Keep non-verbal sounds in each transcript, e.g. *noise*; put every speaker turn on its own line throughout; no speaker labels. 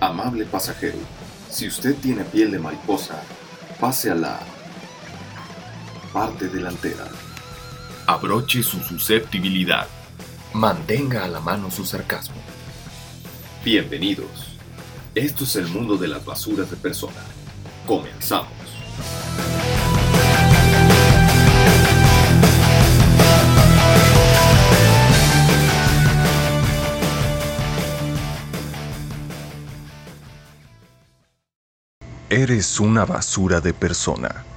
Amable pasajero, si usted tiene piel de mariposa, pase a la parte delantera.
Abroche su susceptibilidad. Mantenga a la mano su sarcasmo.
Bienvenidos. Esto es el mundo de las basuras de persona. Comenzamos.
Eres una basura de persona.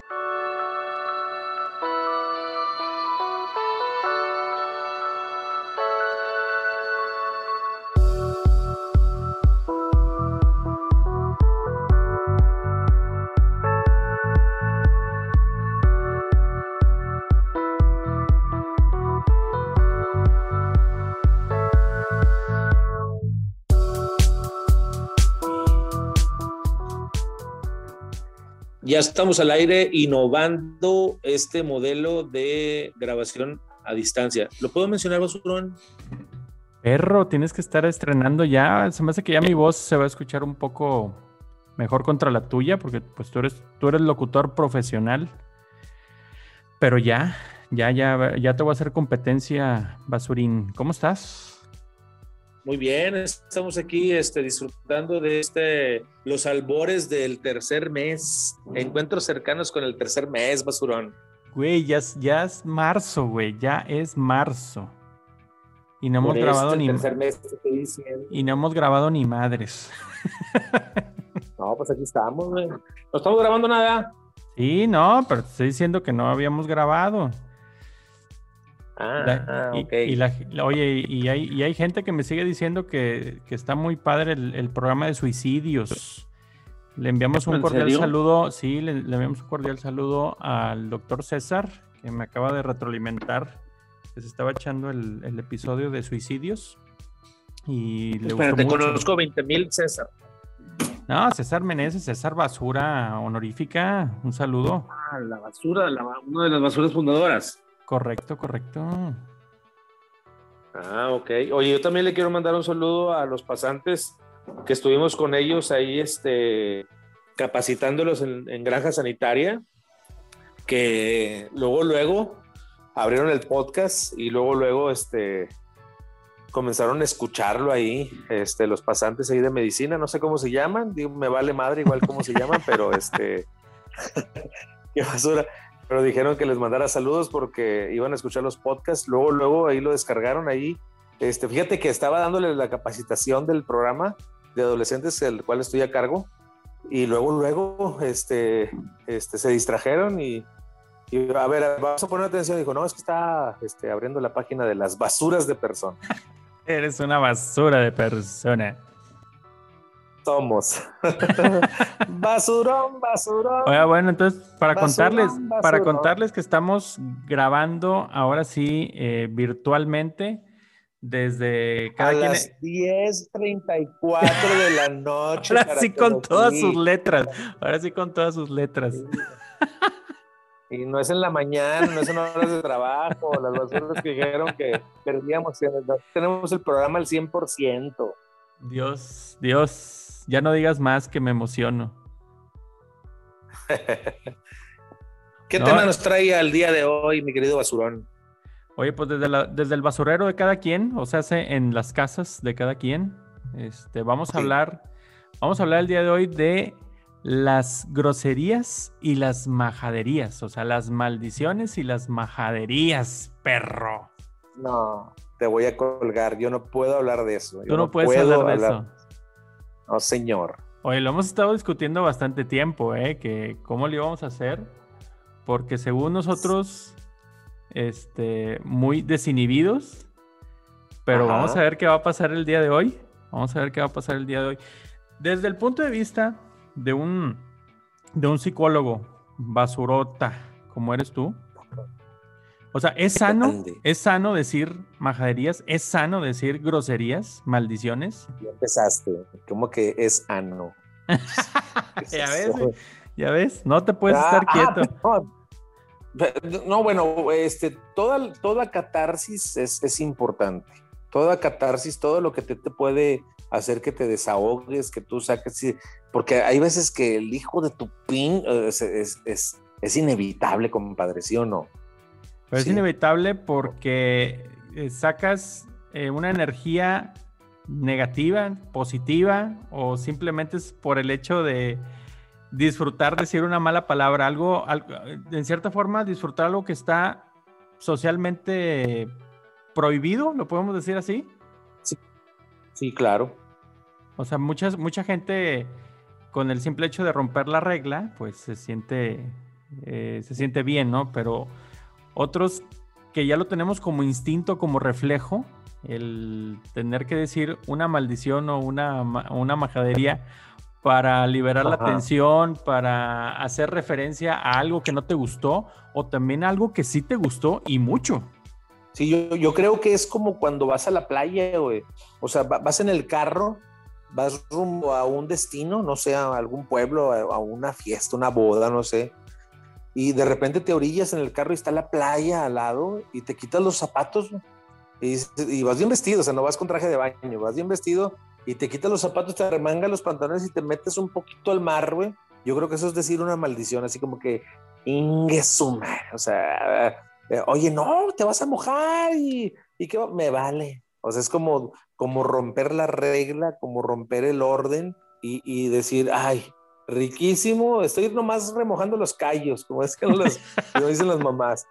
Ya estamos al aire innovando este modelo de grabación a distancia. ¿Lo puedo mencionar, Basurón?
Perro, tienes que estar estrenando ya. Se me hace que ya mi voz se va a escuchar un poco mejor contra la tuya, porque pues tú eres, tú eres locutor profesional. Pero ya, ya, ya, ya te voy a hacer competencia, Basurín. ¿Cómo estás?
Muy bien, estamos aquí este, disfrutando de este, los albores del tercer mes, encuentros cercanos con el tercer mes, basurón.
Güey, ya, es- ya es marzo, güey, ya es marzo. Y no hemos
Por
grabado
el
ni
mes
y no hemos grabado ni madres. *laughs*
No, pues aquí estamos, güey. No estamos grabando nada.
Sí, no, pero te estoy diciendo que no habíamos grabado.
Ah,
La-
ah,
y,
ok.
y la- la- oye, y hay, y hay gente que me sigue diciendo que, que está muy padre el, el programa de suicidios. Le enviamos un
¿En
cordial
serio?
saludo, sí, le, le enviamos un cordial saludo al doctor César, que me acaba de retroalimentar, que se estaba echando el, el episodio de suicidios. Y le
Espérate,
gustó mucho.
conozco 20 mil, César.
No, César Meneses, César Basura honorífica, un saludo.
Ah, la basura, la, una de las basuras fundadoras.
Correcto, correcto.
Ah, ok. Oye, yo también le quiero mandar un saludo a los pasantes que estuvimos con ellos ahí, este, capacitándolos en, en granja sanitaria, que luego, luego abrieron el podcast y luego, luego, este, comenzaron a escucharlo ahí, este, los pasantes ahí de medicina, no sé cómo se llaman, digo, me vale madre igual cómo se llaman, *laughs* pero este, qué basura. Pero dijeron que les mandara saludos porque iban a escuchar los podcasts. Luego, luego ahí lo descargaron ahí. Este, fíjate que estaba dándole la capacitación del programa de adolescentes, el cual estoy a cargo. Y luego, luego, este, este, se distrajeron y, y, a ver, vamos a poner atención. Dijo, no, es está este, abriendo la página de las basuras de persona. *laughs*
Eres una basura de persona.
Somos. *laughs* basurón, basurón.
Oiga, bueno, entonces para
Basurón,
contarles, para contarles que estamos grabando ahora sí eh, virtualmente desde cada
a
quien.
las 10.34 de la noche.
Ahora sí con todas sus letras. Ahora sí con todas sus letras.
Y no es en la mañana, no es en horas de trabajo. Las basuras que dijeron que perdíamos. Tenemos el programa al 100%.
Dios, Dios, ya no digas más que me emociono. *laughs*
¿Qué
No.
tema nos trae al día de hoy, mi querido basurón?
Oye, pues desde, la- desde el basurero de cada quien, o sea, se- en las casas de cada quien, este, vamos a
Sí.
hablar, vamos a hablar el día de hoy de las groserías y las majaderías, o sea, las maldiciones y las majaderías, perro.
No, te voy a colgar. Yo no puedo hablar de eso. Yo
Tú no, puedes hablar de eso.
No, señor.
Oye, lo hemos estado discutiendo bastante tiempo, ¿eh? Que cómo lo íbamos a hacer, porque según nosotros, este, muy desinhibidos, pero
Ajá.
vamos a ver qué va a pasar el día de hoy. Vamos a ver qué va a pasar el día de hoy. Desde el punto de vista de un, de un psicólogo basurota como eres tú, o sea, es sano, es sano decir majaderías, es sano decir groserías, maldiciones.
Ya empezaste. ¿Cómo que es ano? *laughs*
Ya ves. Ya ves, no te puedes
Ah,
estar
ah,
quieto.
No, bueno, este, toda, toda catarsis es, es importante. Toda catarsis, todo lo que te, te puede hacer que te desahogues, que tú saques, porque hay veces que el hijo de tu pin es, es, es, inevitable, compadre, ¿sí o no?
Pero es inevitable porque eh, sacas eh, una energía negativa, positiva, o simplemente es por el hecho de disfrutar decir una mala palabra, algo, en cierta forma, disfrutar algo que está socialmente prohibido, lo podemos decir así.
Sí, sí claro.
O sea, muchas, mucha gente con el simple hecho de romper la regla, pues se siente, eh, se siente bien, ¿no? Pero otros que ya lo tenemos como instinto, como reflejo, el tener que decir una maldición o una, una majadería para liberar la tensión, para hacer referencia a algo que no te gustó o también algo que sí te gustó y mucho.
Sí, yo, yo creo que es como cuando vas a la playa, güey. O sea, vas en el carro, vas rumbo a un destino, no sé, a algún pueblo, a, una fiesta, una boda, no sé. Y de repente te orillas en el carro y está la playa al lado y te quitas los zapatos y, vas bien vestido, o sea, no vas con traje de baño, vas bien vestido y te quitas los zapatos, te remangas los pantalones y te metes un poquito al mar, güey. Yo creo que eso es decir una maldición, así como que ingesuma, o sea, eh, oye, no, te vas a mojar y, y que me vale. O sea, es como, como romper la regla, como romper el orden y, y decir, ay, riquísimo, estoy nomás remojando los callos, como es que los, lo *laughs* dicen las mamás.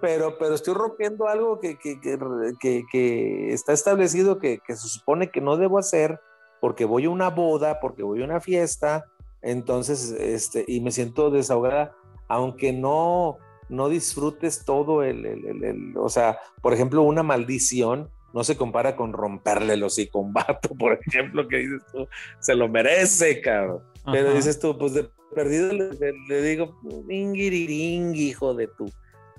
Pero, pero, estoy rompiendo algo que, que, que, que está establecido que, se supone que no debo hacer porque voy a una boda, porque voy a una fiesta, entonces, este, y me siento desahogada, aunque no, no disfrutes todo el, el, el, o sea, por ejemplo, una maldición no se compara con romperle los hocico *laughs* por ejemplo, que dices tú, se lo merece, cabrón. Pero dices tú, pues de perdido le, le digo, hijo de tú.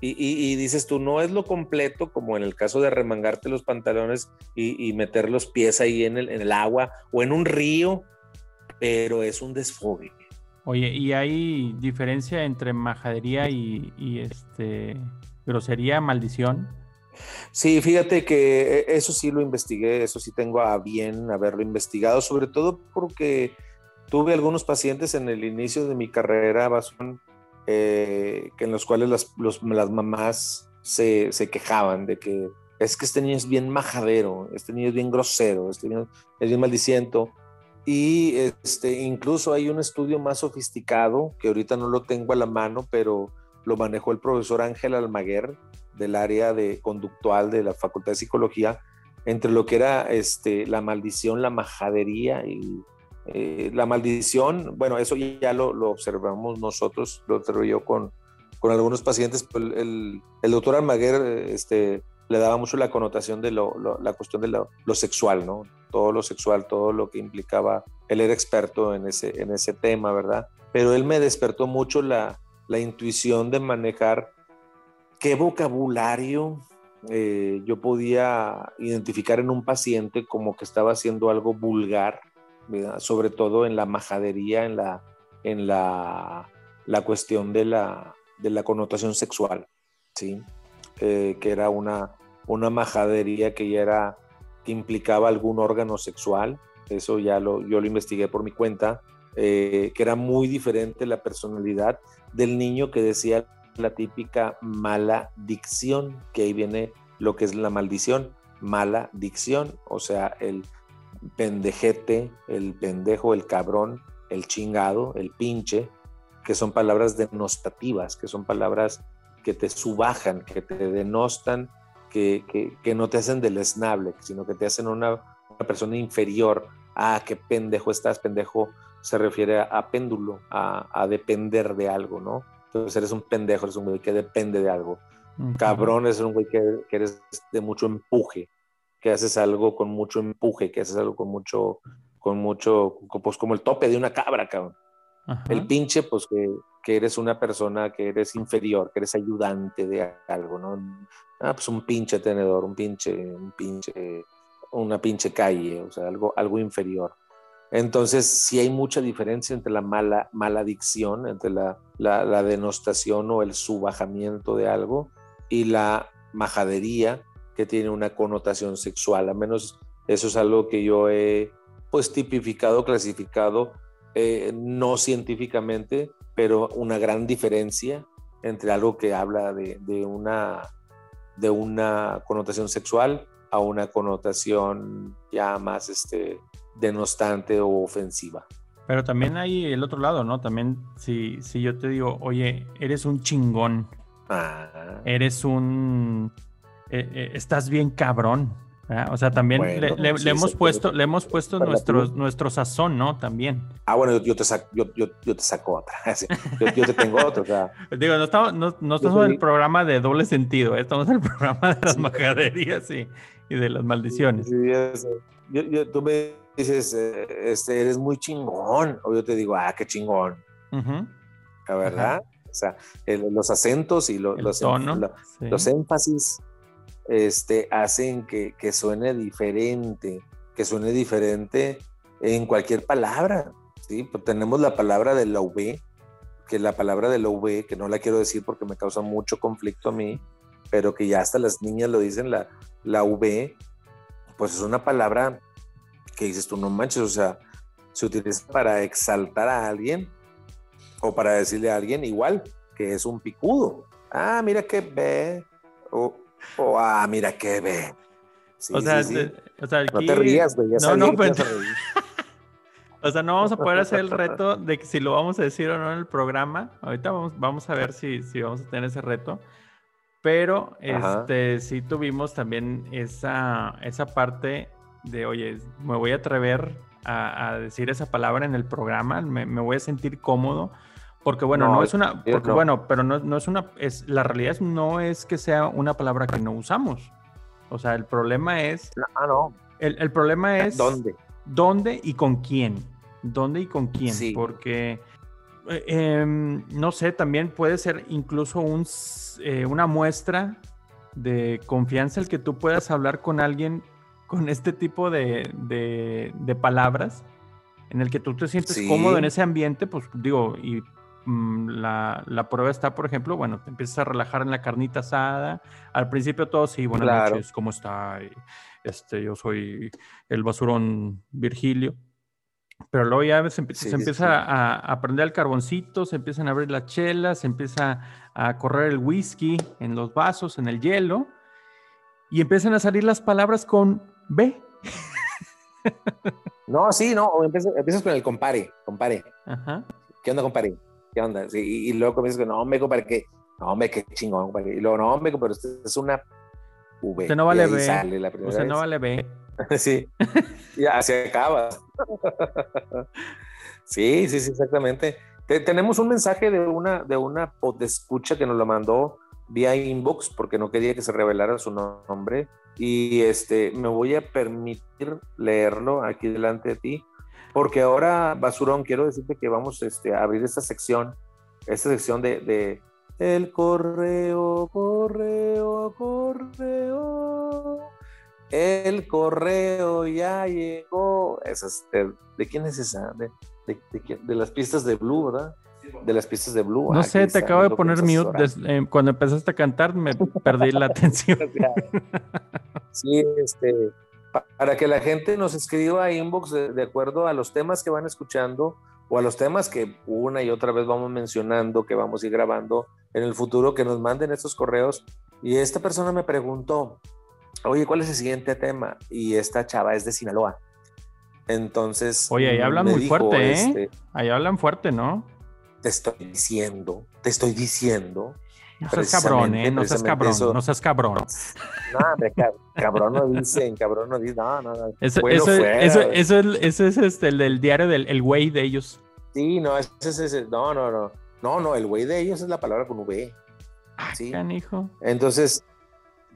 Y, dices tú, no es lo completo, como en el caso de remangarte los pantalones y, meter los pies ahí en el, en el, agua o en un río, pero es un desfogue.
Oye, ¿y hay diferencia entre majadería y, este grosería, maldición?
Sí, fíjate que e, eso sí lo investigué, eso sí tengo a bien haberlo investigado, sobre todo porque tuve algunos pacientes en el inicio de mi carrera, eh, en los cuales las, las mamás se, se, quejaban de que es que este niño es bien majadero, este niño es bien grosero, este niño es bien maldiciento. Y este, incluso hay un estudio más sofisticado, que ahorita no lo tengo a la mano, pero lo manejó el profesor Ángel Almaguer del área de conductual de la Facultad de Psicología, entre lo que era este, la maldición, la majadería y eh, la maldición, bueno, eso ya lo, observamos nosotros, lo observo yo con, con algunos pacientes. El, el, doctor Almaguer este, le daba mucho la connotación de lo, la cuestión de lo, sexual, ¿no? Todo lo sexual, todo lo que implicaba. Él era experto en ese, en ese tema, ¿verdad? Pero él me despertó mucho la, la intuición de manejar qué vocabulario eh, yo podía identificar en un paciente como que estaba haciendo algo vulgar sobre todo en la majadería, en la, en la, la cuestión de la, de la, connotación sexual, ¿sí? Eh, que era una, una majadería que ya era, implicaba algún órgano sexual, eso ya lo, yo lo investigué por mi cuenta, eh, que era muy diferente la personalidad del niño que decía la típica mala dicción, que ahí viene lo que es la maldición, mala dicción, o sea, el pendejete, el pendejo, el cabrón, el chingado, el pinche, que son palabras denostativas, que son palabras que te subajan, que te denostan, que, no te hacen deleznable, sino que te hacen una, persona inferior. Ah, qué pendejo estás, pendejo se refiere a, péndulo, a, depender de algo, ¿no? Entonces eres un pendejo, eres un güey que depende de algo. Cabrón es un güey que, que eres de mucho empuje, que haces algo con mucho empuje, que haces algo con mucho, con mucho, pues como el tope de una cabra, cabrón. El pinche, pues que, que, eres una persona que eres inferior, que eres ayudante de algo, ¿no? Ah, pues un pinche tenedor, un pinche, un pinche, una pinche calle, o sea, algo, algo inferior. Entonces, sí hay mucha diferencia entre la mala, mala dicción, entre la, la, la denostación o el subajamiento de algo y la majadería, que tiene una connotación sexual, al menos Eso es algo que yo he pues tipificado, clasificado, eh, no científicamente, pero una gran diferencia entre algo que habla de, de, una, de una connotación sexual a una connotación ya más este, denostante o ofensiva.
Pero también hay el otro lado, ¿no? También si, si yo te digo, oye, eres un chingón,
Ah,
eres un... eh, eh, estás bien cabrón. O sea, también
Bueno,
le, le-
sí,
le hemos
sí,
puesto, le hemos puesto
para
nuestro, nuestro sazón, ¿no? También.
ah, bueno, yo, yo te saco, yo, yo, yo te saco otra. *laughs* Sí, Yo, yo te tengo otra. O sea, *laughs*
Digo, no estamos, no, no estamos
soy-
en el programa de doble sentido, ¿eh? estamos en el *laughs* programa de las majaderías y, y de las maldiciones.
Sí, tú me dices, eh, este, eres muy chingón. O yo te digo, ah, qué chingón. La verdad. O sea, el- los acentos y lo- los,
tono.
la-
sí.
los énfasis este, hacen que, que suene diferente, que suene diferente en cualquier palabra. ¿sí? Pues tenemos la palabra de la V, que la palabra de la V, que no la quiero decir porque me causa mucho conflicto a mí, pero que ya hasta las niñas lo dicen, la, la V, pues es una palabra que dices tú, no manches, o sea, se utiliza para exaltar a alguien o para decirle a alguien igual que es un picudo. Ah, mira qué ve. O, o, ah, mira qué ve. Sí,
o sea,
sí, sí.
o sea,
no
aquí-
te rías, güey.
No, no, pero-
reír. *laughs*
O sea, no vamos a poder hacer el *laughs* reto de que si lo vamos a decir o no en el programa. Ahorita vamos, vamos a ver si, si vamos a tener ese reto. Pero
Ajá.
este sí tuvimos también esa, esa parte de, oye, me voy a atrever a, a decir esa palabra en el programa, me, me voy a sentir cómodo. Porque bueno, no,
No,
es una,
yo
porque
no.
bueno, pero no, no es una, es, la realidad no es que sea una palabra que no usamos. O sea, el problema es,
ah, no.
el, el problema es
¿Dónde?
¿Dónde y con quién? ¿Dónde y con quién?
Sí.
Porque, eh, em, no sé, también puede ser incluso un, eh, una muestra de confianza el que tú puedas hablar con alguien con este tipo de, de- de palabras, en el que tú te sientes
Sí.
cómodo en ese ambiente, pues digo, y la, la prueba está, por ejemplo, bueno, te empiezas a relajar en la carnita asada. Al principio todo, sí, buenas
Claro.
noches, ¿cómo está? Este, yo soy el basurón Virgilio. Pero luego ya se,
Sí,
empieza
sí.
A, a prender el carboncito, se empiezan a abrir las chelas, se empieza a correr el whisky en los vasos, en el hielo, y empiezan a salir las palabras con B.
No, sí, no. Empiezas, empiezas con el compare, compare.
Ajá.
¿Qué onda, compadre? ¿Qué onda? Sí, y, y luego comienzas con, no, hombre, compadre, ¿qué? No, hombre, qué chingón, compadre. Y luego, no, hombre, compadre, usted es una V.
Usted no
Y
vale B.
sale la primera
Usted no vale B. *laughs*
sí. Ya se acaba. *laughs* sí, sí, sí, exactamente. Te- tenemos un mensaje de una, de una escucha que nos lo mandó vía inbox porque no quería que se revelara su nombre. Y este, me voy a permitir leerlo aquí delante de ti. Porque ahora, Basurón, quiero decirte que vamos este, a abrir esta sección, esta sección de, de el correo, correo, correo. El correo ya llegó. Esa es de, ¿de quién es esa? De, de, las pistas de Blue, ¿verdad? De las pistas de Blue.
No sé, te acabo de poner mute. des- eh, cuando empezaste a cantar me perdí la *laughs* atención.
Sí, este, para que la gente nos escriba a inbox de, de acuerdo a los temas que van escuchando o a los temas que una y otra vez vamos mencionando, que vamos a ir grabando en el futuro, que nos manden estos correos. Y esta persona me preguntó, oye, ¿cuál es el siguiente tema? Y esta chava es de Sinaloa. Entonces,
Oye, ahí hablan muy
dijo,
fuerte, ¿eh?
este,
Ahí hablan fuerte, ¿no?
te estoy diciendo, te estoy diciendo.
No seas cabrón, ¿eh? No seas cabrón,
eso.
no seas cabrón.
No, hombre, cabrón no dicen, cabrón no dicen, no, no, no.
Eso,
Bueno,
eso, eso, es- eso es este, el del diario del el güey de ellos.
Sí, no, ese es ese, no, no, no. No, no, el güey de ellos es la palabra con V. Sí.
Canijo.
Entonces,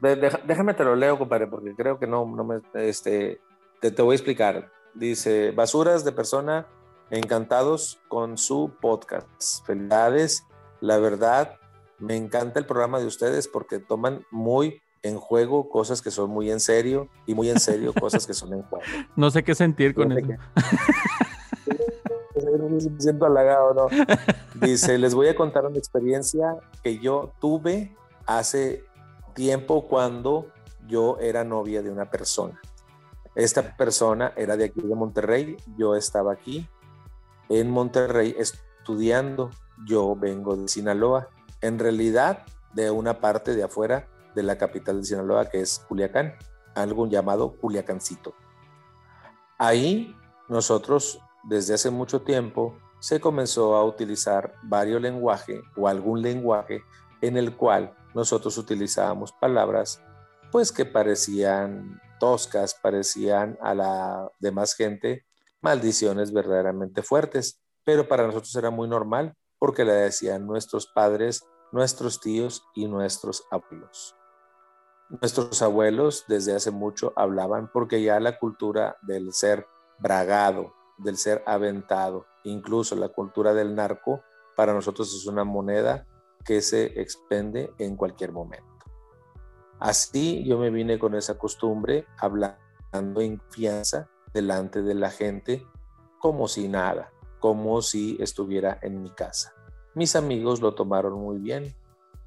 déjame te lo leo, compadre, porque creo que no, no me, este, te, te voy a explicar. Dice, basuras de persona encantados con su podcast. Felicidades, la verdad, me encanta el programa de ustedes porque toman muy en juego cosas que son muy en serio y muy en serio *laughs* cosas que son en juego.
No sé qué sentir con eso.
Me *laughs* siento halagado, ¿no? Dice, les voy a contar una experiencia que yo tuve hace tiempo cuando yo era novia de una persona. Esta persona era de aquí de Monterrey, yo estaba aquí en Monterrey estudiando, yo vengo de Sinaloa, en realidad de una parte de afuera de la capital de Sinaloa que es Culiacán, algo llamado Culiacancito. Ahí nosotros desde hace mucho tiempo se comenzó a utilizar varios lenguajes o algún lenguaje en el cual nosotros utilizábamos palabras pues que parecían toscas, parecían a la demás gente maldiciones verdaderamente fuertes, pero para nosotros era muy normal porque le decían nuestros padres, nuestros tíos y nuestros abuelos. Nuestros abuelos desde hace mucho hablaban porque ya la cultura del ser bragado, del ser aventado, incluso la cultura del narco, para nosotros es una moneda que se expende en cualquier momento. Así yo me vine con esa costumbre, hablando en confianza delante de la gente, como si nada, como si estuviera en mi casa. Mis amigos lo tomaron muy bien.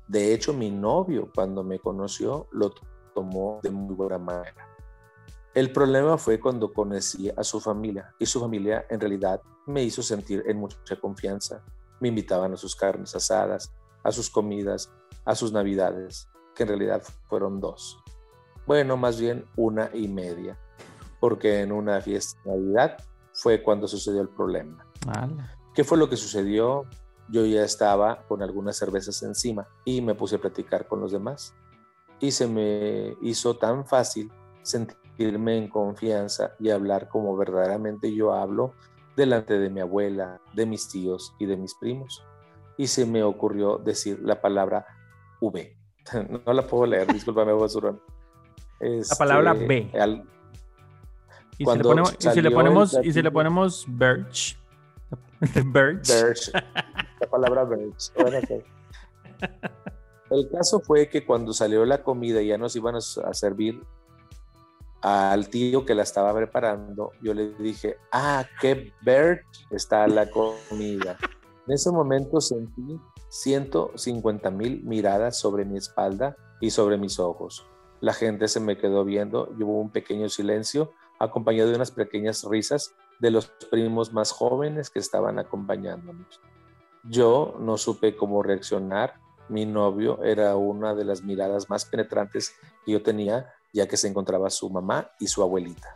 De hecho, mi novio, cuando me conoció, lo tomó de muy buena manera. El problema fue cuando conocí a su familia y su familia en realidad me hizo sentir en mucha confianza. Me invitaban a sus carnes asadas, a sus comidas, a sus navidades que en realidad fueron dos. Bueno, más bien una y media, porque en una fiesta de Navidad fue cuando sucedió el problema. ¿Qué fue lo que sucedió? Yo ya estaba con algunas cervezas encima y me puse a platicar con los demás. Y se me hizo tan fácil sentirme en confianza y hablar como verdaderamente yo hablo delante de mi abuela, de mis tíos y de mis primos. Y se me ocurrió decir la palabra V. *laughs* no la puedo leer, discúlpame, Basurón.
la palabra este, B. y, si le ponemos, y, si le ponemos, y si le ponemos Birch. *laughs*
Birch. La palabra Birch. El caso fue que cuando salió la comida y ya nos iban a servir al tío que la estaba preparando, yo le dije, ah, qué Birch está la comida. En ese momento sentí 150 mil miradas sobre mi espalda y sobre mis ojos. La gente se me quedó viendo y hubo un pequeño silencio acompañado de unas pequeñas risas de los primos más jóvenes que estaban acompañándonos. Yo no supe cómo reaccionar. Mi novio era una de las miradas más penetrantes que yo tenía, ya que se encontraba su mamá y su abuelita.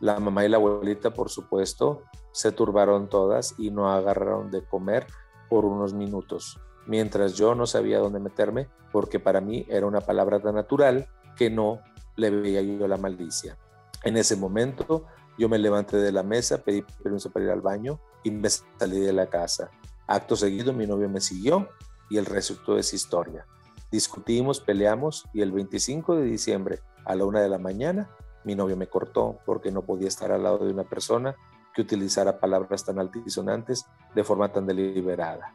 La mamá y la abuelita, por supuesto, se turbaron todas y no agarraron de comer por unos minutos, mientras yo no sabía dónde meterme, porque para mí era una palabra tan natural que no le veía yo la maldicia. En ese momento yo me levanté de la mesa, pedí permiso para ir al baño y me salí de la casa. Acto seguido mi novio me siguió y el resto es historia. Discutimos, peleamos y el 25 de diciembre a la una de la mañana mi novio me cortó porque no podía estar al lado de una persona que utilizara palabras tan altisonantes de forma tan deliberada.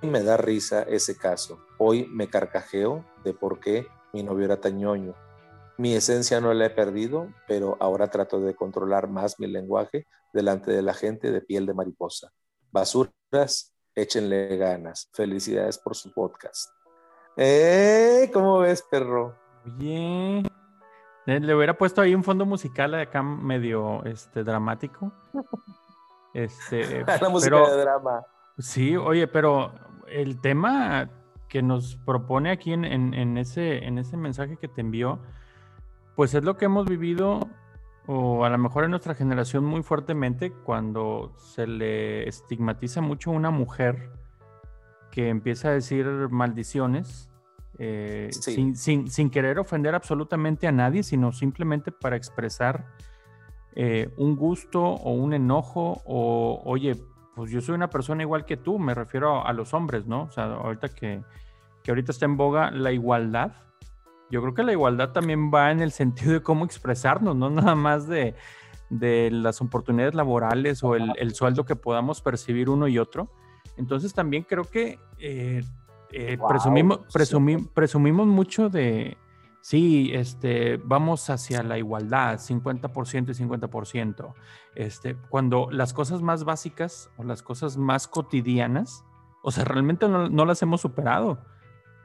Me da risa ese caso. Hoy me carcajeo de por qué mi novio era tan ñoño. Mi esencia no la he perdido, pero ahora trato de controlar más mi lenguaje delante de la gente de piel de mariposa. Basuras, échenle ganas. Felicidades por su podcast. ¡Eh! ¿Cómo ves, perro?
Bien. Le hubiera puesto ahí un fondo musical acá medio este, dramático. *laughs* Este,
La música de drama.
Sí, oye, pero el tema que nos propone aquí en, ese, en ese mensaje que te envió, pues es lo que hemos vivido, o a lo mejor en nuestra generación muy fuertemente, cuando se le estigmatiza mucho a una mujer que empieza a decir maldiciones eh, sin, querer ofender absolutamente a nadie, sino simplemente para expresar eh, un gusto o un enojo o, oye, pues yo soy una persona igual que tú, me refiero a, los hombres, ¿no? O sea, ahorita que, que ahorita está en boga la igualdad, yo creo que la igualdad también va en el sentido de cómo expresarnos, no nada más de, las oportunidades laborales o el, sueldo que podamos percibir uno y otro. Entonces también creo que eh, eh, presumimos, presumimos mucho de, sí, este, vamos hacia la igualdad, 50% y 50%. Este, cuando las cosas más básicas o las cosas más cotidianas, o sea, realmente no, las hemos superado.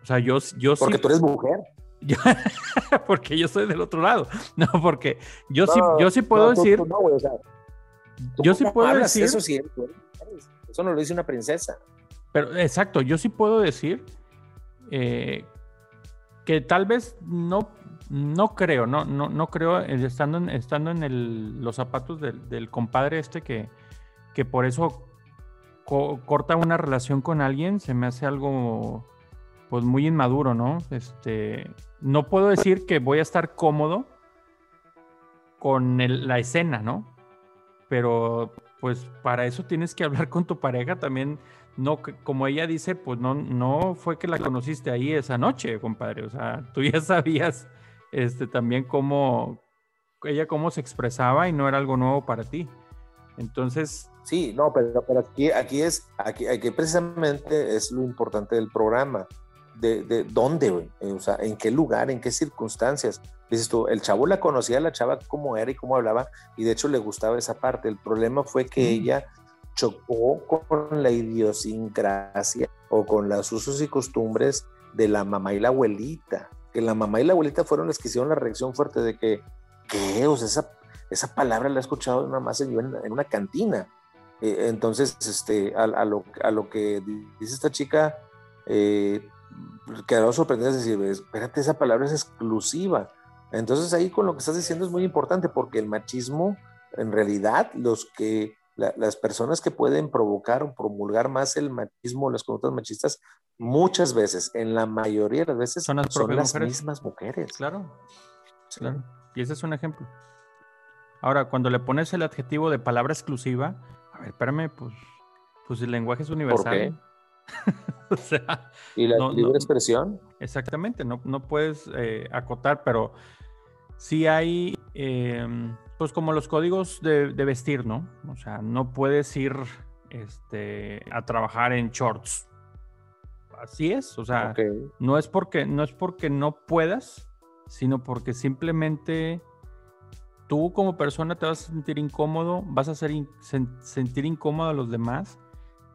O sea, yo, yo
Porque tú eres mujer.
Yo- *laughs* porque yo soy del otro lado. No, porque yo sí, yo sí puedo
No, tú-
decir,
tú no, güey, o sea, tú
yo sí puedo
hablas,
decir,
Eso sí, güey, eso no lo dice una princesa.
pero exacto, yo sí puedo decir eh, que tal vez no, no creo, no, no, no creo, eh, estando en, estando en el- los zapatos del, del compadre este que, que por eso co- corta una relación con alguien, se me hace algo pues muy inmaduro, ¿no? Este, no puedo decir que voy a estar cómodo con la escena, ¿no? Pero pues para eso tienes que hablar con tu pareja también. No, como ella dice, pues no, no fue que la conociste ahí esa noche, compadre. O sea, tú ya *laughs* sabías este, también cómo ella cómo se expresaba y no era algo nuevo para ti. Entonces,
Sí, no, pero, pero aquí, aquí es, aquí, aquí precisamente es lo importante del programa. De, de dónde, güey, Eh, o sea, en qué lugar, en qué circunstancias. Dices tú, el chavo la conocía, la chava cómo era y cómo hablaba, y de hecho le gustaba esa parte. El problema fue que
Mm.
ella chocó con la idiosincrasia o con los usos y costumbres de la mamá y la abuelita. Que la mamá y la abuelita fueron las que hicieron la reacción fuerte de que, ¿qué? O sea, esa, esa palabra la he escuchado nada más en, en una cantina. Eh, entonces, este, a, a lo, a lo que dice esta chica, eh, quedó sorprendida de decir, espérate, esa palabra es exclusiva. Entonces ahí con lo que estás diciendo es muy importante porque el machismo, en realidad, los que, la- las personas que pueden provocar o promulgar más el machismo, las conductas machistas, muchas veces, en la mayoría de las veces,
Son
son
las
las,
propias mujeres.
mismas mujeres.
claro,
Sí.
claro. Y ese es un ejemplo. Ahora, cuando le pones el adjetivo de palabra exclusiva, a ver, espérame, pues, pues el lenguaje es universal.
qué? *laughs*
o sea,
Y la
No,
libre
no.
expresión,
Exactamente, no, no puedes eh, acotar, pero sí hay, eh, pues como los códigos de, de vestir, ¿no? O sea, no puedes ir este, a trabajar en shorts. Así es, o sea, no es porque no es porque no puedas, sino porque simplemente tú como persona te vas a sentir incómodo, vas a hacer in- sentir incómodo a los demás,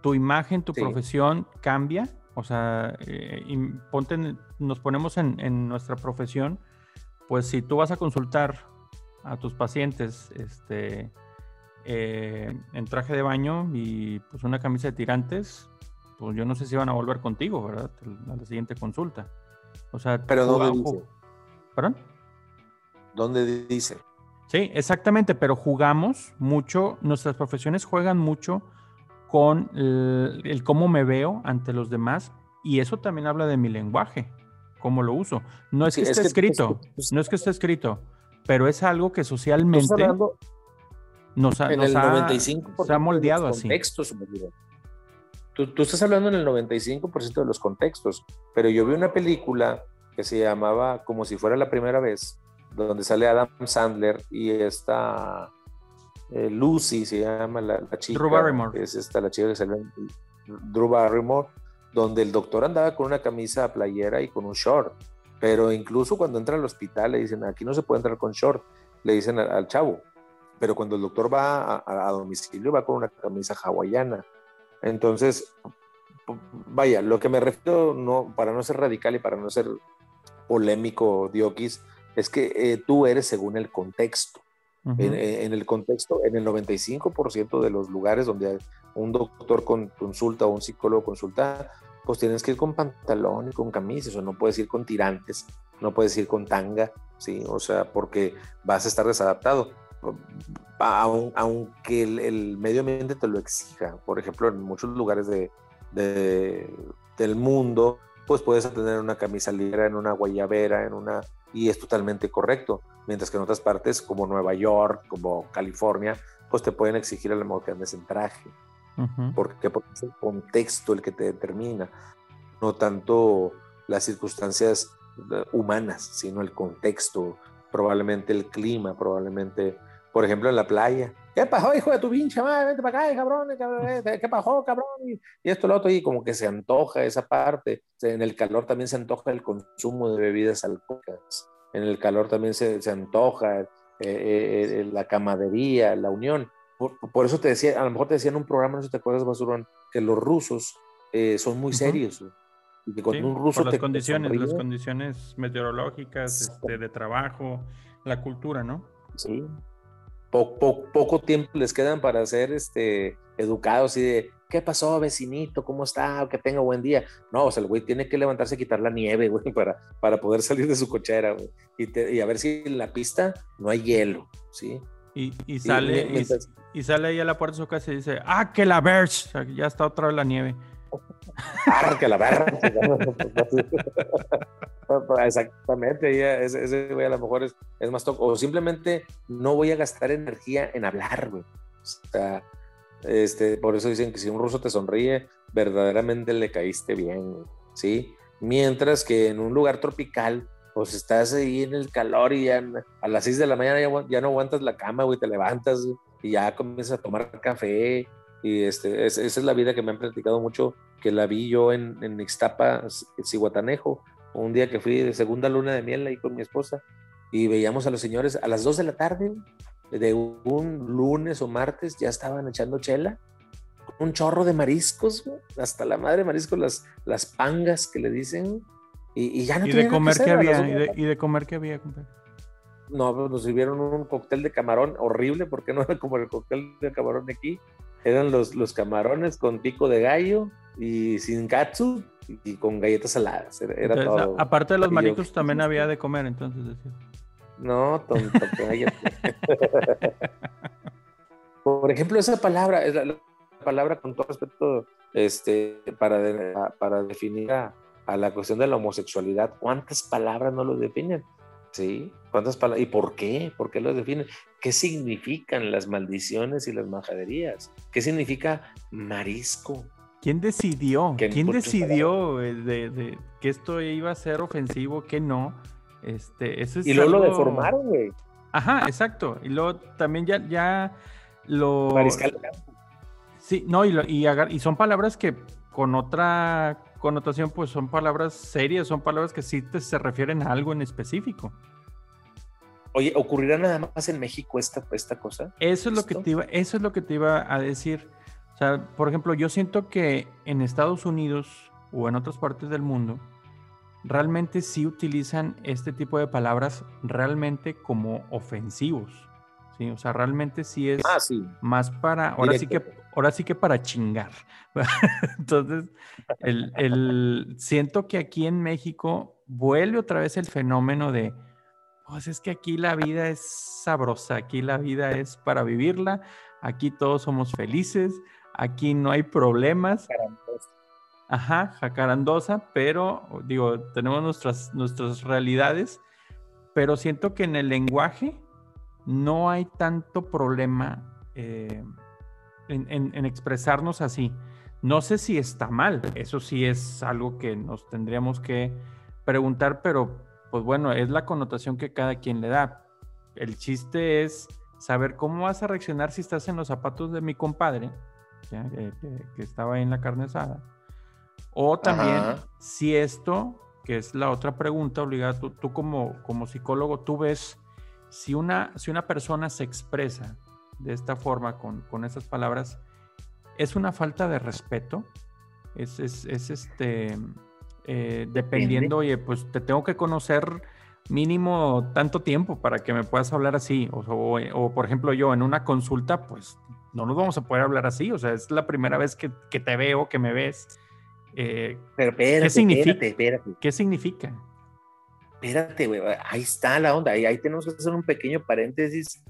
tu imagen, tu
Sí.
profesión cambia, o sea, eh, y ponte nos ponemos en, en nuestra profesión, pues si tú vas a consultar a tus pacientes, este, eh, en traje de baño y pues una camisa de tirantes, pues yo no sé si van a volver contigo, ¿verdad? A la siguiente consulta. O sea,
Pero ¿dónde dice?
¿Perdón?
¿Dónde dice?
Sí, exactamente, pero jugamos mucho, nuestras profesiones juegan mucho con el, el cómo me veo ante los demás y eso también habla de mi lenguaje, cómo lo uso. No es
Sí,
que
es
esté
que-
escrito,
es que-
no es que esté escrito, pero es algo que
Tú estás
socialmente
hablando
nos ha,
en
nos
el
ha-
95%
se ha moldeado
de los
así.
Tú, tú estás hablando en el 95% de los contextos, pero yo vi una película que se llamaba Como si fuera la primera vez, donde sale Adam Sandler y esta eh, Lucy, se llama la, la chica.
Drew Barrymore.
Es esta la chica que sale en Drew Barrymore, donde el doctor andaba con una camisa playera y con un short. Pero incluso cuando entra al hospital le dicen, aquí no se puede entrar con short, le dicen al, al chavo. Pero cuando el doctor va a, domicilio va con una camisa hawaiana. Entonces, vaya, lo que me refiero, no, para no ser radical y para no ser polémico, Diokis, es que eh, tú eres según el contexto. En, en el contexto, en el 95% de los lugares donde un doctor con, consulta o un psicólogo consulta, pues tienes que ir con pantalón y con camisas, o no puedes ir con tirantes, no puedes ir con tanga, ¿sí? O sea, porque vas a estar desadaptado. Aun- aunque el, el medio ambiente te lo exija, por ejemplo, en muchos lugares de, de- del mundo, pues puedes tener una camisa ligera, en una guayabera, en una y es totalmente correcto. Mientras que en otras partes, como Nueva York, como California, pues te pueden exigir a lo mejor que andes en traje.
Ujú.
¿Por qué? Porque es el contexto el que te determina, no tanto las circunstancias eh, humanas, sino el contexto, probablemente el clima, probablemente, por ejemplo, en la playa. ¿Qué pasó, hijo de tu pinche madre? Vente para acá, cabrón. cabrón, eh, ¿Qué pasó, cabrón? Y, esto, lo otro, y como que se antoja esa parte. En el calor también se antoja el consumo de bebidas alcohólicas. En el calor también se, se antoja eh, eh, eh, la camadería, la unión. Por, por eso te decía, a lo mejor te decía en un programa, no sé si te acuerdas, Basurón, que los rusos eh, son muy serios. güey. Y que con
Sí,
un ruso
por las
te
condiciones, las condiciones meteorológicas, este, de trabajo, la cultura, ¿no?
Sí. Po- po- poco tiempo les quedan para ser este, educados y de, ¿qué pasó, vecinito? ¿Cómo está? Que tenga buen día. No, o sea, el güey tiene que levantarse y quitar la nieve, güey, *laughs* para, para poder salir de su cochera, güey. Y, te- y a ver si en la pista no hay hielo, ¿sí?
Y, y sale, y,
mientras-
y sale ahí a la puerta de su casa y dice, ah, que la Verge, ya está otra vez la nieve.
¡Ah, que la verga! *laughs* Exactamente, ahí ese, ese güey a lo mejor es, es más toco. O simplemente no voy a gastar energía en hablar, güey. O sea, este, por eso dicen que si un ruso te sonríe, verdaderamente le caíste bien, ¿sí? Mientras que en un lugar tropical, pues estás ahí en el calor y ya a las 6 de la mañana ya, no aguantas la cama, güey, te levantas y ya comienzas a tomar café. Y este, es- esa es la vida que me han platicado mucho, que la vi yo en, en Ixtapa, Cihuatanejo, un día que fui de segunda luna de miel ahí con mi esposa y veíamos a los señores a las 2 de la tarde de un lunes o martes ya estaban echando chela un chorro de mariscos, güey, hasta la madre de mariscos, las, las pangas que le dicen, y, y ya no
Y de comer que había, y
de
y de comer que había, compadre.
No, pues nos sirvieron un cóctel de camarón horrible, porque no era como el cóctel de camarón de aquí. Eran los, los camarones con pico de gallo y sin katsu y con galletas saladas. Era,
Entonces,
todo.
aparte de los mariscos,
¿qué
también había de comer, entonces decía.
No, tonto, cállate. Por ejemplo, esa palabra, es la, la palabra con todo respeto, este, para, de- para definir a, a la cuestión de la homosexualidad, ¿cuántas palabras no lo definen? ¿Sí? ¿Cuántas palabras? ¿Y por qué? ¿Por qué lo definen? ¿Qué significan las maldiciones y las majaderías? ¿Qué significa marisco?
¿Quién decidió? ¿Quién decidió de, de que esto iba a ser ofensivo, que no? Este, eso es
Y luego lo deformaron, güey.
Ajá, exacto. Y luego también ya, ya lo.
Mariscal de campo.
Sí, no, y, lo- y, agar- y son palabras que con otra connotación, pues son palabras serias, son palabras que sí te, se refieren a algo en específico.
Oye, ¿ocurrirá nada más en México esta, esta cosa?
Eso es lo que te iba, eso es lo que te iba a decir. O sea, por ejemplo, yo siento que en Estados Unidos o en otras partes del mundo, realmente sí utilizan este tipo de palabras realmente como ofensivos. ¿sí? O sea, realmente sí es
Ah, sí.
más para, ahora sí que, ahora sí que para chingar. *laughs* Entonces, el, el- siento que aquí en México vuelve otra vez el fenómeno de, pues es que aquí la vida es sabrosa, aquí la vida es para vivirla, aquí todos somos felices, aquí no hay problemas. Ajá, jacarandosa, pero digo, tenemos nuestras, nuestras realidades, pero siento que en el lenguaje no hay tanto problema eh, en, expresarnos así. No sé si está mal, eso sí es algo que nos tendríamos que preguntar, pero pues bueno, es la connotación que cada quien le da. El chiste es saber cómo vas a reaccionar si estás en los zapatos de mi compadre, ya, que- estaba ahí en la carne asada. O también
Ajá.
si esto, que es la otra pregunta obligada, tú, tú como, como psicólogo, tú ves si una, si una persona se expresa de esta forma, con, con esas palabras, ¿es una falta de respeto? Es, es, es este, eh, dependiendo, oye, pues te tengo que conocer mínimo tanto tiempo para que me puedas hablar así. O, o- o, por ejemplo, yo en una consulta, pues no nos vamos a poder hablar así. O sea, es la primera vez que, que te veo, que me ves. Eh,
Pero espérate,
significa?
espérate, espérate.
¿Qué significa?
Espérate, güey. Ahí está la onda. Ahí, ahí tenemos que hacer un pequeño paréntesis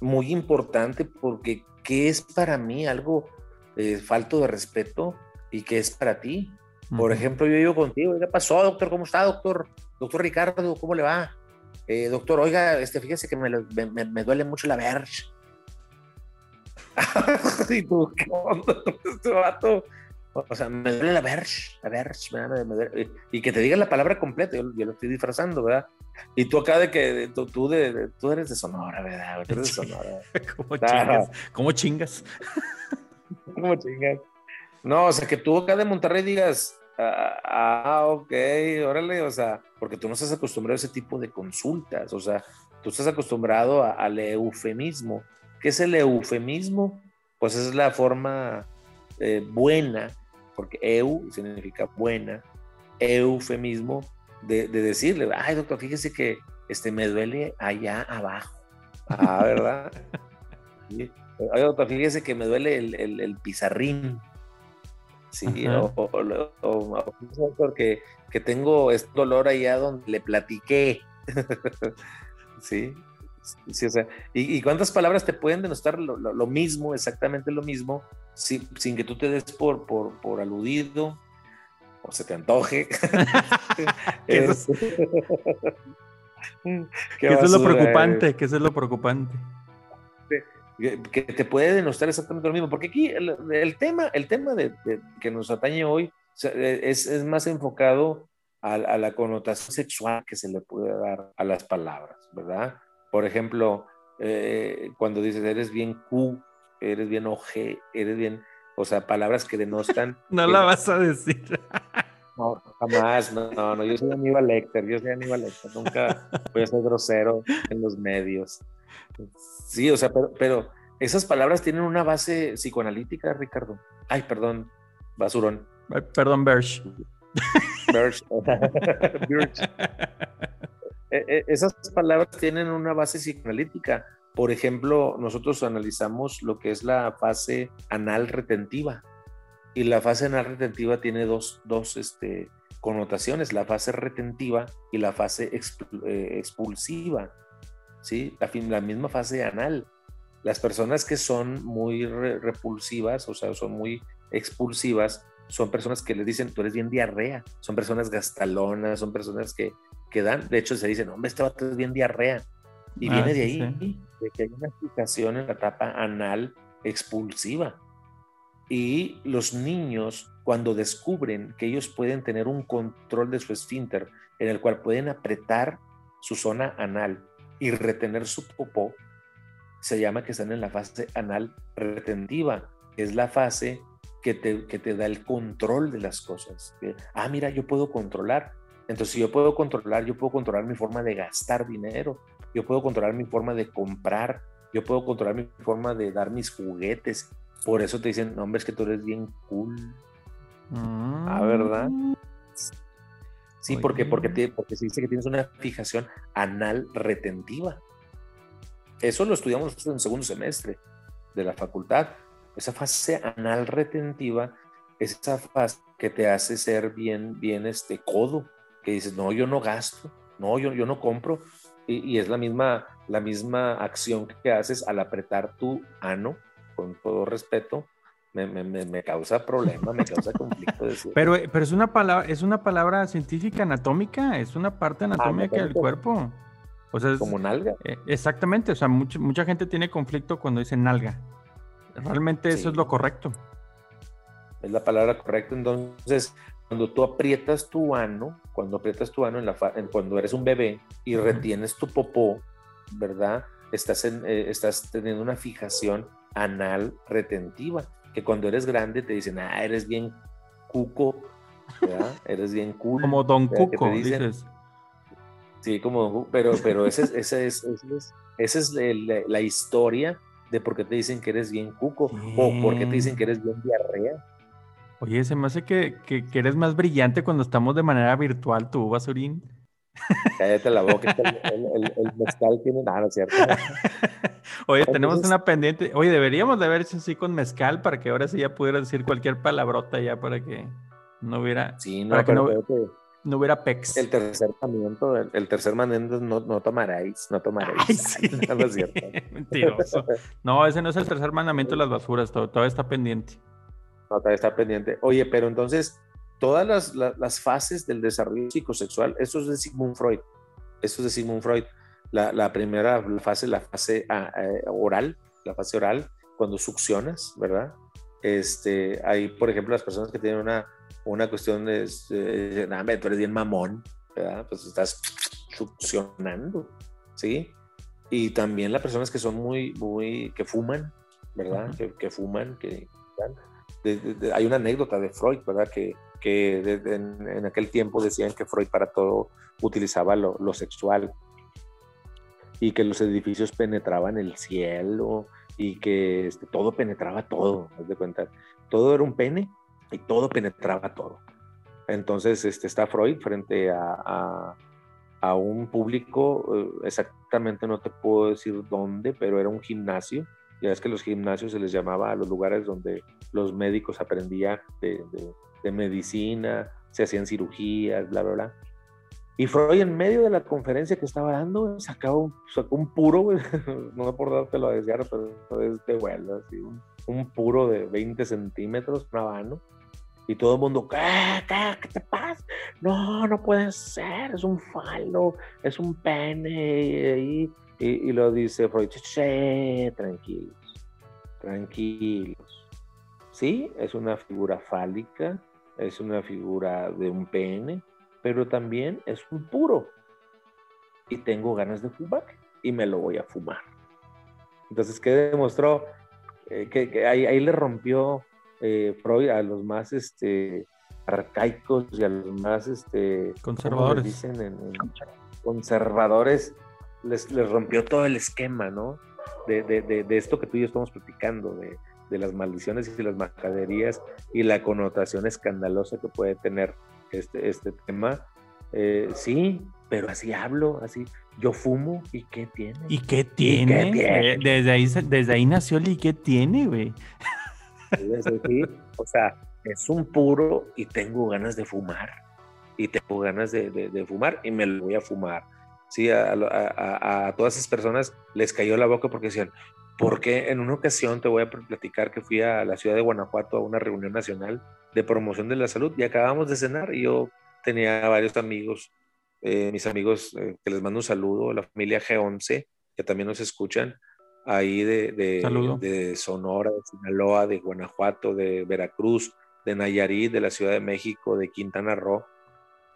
muy importante porque ¿qué es para mí algo eh, falto de respeto y qué es para ti? Por
Ujú.
ejemplo, yo digo contigo, ¿qué pasó, doctor? ¿Cómo está, doctor? Doctor Ricardo, ¿cómo le va? Eh, doctor, oiga, este, fíjese que me, me- me- me duele mucho la verge. *laughs* y tú, ¿qué onda con este vato? O sea, me duele la verge, la verge, me- me- me duele. y que te diga la palabra completa, yo, yo lo estoy disfrazando, ¿verdad? Y tú acá de que tú, tú de, de- tú eres de Sonora, ¿verdad? Tú eres de Sonora. *laughs*
¿Cómo chingas? ¿Cómo chingas? *laughs*
¿Cómo chingas? No, o sea, que tú acá de Monterrey digas, ah, ah, ok, órale, o sea, porque tú no estás acostumbrado a ese tipo de consultas, o sea, tú estás acostumbrado a- al eufemismo. ¿Qué es el eufemismo? Pues es la forma eh, buena, porque eu significa buena, eufemismo de, decirle, ay doctor, fíjese que este, me duele allá abajo. Ah, *laughs* ¿verdad? Ay doctor, fíjese que me duele el, pizarrín. Sí, o, o, que, tengo este dolor allá donde le platiqué. *laughs* sí, sí, o sea, ¿y, cuántas palabras te pueden denostar lo, mismo, exactamente lo mismo, sin que tú te des por, por, por aludido, o se te antoje. *laughs* *laughs* *laughs*
eso, es lo preocupante, que eso es lo preocupante.
Que te puede denostar exactamente lo mismo, porque aquí el, tema, el tema de, que nos atañe hoy es, es más enfocado a, a, la connotación sexual que se le puede dar a las palabras, ¿verdad? Por ejemplo, eh, cuando dices eres bien Q, eres bien OG, eres bien o sea, palabras que denostan. *laughs*
no la vas a decir. *laughs*
no, jamás, no, no, yo soy Aníbal Lecter, yo soy Aníbal Lecter, nunca voy a ser grosero en los medios. Sí, o sea, pero, pero esas palabras tienen una base psicoanalítica, Ricardo. Ay, perdón, basurón.
perdón, Bersh.
Bersh. *laughs* E, e, esas palabras tienen una base psicoanalítica. Por ejemplo, nosotros analizamos lo que es la fase anal retentiva. Y la fase anal retentiva tiene dos, dos este, connotaciones, la fase retentiva y la fase eh, expulsiva. ¿sí? La, misma fase anal. Las personas que son muy repulsivas, o sea, son muy expulsivas, son personas que les dicen, tú eres bien diarrea, son personas gastalonas, son personas que, que dan, de hecho se dicen, hombre, este vato es bien diarrea. Y ah, viene de ahí, de que hay una fijación en la etapa anal expulsiva. Y los niños, cuando descubren que ellos pueden tener un control de su esfínter, en el cual pueden apretar su zona anal y retener su popó, se llama que están en la fase anal retentiva, es la fase que te, que te da el control de las cosas. Ah, mira, yo puedo controlar. Entonces, si yo puedo controlar, yo puedo controlar mi forma de gastar dinero, yo puedo controlar mi forma de comprar, yo puedo controlar mi forma de dar mis juguetes. Por eso te dicen, no, hombre, es que tú eres bien cool. Ah, ¿verdad? Sí, porque, porque, porque se dice que tienes una fijación anal retentiva. Eso lo estudiamos en segundo semestre de la facultad. Esa fase anal retentiva es esa fase que te hace ser bien, bien este codo, que dices, no, yo no gasto, no, yo, yo no compro, y, es la misma, la misma acción que haces al apretar tu ano, con todo respeto, me, me, me, causa problema, me causa *laughs* conflicto.
Pero, pero es, una palabra, es una palabra científica anatómica, es una parte anatómica del cuerpo. O sea,
como nalga.
Eh, exactamente, o sea, mucha, mucha gente tiene conflicto cuando dice nalga. Realmente eso es lo correcto.
Es la palabra correcta. Entonces, cuando tú aprietas tu ano, cuando aprietas tu ano en la cuando eres un bebé y retienes tu popó, ¿verdad? Estás, en, eh, estás teniendo una fijación anal retentiva, que cuando eres grande te dicen, ah, eres bien cuco, ¿verdad? *laughs* eres bien cool.
Como Don Cuco, dices.
Sí, como, pero, pero esa es, esa es, esa es, la, historia de por qué te dicen que eres bien cuco o por qué te dicen que eres bien diarrea.
Oye, se me hace que, que, eres más brillante cuando estamos de manera virtual, tú, Basurín.
Cállate la boca, el, el, mezcal tiene nada, ¿cierto? *laughs*
Oye, tenemos una pendiente. Oye, deberíamos de haber hecho así con mezcal para que ahora sí ya pudiera decir cualquier palabrota ya para que no hubiera.
Sí, no,
para
que
no, no, hubiera pex.
El tercer mandamiento, el, tercer mandamiento no, no tomaréis, no tomaréis. Ay, sí. *laughs* no es cierto. *laughs*
Mentiroso. No, ese no es el tercer mandamiento de las basuras, todo, todo está pendiente.
No, está pendiente. Oye, pero entonces, todas las, las, fases del desarrollo psicosexual, eso es de Sigmund Freud. Eso es de Sigmund Freud. La, la primera fase, la fase ah, eh, oral, la fase oral, cuando succionas, ¿verdad? Este, hay, por ejemplo, las personas que tienen una, una cuestión de, de nah, tú eres bien mamón, ¿verdad? Pues estás succionando, ¿sí? Y también las personas que son muy, muy, que fuman, ¿verdad? que, que, fuman, que, hay una anécdota de Freud, ¿verdad? Que, que en, aquel tiempo decían que Freud para todo utilizaba lo, sexual y que los edificios penetraban el cielo y que este, todo penetraba todo, haz de cuenta. Todo era un pene y todo penetraba todo. Entonces este, está Freud frente a, a, a un público, eh, exactamente no te puedo decir dónde, pero era un gimnasio. Ya es que los gimnasios se les llamaba a los lugares donde los médicos aprendían de, de, de medicina, se hacían cirugías, bla, bla, bla. Y Freud en medio de la conferencia que estaba dando sacaba un, sacó un puro, *laughs* no por dártelo a desear, pero es de vuelo, así, un, un, puro de 20 centímetros, una mano. Y todo el mundo, ¿qué, qué, qué te pasa? No, no puede ser, es un falo, es un pene. Y, y, y lo dice Freud, sí, tranquilos, tranquilos. Sí, es una figura fálica, es una figura de un pene, pero también es un puro. Y tengo ganas de fumar y me lo voy a fumar. Entonces, ¿qué demostró? Eh, que, que ahí, ahí, le rompió eh, Freud a los más este, arcaicos y a los más este,
conservadores.
Dicen en, en, conservadores, les, les, rompió todo el esquema, ¿no? De, de, de, de, esto que tú y yo estamos platicando, de, de las maldiciones y las majaderías y la connotación escandalosa que puede tener este, este tema. Eh, sí, pero así hablo, así. Yo fumo y qué tiene.
¿Y qué tiene? ¿Y qué tiene? Desde, ahí, desde ahí nació el y qué tiene, güey.
Sí, o sea, es un puro y tengo ganas de fumar. Y tengo ganas de, de, de fumar y me lo voy a fumar. Sí, a, a, a, todas esas personas les cayó la boca porque decían, porque en una ocasión te voy a platicar que fui a la ciudad de Guanajuato a una reunión nacional de promoción de la salud y acabamos de cenar y yo tenía varios amigos, eh, mis amigos eh, que les mando un saludo, la familia G11, que también nos escuchan, ahí de, de, de, Sonora, de Sinaloa, de Guanajuato, de Veracruz, de Nayarit, de la Ciudad de México, de Quintana Roo.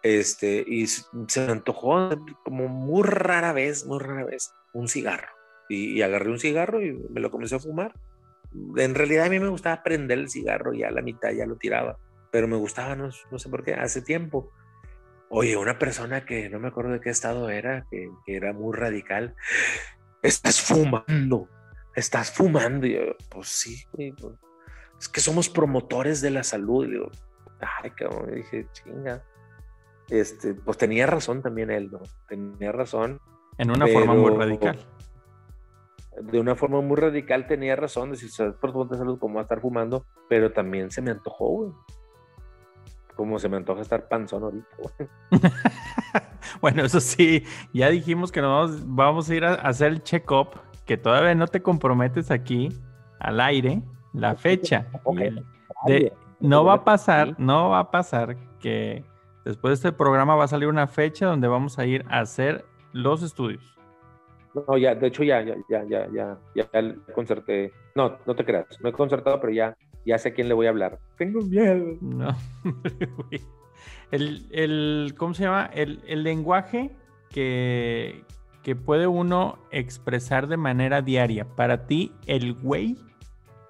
Este, y se me antojó como muy rara vez, muy rara vez, un cigarro y, y, agarré un cigarro y me lo comencé a fumar. En realidad a mí me gustaba prender el cigarro, ya a la mitad ya lo tiraba, pero me gustaba, no, no sé por qué, hace tiempo. Oye, una persona que no me acuerdo de qué estado era, que, que era muy radical, estás fumando, estás fumando. Y yo, pues sí, pues, es que somos promotores de la salud. Y digo, ay, cabrón, dije, chinga. Este, pues tenía razón también él, ¿no? Tenía razón.
En una pero... forma muy radical
de una forma muy radical tenía razón de si sabes por tu salud cómo va a estar fumando, pero también se me antojó, güey. Como se me antoja estar panzón ahorita, güey. *laughs*
bueno, eso sí, ya dijimos que nos vamos, vamos a ir a hacer el check-up, que todavía no te comprometes aquí al aire, la fecha. Okay. De, no va a pasar, no va a pasar que después de este programa va a salir una fecha donde vamos a ir a hacer los estudios.
No, ya, de hecho ya, ya, ya, ya, ya, ya concerté. No, no te creas, no he concertado, pero ya, ya sé a quién le voy a hablar. Tengo miedo.
No, *laughs* el, el, ¿cómo se llama? El, el lenguaje que, que puede uno expresar de manera diaria. Para ti, el güey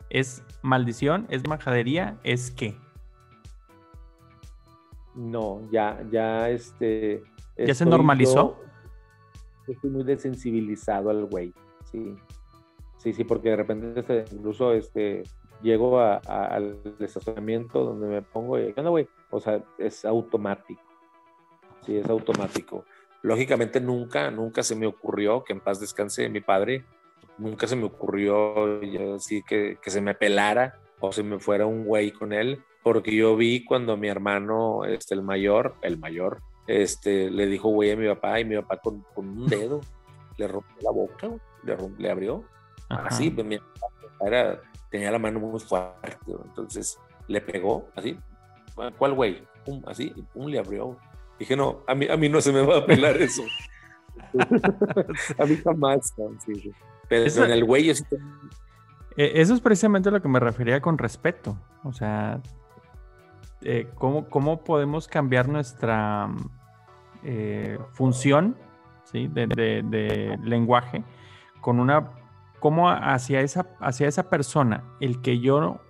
es maldición, es majadería, es qué?
No, ya, ya, este.
¿Ya se normalizó?
Yo estoy muy desensibilizado al güey, sí. Sí, sí, porque de repente este, incluso este, llego a, a, al estacionamiento donde me pongo y, ¿qué onda, güey? O sea, es automático. Sí, es automático. Lógicamente nunca, nunca se me ocurrió, que en paz descanse mi padre, nunca se me ocurrió así que, que se me pelara o se me fuera un güey con él, porque yo vi cuando mi hermano, este, el mayor, el mayor, este, le dijo güey a mi papá y mi papá con, con un dedo *laughs* le rompió la boca, le, rompió, le abrió. Ajá. Así, pues mi papá era, tenía la mano muy fuerte, entonces le pegó así. ¿Cuál güey? Pum, así, y pum, le abrió. Dije, no, a mí, a mí no se me va a pelar eso. *laughs* a mí jamás. Sí, Pero eso, en el güey yo sí tengo...
Eso es precisamente lo que me refería con respeto. O sea, eh, ¿cómo, ¿cómo podemos cambiar nuestra eh, función ¿sí? de, de, de, lenguaje con una, como hacia esa, hacia esa persona, el que yo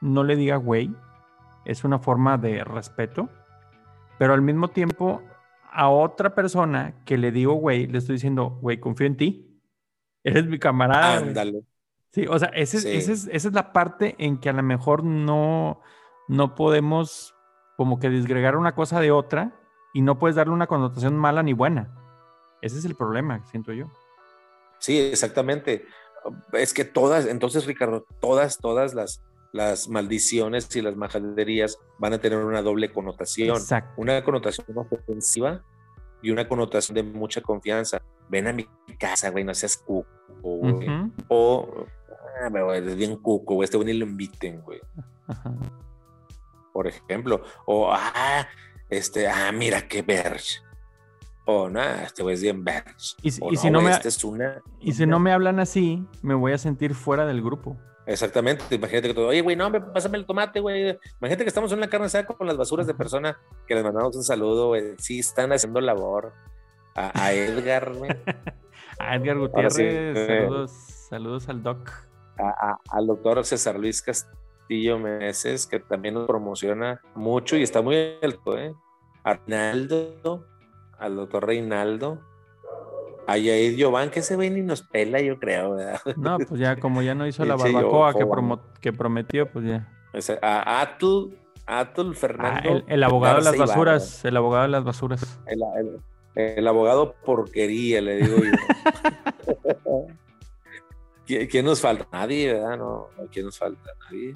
no le diga güey, es una forma de respeto, pero al mismo tiempo a otra persona que le digo güey, le estoy diciendo, güey, confío en ti, eres mi camarada.
Ándale.
Sí, o sea, ese, sí. ese es, esa es la parte en que a lo mejor no, no podemos como que disgregar una cosa de otra y no puedes darle una connotación mala ni buena. Ese es el problema, siento yo.
Sí, exactamente. Es que todas, entonces Ricardo, todas, todas las, las maldiciones y las majaderías van a tener una doble connotación.
Exacto.
Una connotación ofensiva y una connotación de mucha confianza. Ven a mi casa, güey, no seas cuco, güey. O, ah, pero eres bien cuco, güey, este güey ni lo inviten, güey.
Ajá.
Por ejemplo. O, ah, este, ah, mira qué verge. O, no, este güey es bien verge.
Y si- y si no me-
Este es una...
Y si no me hablan así, me voy a sentir fuera del grupo.
Exactamente, imagínate que todo, oye, güey, no, hombre, pásame el tomate, güey. Imagínate que estamos en una carne asada con las basuras de persona que les mandamos un saludo, güey. Sí, están haciendo labor. A, a Edgar, güey, *laughs*
A Edgar
sí,
Gutiérrez,
eh.
saludos, saludos al doc.
a- a- al doctor César Luis Castillo Meneses, que también nos promociona mucho y está muy alto, ¿eh? A Reinaldo, al doctor Reinaldo, a Yair Giovanni, que ese güey ni nos pela, yo creo, ¿verdad?
No, pues ya, como ya no hizo *laughs* la barbacoa que, promo- que prometió, pues ya.
O sea, a Atul, Atul
Ah,
Fernando.
el, el abogado de las
Ibarra.
basuras, el abogado de las basuras.
El, el- el abogado porquería, le digo yo. *laughs* ¿Qui- ¿Quién nos falta? Nadie, ¿verdad? No, ¿quién nos falta? Nadie.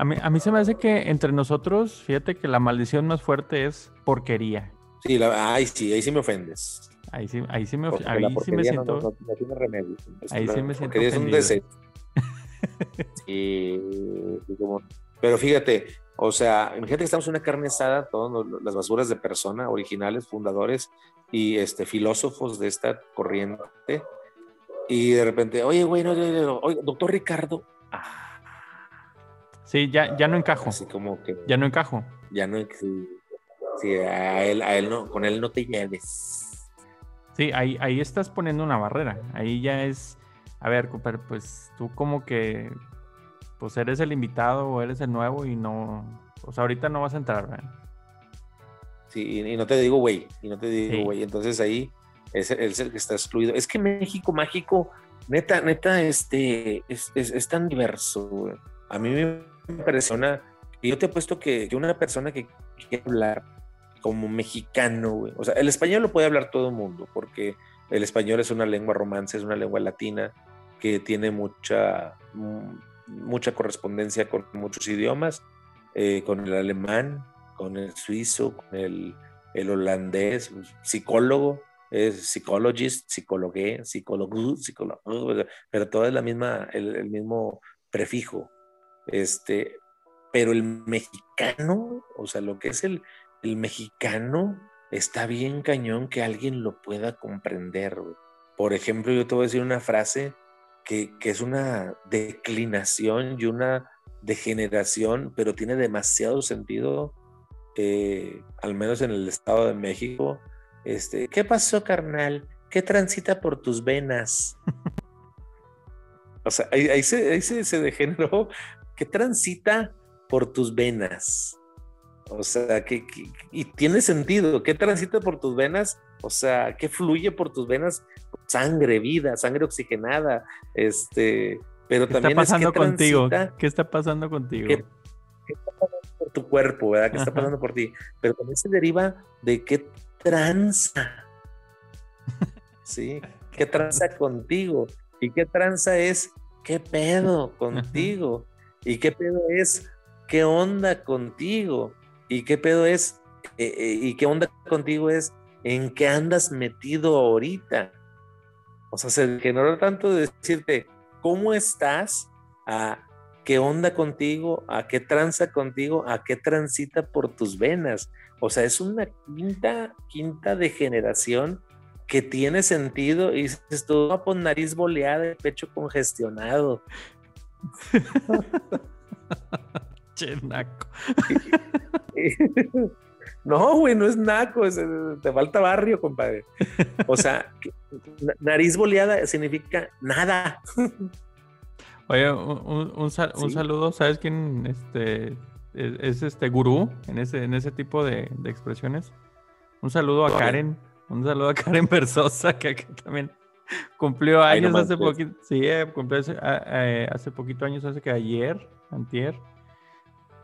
A mí, a mí se me hace que entre nosotros, fíjate que la maldición más fuerte es porquería.
Sí, la- ay, sí, ahí sí me ofendes.
Ahí sí, ahí sí me,
Porque
ahí sí me
no-
siento.
no, no- no tiene remedio. Es
Ahí
la
sí me siento
porquería es un
ofendido.
deseo. *laughs* Sí, como- Pero fíjate, o sea, imagínate que estamos en una carne asada, todas las basuras de persona, originales, fundadores y este, filósofos de esta corriente. Y de repente, oye, güey, no, no, no, oye, doctor Ricardo.
Sí, ya, ya no encajo.
así como que
Ya no encajo.
ya no. Sí, sí, a él, a él no, con él no te lleves.
Sí, ahí, ahí estás poniendo una barrera. Ahí ya es. A ver, Cooper, pues tú como que. Pues eres el invitado o eres el nuevo y no. Pues ahorita no vas a entrar, ¿verdad?
Sí, y, y no te digo, güey, y no te digo,
Sí.
güey. Entonces ahí es, el- es el que está excluido. Es que México mágico, neta, neta, este, es, es- es tan diverso, güey. A mí me impresiona, y yo te apuesto que, que una persona que quiere hablar como mexicano, güey, o sea, el español lo puede hablar todo el mundo, porque el español es una lengua romance, es una lengua latina que tiene mucha, mm, mucha correspondencia con muchos idiomas, eh, con el alemán, con el suizo, con el, el holandés, psicólogo, es psychologist, psicologué, psicólogo, psicólogo, pero todo es la misma, el, el mismo prefijo. Este, pero el mexicano, o sea, lo que es el, el mexicano, está bien cañón que alguien lo pueda comprender. güey. Por ejemplo, yo te voy a decir una frase que, que es una declinación y una degeneración, pero tiene demasiado sentido, eh, al menos en el Estado de México. Este, ¿Qué pasó, carnal? ¿Qué transita por tus venas? *laughs* o sea, ahí, ahí se, ahí se, se degeneró. ¿Qué transita por tus venas? O sea, que, que- y tiene sentido. ¿Qué transita por tus venas? O sea, ¿qué fluye por tus venas? Sangre, vida, sangre oxigenada. Este, pero
¿Qué está
también es
pasando
que
contigo?
transita
¿Qué está pasando contigo?
¿Qué, qué está pasando por tu cuerpo, verdad? ¿Qué está pasando por ti? Pero también se deriva de qué tranza. *laughs* ¿Sí? ¿Qué tranza contigo? ¿Y qué tranza es qué pedo contigo? ¿Y qué pedo es qué onda contigo? ¿Y qué pedo es eh, eh, y qué onda contigo es en qué andas metido ahorita? O sea, se generó tanto de decirte, ¿cómo estás? A qué onda contigo, a qué tranza contigo, a qué transita por tus venas. O sea, es una quinta, quinta degeneración que tiene sentido y tú, "No, pues nariz boleada, pecho congestionado. *laughs*
Che, naco. *laughs*
No, güey, no es naco, es- te falta barrio, compadre. O sea, nariz boleada significa nada.
Oye, un, saludo, ¿sabes quién este, es, es este gurú en ese, en ese tipo de, de expresiones? Un saludo a. Karen, un saludo a Karen Versosa, que, que también cumplió
Ay, no
años hace poquito, sí, eh, cumplió hace, eh, hace poquito años, hace que ayer, antier.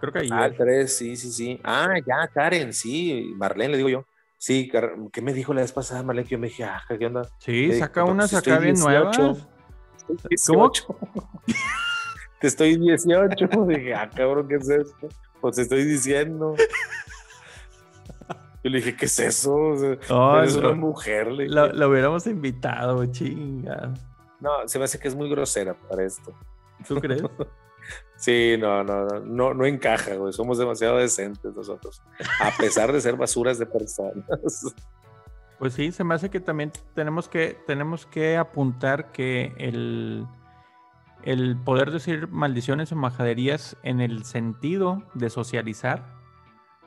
Creo que ayer.
Ah, 3, sí, sí, sí. Ah, ya, Karen, sí. Marlene, le digo yo. Sí, ¿qué me dijo la vez pasada, Marlene? Que yo me dije, ah, ¿qué onda?
sí,
Eh,
saca unas
estoy
acá bien
18.
nuevas.
¿Cómo? *laughs* Te estoy 18. *laughs* Dije, ah, cabrón, ¿qué es esto? Pues te estoy diciendo. Yo le dije, ¿qué es eso? O sea,
Oh,
eres una mujer. Le
lo hubiéramos invitado, chinga.
No, se me hace que es muy grosera para esto.
¿Tú crees? *laughs*
Sí, no, no, no, no, no encaja, güey. Somos demasiado decentes nosotros. A pesar de ser basuras de personas. *laughs*
Pues sí, se me hace que también tenemos que, tenemos que apuntar que el, el poder decir maldiciones o majaderías en el sentido de socializar,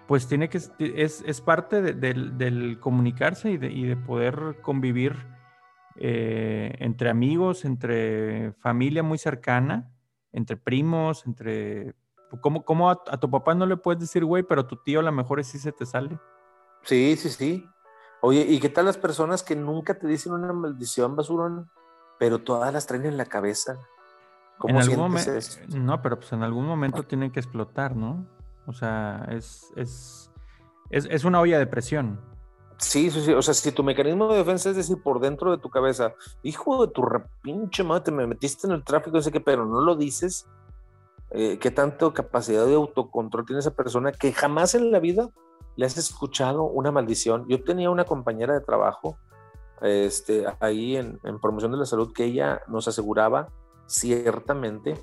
pues tiene que es, es parte de- del, del comunicarse y de, y de poder convivir eh, entre amigos, entre familia muy cercana, entre primos, entre... ¿Cómo, cómo a, a tu papá no le puedes decir, güey, pero a tu tío a lo mejor sí se te sale?
Sí, sí, sí. Oye, ¿y qué tal las personas que nunca te dicen una maldición, basurón, pero todas las traen en la cabeza?
En
¿Cómo
algún
sientes
momento,
eso?
no, pero pues en algún momento tienen que explotar, ¿no? O sea, es, es, es, es una olla de presión.
Sí, sí, sí. O sea, si tu mecanismo de defensa es decir, por dentro de tu cabeza, hijo de tu repinche madre, me metiste en el tráfico, no sé qué, pero no lo dices, eh, ¿qué tanto capacidad de autocontrol tiene esa persona que jamás en la vida le has escuchado una maldición? Yo tenía una compañera de trabajo este, ahí en promoción de la salud que ella nos aseguraba ciertamente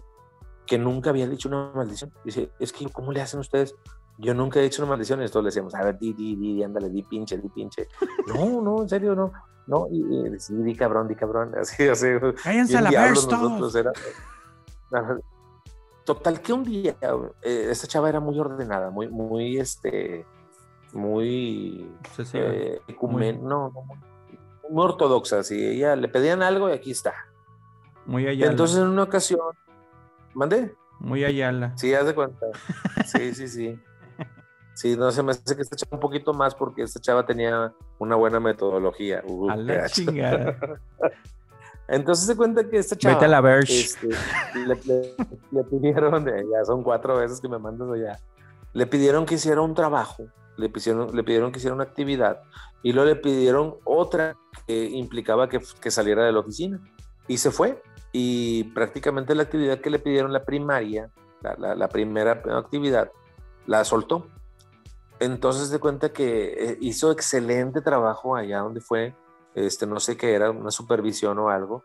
que nunca había dicho una maldición. Dice, es que, ¿cómo le hacen ustedes? Yo nunca he dicho una maldición y todos le decíamos, a ver, di, di, di, ándale, di pinche, di pinche. *laughs* No, no, en serio, no. No, y, y sí, di cabrón, di cabrón. *laughs* Así, así.
Cállense a la
Ajá. Total que un día, eh, esta chava era muy ordenada, muy, muy, este, muy,
Obsesiva.
eh, ecumen- no, no, muy, muy ortodoxa. Así, ella le pedían algo y aquí está.
muy allá.
Entonces, en una ocasión, mandé.
muy allá.
Sí, haz de cuenta. Sí, sí, sí. Sí, no se me hace que esta chava un poquito más porque esta chava tenía una buena metodología. Uh,
A la chingada. *laughs*
Entonces se cuenta que esta chava.
Vete a la Verge.
este, le, le- le pidieron, eh, ya son cuatro veces que me mandas allá. Le pidieron que hiciera un trabajo, le pidieron, le pidieron que hiciera una actividad y luego le pidieron otra que implicaba que, que saliera de la oficina. Y se fue. Y prácticamente la actividad que le pidieron, la primaria, la, la- primera actividad, la soltó. Entonces se cuenta que eh, hizo excelente trabajo allá donde fue, este, no sé qué era, una supervisión o algo,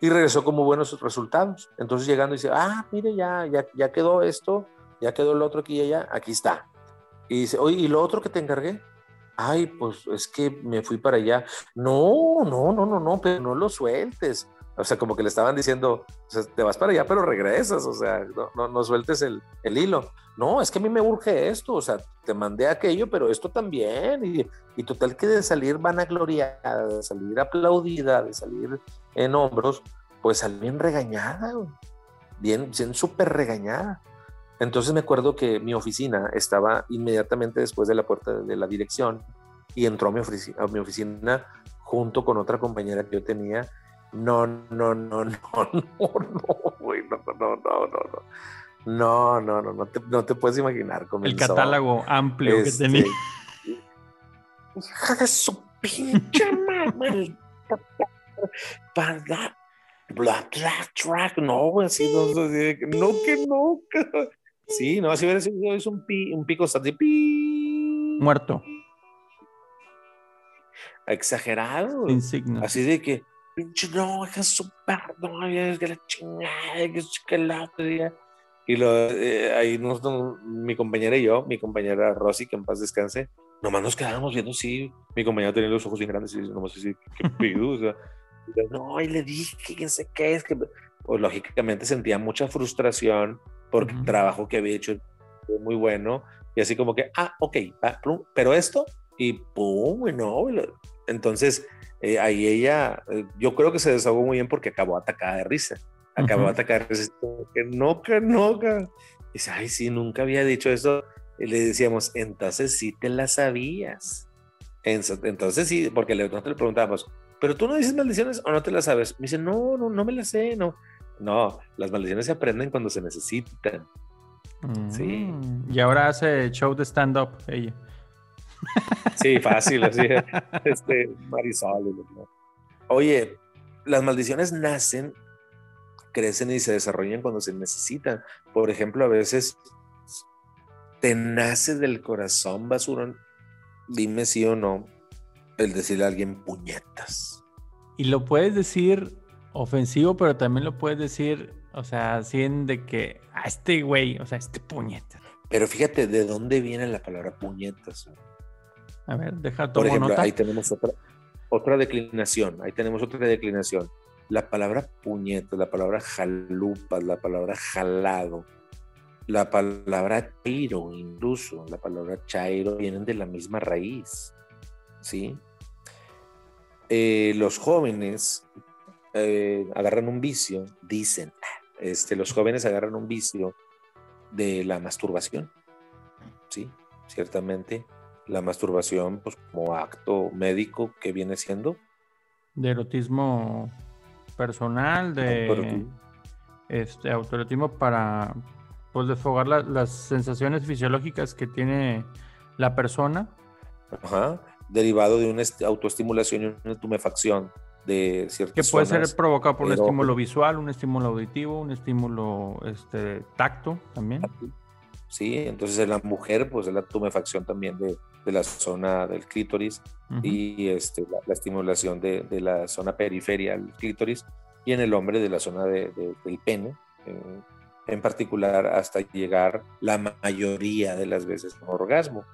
y regresó con buenos resultados. Entonces llegando dice, ah, mire, ya, ya, ya quedó esto, ya quedó el otro aquí y allá, aquí está. Y dice, oye, ¿y lo otro que te encargué? Ay, pues es que me fui para allá. No, no, no, no, no, pero no lo sueltes. O sea, como que le estaban diciendo, o sea, te vas para allá, pero regresas, o sea, no, no, no sueltes el, el hilo. No, es que a mí me urge esto, o sea, te mandé aquello, pero esto también. Y, y total que de salir vanagloriada, de salir aplaudida, de salir en hombros, pues salí bien regañada, bien, bien súper regañada. Entonces me acuerdo que mi oficina estaba inmediatamente después de la puerta de la dirección y entró a mi, ofici- a mi oficina junto con otra compañera que yo tenía. No, no, no, no, *laughs* no, no, güey, no, no, no, no, no. No, no, no, no te, no te puedes imaginar.
El
comenzó,
catálogo amplio
este,
que tenía.
Hija de su pinche *laughs* madre. Para bla, bla, track. No, güey, así no, así que, no, que no. que- Sí, no, así hubiera sido es un, pi, un pico así, pi.
Muerto,
Exagerado.
sin signos.
Así de que, pinche, no, súper, no, es que la chingada, que es que la otra. Y lo, eh, ahí nosotros, mi compañera y yo, mi compañera Rosy, que en paz descanse, nomás nos quedábamos viendo, sí, mi compañera tenía los ojos bien grandes y nomás así, qué *laughs* pido, o sea, no, y le dije que quién sé qué es, que, pues lógicamente sentía mucha frustración porque
Ujú.
el trabajo que había hecho fue muy bueno, y así como que, ah, ok, pero esto, y pum, y no, entonces, eh, ahí ella, eh, yo creo que se desahogó muy bien porque acabó atacada de risa. Acabó
Ujú.
atacada de risa. Que no, que no, que. Dice, ay, sí, nunca había dicho eso. Y le decíamos, entonces sí te la sabías. Entonces sí, porque le, nosotros le preguntábamos, ¿pero tú no dices maldiciones o no te las sabes? Me dice, no, no, no me las sé, no. No, las maldiciones se aprenden cuando se necesitan. Sí.
Mm, Y ahora hace show de stand-up ella.
Sí, fácil, así. Este, Marisol. y lo- Oye, las maldiciones nacen, crecen y se desarrollan cuando se necesitan. Por ejemplo, a veces te nace del corazón, basurón. Dime sí o no, el decirle a alguien puñetas.
Y lo puedes decir ofensivo, pero también lo puedes decir, o sea, así en de que, a este güey, o sea, este puñeta.
Pero fíjate de dónde viene la palabra puñetas.
A ver, deja
Por ejemplo,
nota.
ahí tenemos otra, otra declinación, ahí tenemos otra declinación. La palabra puñetas, la palabra jalupas, la palabra jalado, la palabra chairo incluso, la palabra chairo vienen de la misma raíz, ¿sí? Eh, los jóvenes eh, agarran un vicio, dicen, este, los jóvenes agarran un vicio de la masturbación, ¿sí? Ciertamente la masturbación pues, como acto médico que viene siendo.
De erotismo personal, de este autoerotismo para pues desfogar la- las sensaciones fisiológicas que tiene la persona.
Ajá, derivado de una est- autoestimulación y una tumefacción de ciertas
Que puede
zonas.
ser provocado por un
pero-
estímulo visual, un estímulo auditivo, un estímulo este, tacto también.
Sí, entonces en la mujer, pues es la tumefacción también de, de la zona del clítoris y este, la, la estimulación de, de la zona periferia del clítoris y en el hombre de la zona de- de- del pene, en, en particular hasta llegar la mayoría de las veces a un orgasmo.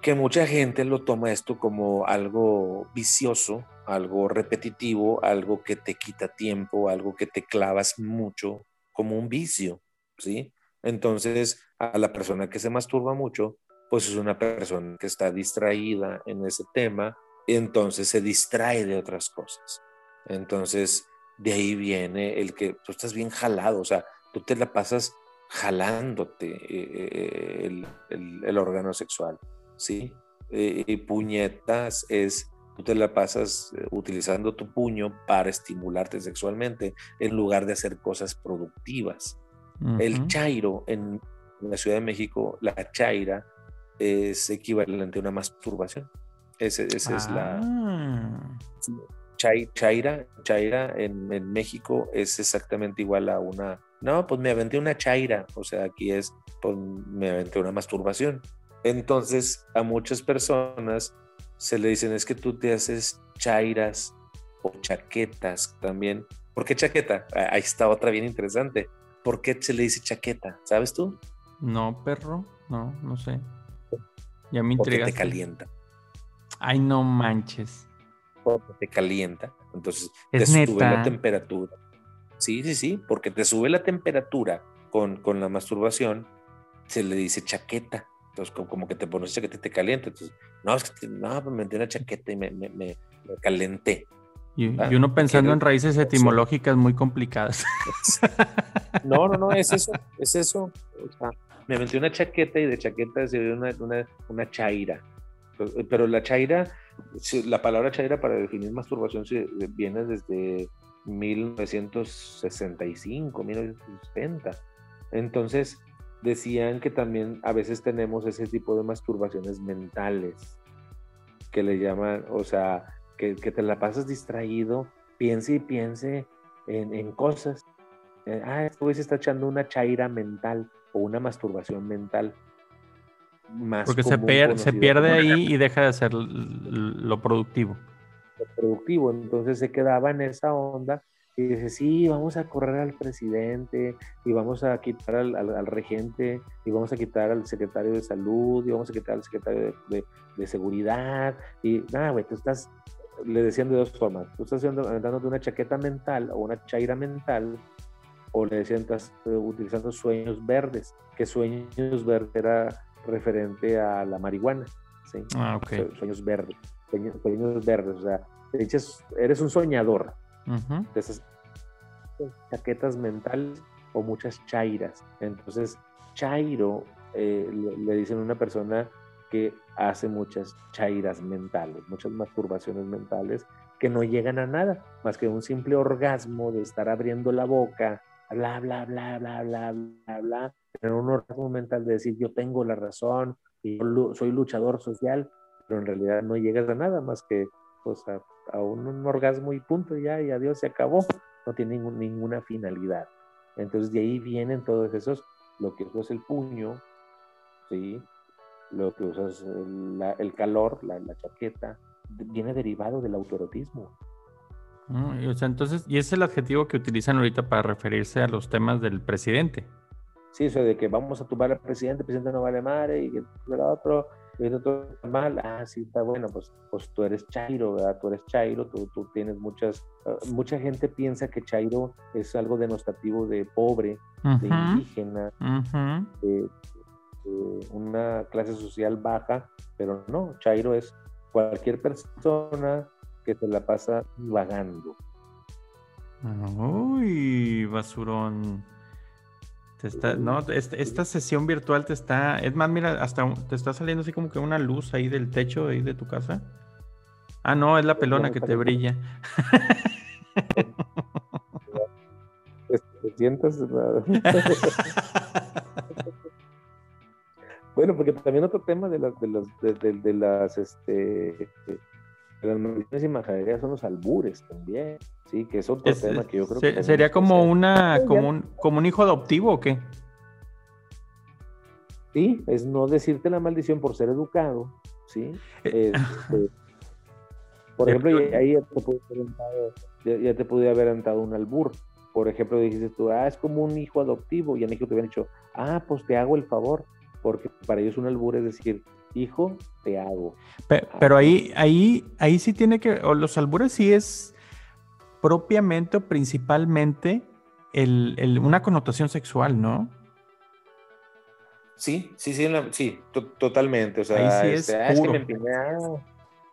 Que mucha gente lo toma esto como algo vicioso, algo repetitivo, algo que te quita tiempo, algo que te clavas mucho, como un vicio, ¿sí? Entonces, a la persona que se masturba mucho, pues es una persona que está distraída en ese tema, entonces se distrae de otras cosas. Entonces, de ahí viene el que tú estás bien jalado, o sea, tú te la pasas jalándote eh, el, el- el órgano sexual, ¿sí? Eh, y puñetas es, tú te la pasas eh, utilizando tu puño para estimularte sexualmente en lugar de hacer cosas productivas. El chairo en la Ciudad de México, la chaira es equivalente a una masturbación. Ese- Esa es la
Ah.
chai- chaira. Chaira en, en México es exactamente igual a una. No, pues me aventé una chaira. O sea, aquí es, pues me aventé una masturbación. Entonces, a muchas personas se le dicen es que tú te haces chairas o chaquetas también. ¿Por qué chaqueta? Ah, Ahí está otra bien interesante. ¿Por qué se le dice chaqueta? ¿Sabes tú?
No, perro, no, no sé. Ya me
Porque te calienta.
Ay, no manches.
porque te calienta. Entonces
Es
te sube la temperatura. Sí, sí, sí, porque te sube la temperatura con, con la masturbación, se le dice chaqueta. Entonces, como, como que te pones chaqueta y te calienta. Entonces, no, es que te- no, pues me metí una chaqueta y me, me, me- me calenté.
Y,
Ah,
y uno pensando
quiero-
en raíces etimológicas muy complicadas. *laughs*
No, no, no, es eso, es eso. O sea, me metí una chaqueta y de chaqueta se ve una, una, una chaira. Pero- Pero la chaira, la palabra chaira para definir masturbación viene desde 1965, 1960. Entonces, decían que también a veces tenemos ese tipo de masturbaciones mentales, que le llaman, o sea, que, que te la pasas distraído, piense y piense en, en cosas. Eh, ah, este güey se está echando una chaira mental o una masturbación mental. Más
Porque se, pierde ahí y deja de ser l- l- lo productivo.
productivo. Entonces se quedaba en esa onda y dice, sí, vamos a correr al presidente y vamos a quitar al, al- al regente y vamos a quitar al secretario de salud y vamos a quitar al secretario de, de- de seguridad. Y nada, güey, tú estás, le decían de dos formas, tú estás haciendo- aventándote una chaqueta mental o una chaira mental o le decían, estás eh, utilizando sueños verdes, que sueños verdes era referente a la marihuana. ¿sí?
Ah, ok.
Sue- Sueños verdes, sueños, sueños verdes, o sea, eres un soñador
Ujú.
de esas chaquetas mentales o muchas chairas. Entonces, chairo eh, le, le dicen a una persona que hace muchas chairas mentales, muchas masturbaciones mentales que no llegan a nada, más que un simple orgasmo de estar abriendo la boca, bla, bla, bla, bla, bla, bla, bla, tener un orgasmo mental de decir yo tengo la razón y yo soy luchador social, pero en realidad no llegas a nada más que pues, a, un, orgasmo y punto, ya, y adiós, se acabó. No tiene ninguna finalidad. Entonces de ahí vienen todos esos, lo que es el puño, ¿sí? lo que usas el, calor, la, chaqueta, viene derivado del autorotismo.
Mm, o sea, entonces, y es el adjetivo que utilizan ahorita para referirse a los temas del presidente.
Sí, eso de que vamos a tumbar al presidente, el presidente no vale madre, y que el otro, y el otro mal, ah, sí, está bueno, pues, pues tú eres Chairo, ¿verdad? Tú eres Chairo, tú, tú tienes muchas, ah, mucha gente piensa que Chairo es algo denostativo de pobre, de indígena, de, una clase social baja, pero no, Chairo es cualquier persona que se la pasa vagando.
Uy, basurón. no, esta, sesión virtual te está. Es más, mira, hasta te está saliendo así como que una luz ahí del techo ahí de tu casa. Ah, no, es la pelona que te brilla. *laughs*
Te sientas. *laughs* Bueno, porque también otro tema de las, de los, de, las, este, de las maldiciones y majaderías son los albures también, sí, que es otro tema que yo creo que
sería como una, como un, como un hijo adoptivo o qué?
Sí, es no decirte la maldición por ser educado, sí. Eh, este, *laughs* por ejemplo, ahí ya te, pude haber ya, te pude haber entrado un albur. Por ejemplo, dijiste tú, ah, es como un hijo adoptivo, y a México te habían dicho, ah, pues te hago el favor porque para ellos un albur es decir, hijo, te hago.
Pero, ahí, ahí, ahí sí tiene que, o los albures sí es propiamente o principalmente el, una connotación sexual, ¿no?
Sí, sí, sí, sí, totalmente. O sea,
ahí sí es,
este, ah, que me empiné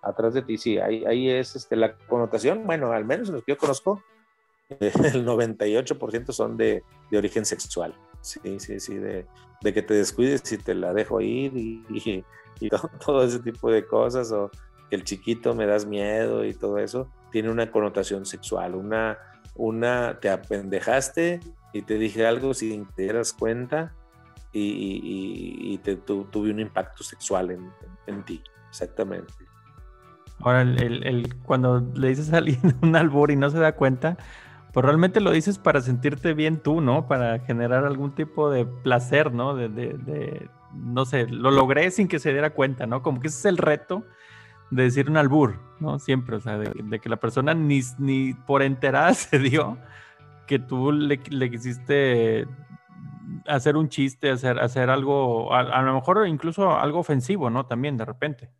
atrás de ti, sí, ahí, ahí es este, la connotación, bueno, al menos en los que yo conozco, *laughs* el 98% son de, de origen sexual. Sí, sí, sí, de, que te descuides y te la dejo ir y, y, *laughs* todo, ese tipo de cosas, o el chiquito me das miedo y todo eso, tiene una connotación sexual, una, una te apendejaste y te dije algo sin que te dieras cuenta y, te, tuve un impacto sexual en, ti, exactamente.
Ahora, cuando le dices a alguien *laughs* un albur y no se da cuenta, pues realmente lo dices para sentirte bien tú, ¿no? Para generar algún tipo de placer, ¿no? De, de, no sé, lo logré sin que se diera cuenta, ¿no? Como que ese es el reto de decir un albur, ¿no? Siempre, o sea, de, que la persona ni, ni, por enterada *laughs* se dio que tú le, quisiste hacer un chiste, hacer, hacer algo, a, lo mejor incluso algo ofensivo, ¿no? También de repente.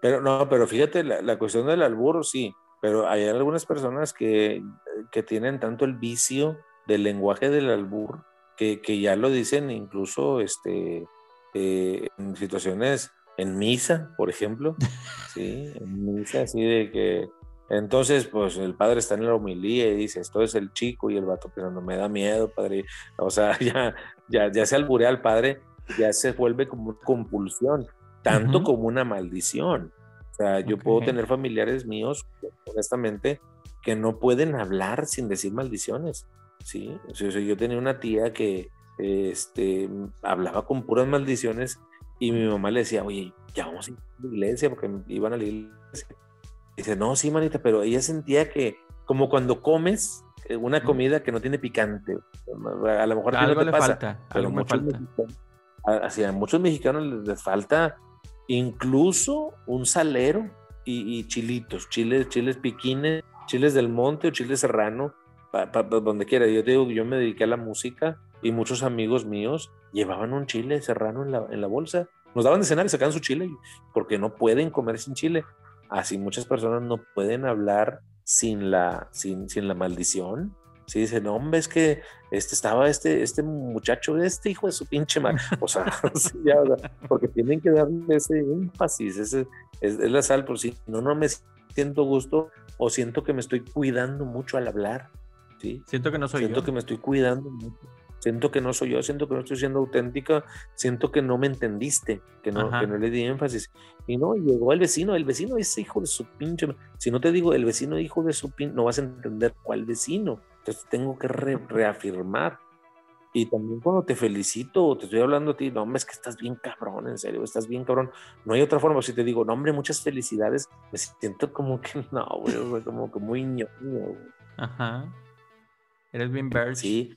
Pero no, pero fíjate, la, la cuestión del albur, sí, pero hay algunas personas que, que tienen tanto el vicio del lenguaje del albur que, que ya lo dicen incluso este, eh, en situaciones en misa, por ejemplo, *laughs* ¿sí? En misa, así de que entonces, pues el padre está en la homilía y dice, esto es el chico y el vato no me da miedo, padre. O sea, *laughs* ya, ya, ya se alburea al padre, ya se vuelve como una compulsión, tanto como una maldición. Sea, yo puedo tener familiares míos, honestamente, que no pueden hablar sin decir maldiciones. ¿sí? O sea, yo tenía una tía que este, hablaba con puras maldiciones y mi mamá le decía, oye, ya vamos a ir a la iglesia porque iban a la iglesia. dice, no, sí, manita, pero ella sentía que como cuando comes eh, una comida que no tiene picante, a lo mejor
algo
no
te pasa, falta, pero muchos,
Mexicanos, a muchos mexicanos les falta incluso un salero y, chilitos, chiles, chiles piquines, chiles del monte o chiles serrano, donde quiera. Yo digo, yo me dediqué a la música y muchos amigos míos llevaban un chile serrano en la, en la bolsa. Nos daban de cenar y sacaban su chile porque no pueden comer sin chile. Así muchas personas no pueden hablar sin la, sin, sin la maldición Sí, dice, no, hombre, es que este, estaba este, este muchacho, este hijo de su pinche madre. *laughs* *laughs* O sea, porque tienen que darle ese énfasis, ese, es, la sal, por si no, no me siento gusto o siento que me estoy cuidando mucho al hablar. ¿sí?
Siento que no soy
siento que me estoy cuidando mucho. Siento que no soy yo, siento que no estoy siendo auténtica, siento que no me entendiste, que no, que no le di énfasis. Y no, llegó el vecino, el vecino es hijo de su pinche. Si no te digo el vecino hijo de su pinche, no vas a entender cuál vecino entonces tengo que reafirmar. Y también cuando te felicito, te estoy hablando a ti, no, hombre, es que estás bien cabrón, en serio, estás bien cabrón. No hay otra forma. Si te digo, no, hombre, muchas felicidades, me siento como que *laughs* no, güey, como que muy ñoño.
Ajá. Eres bien Birch.
Sí.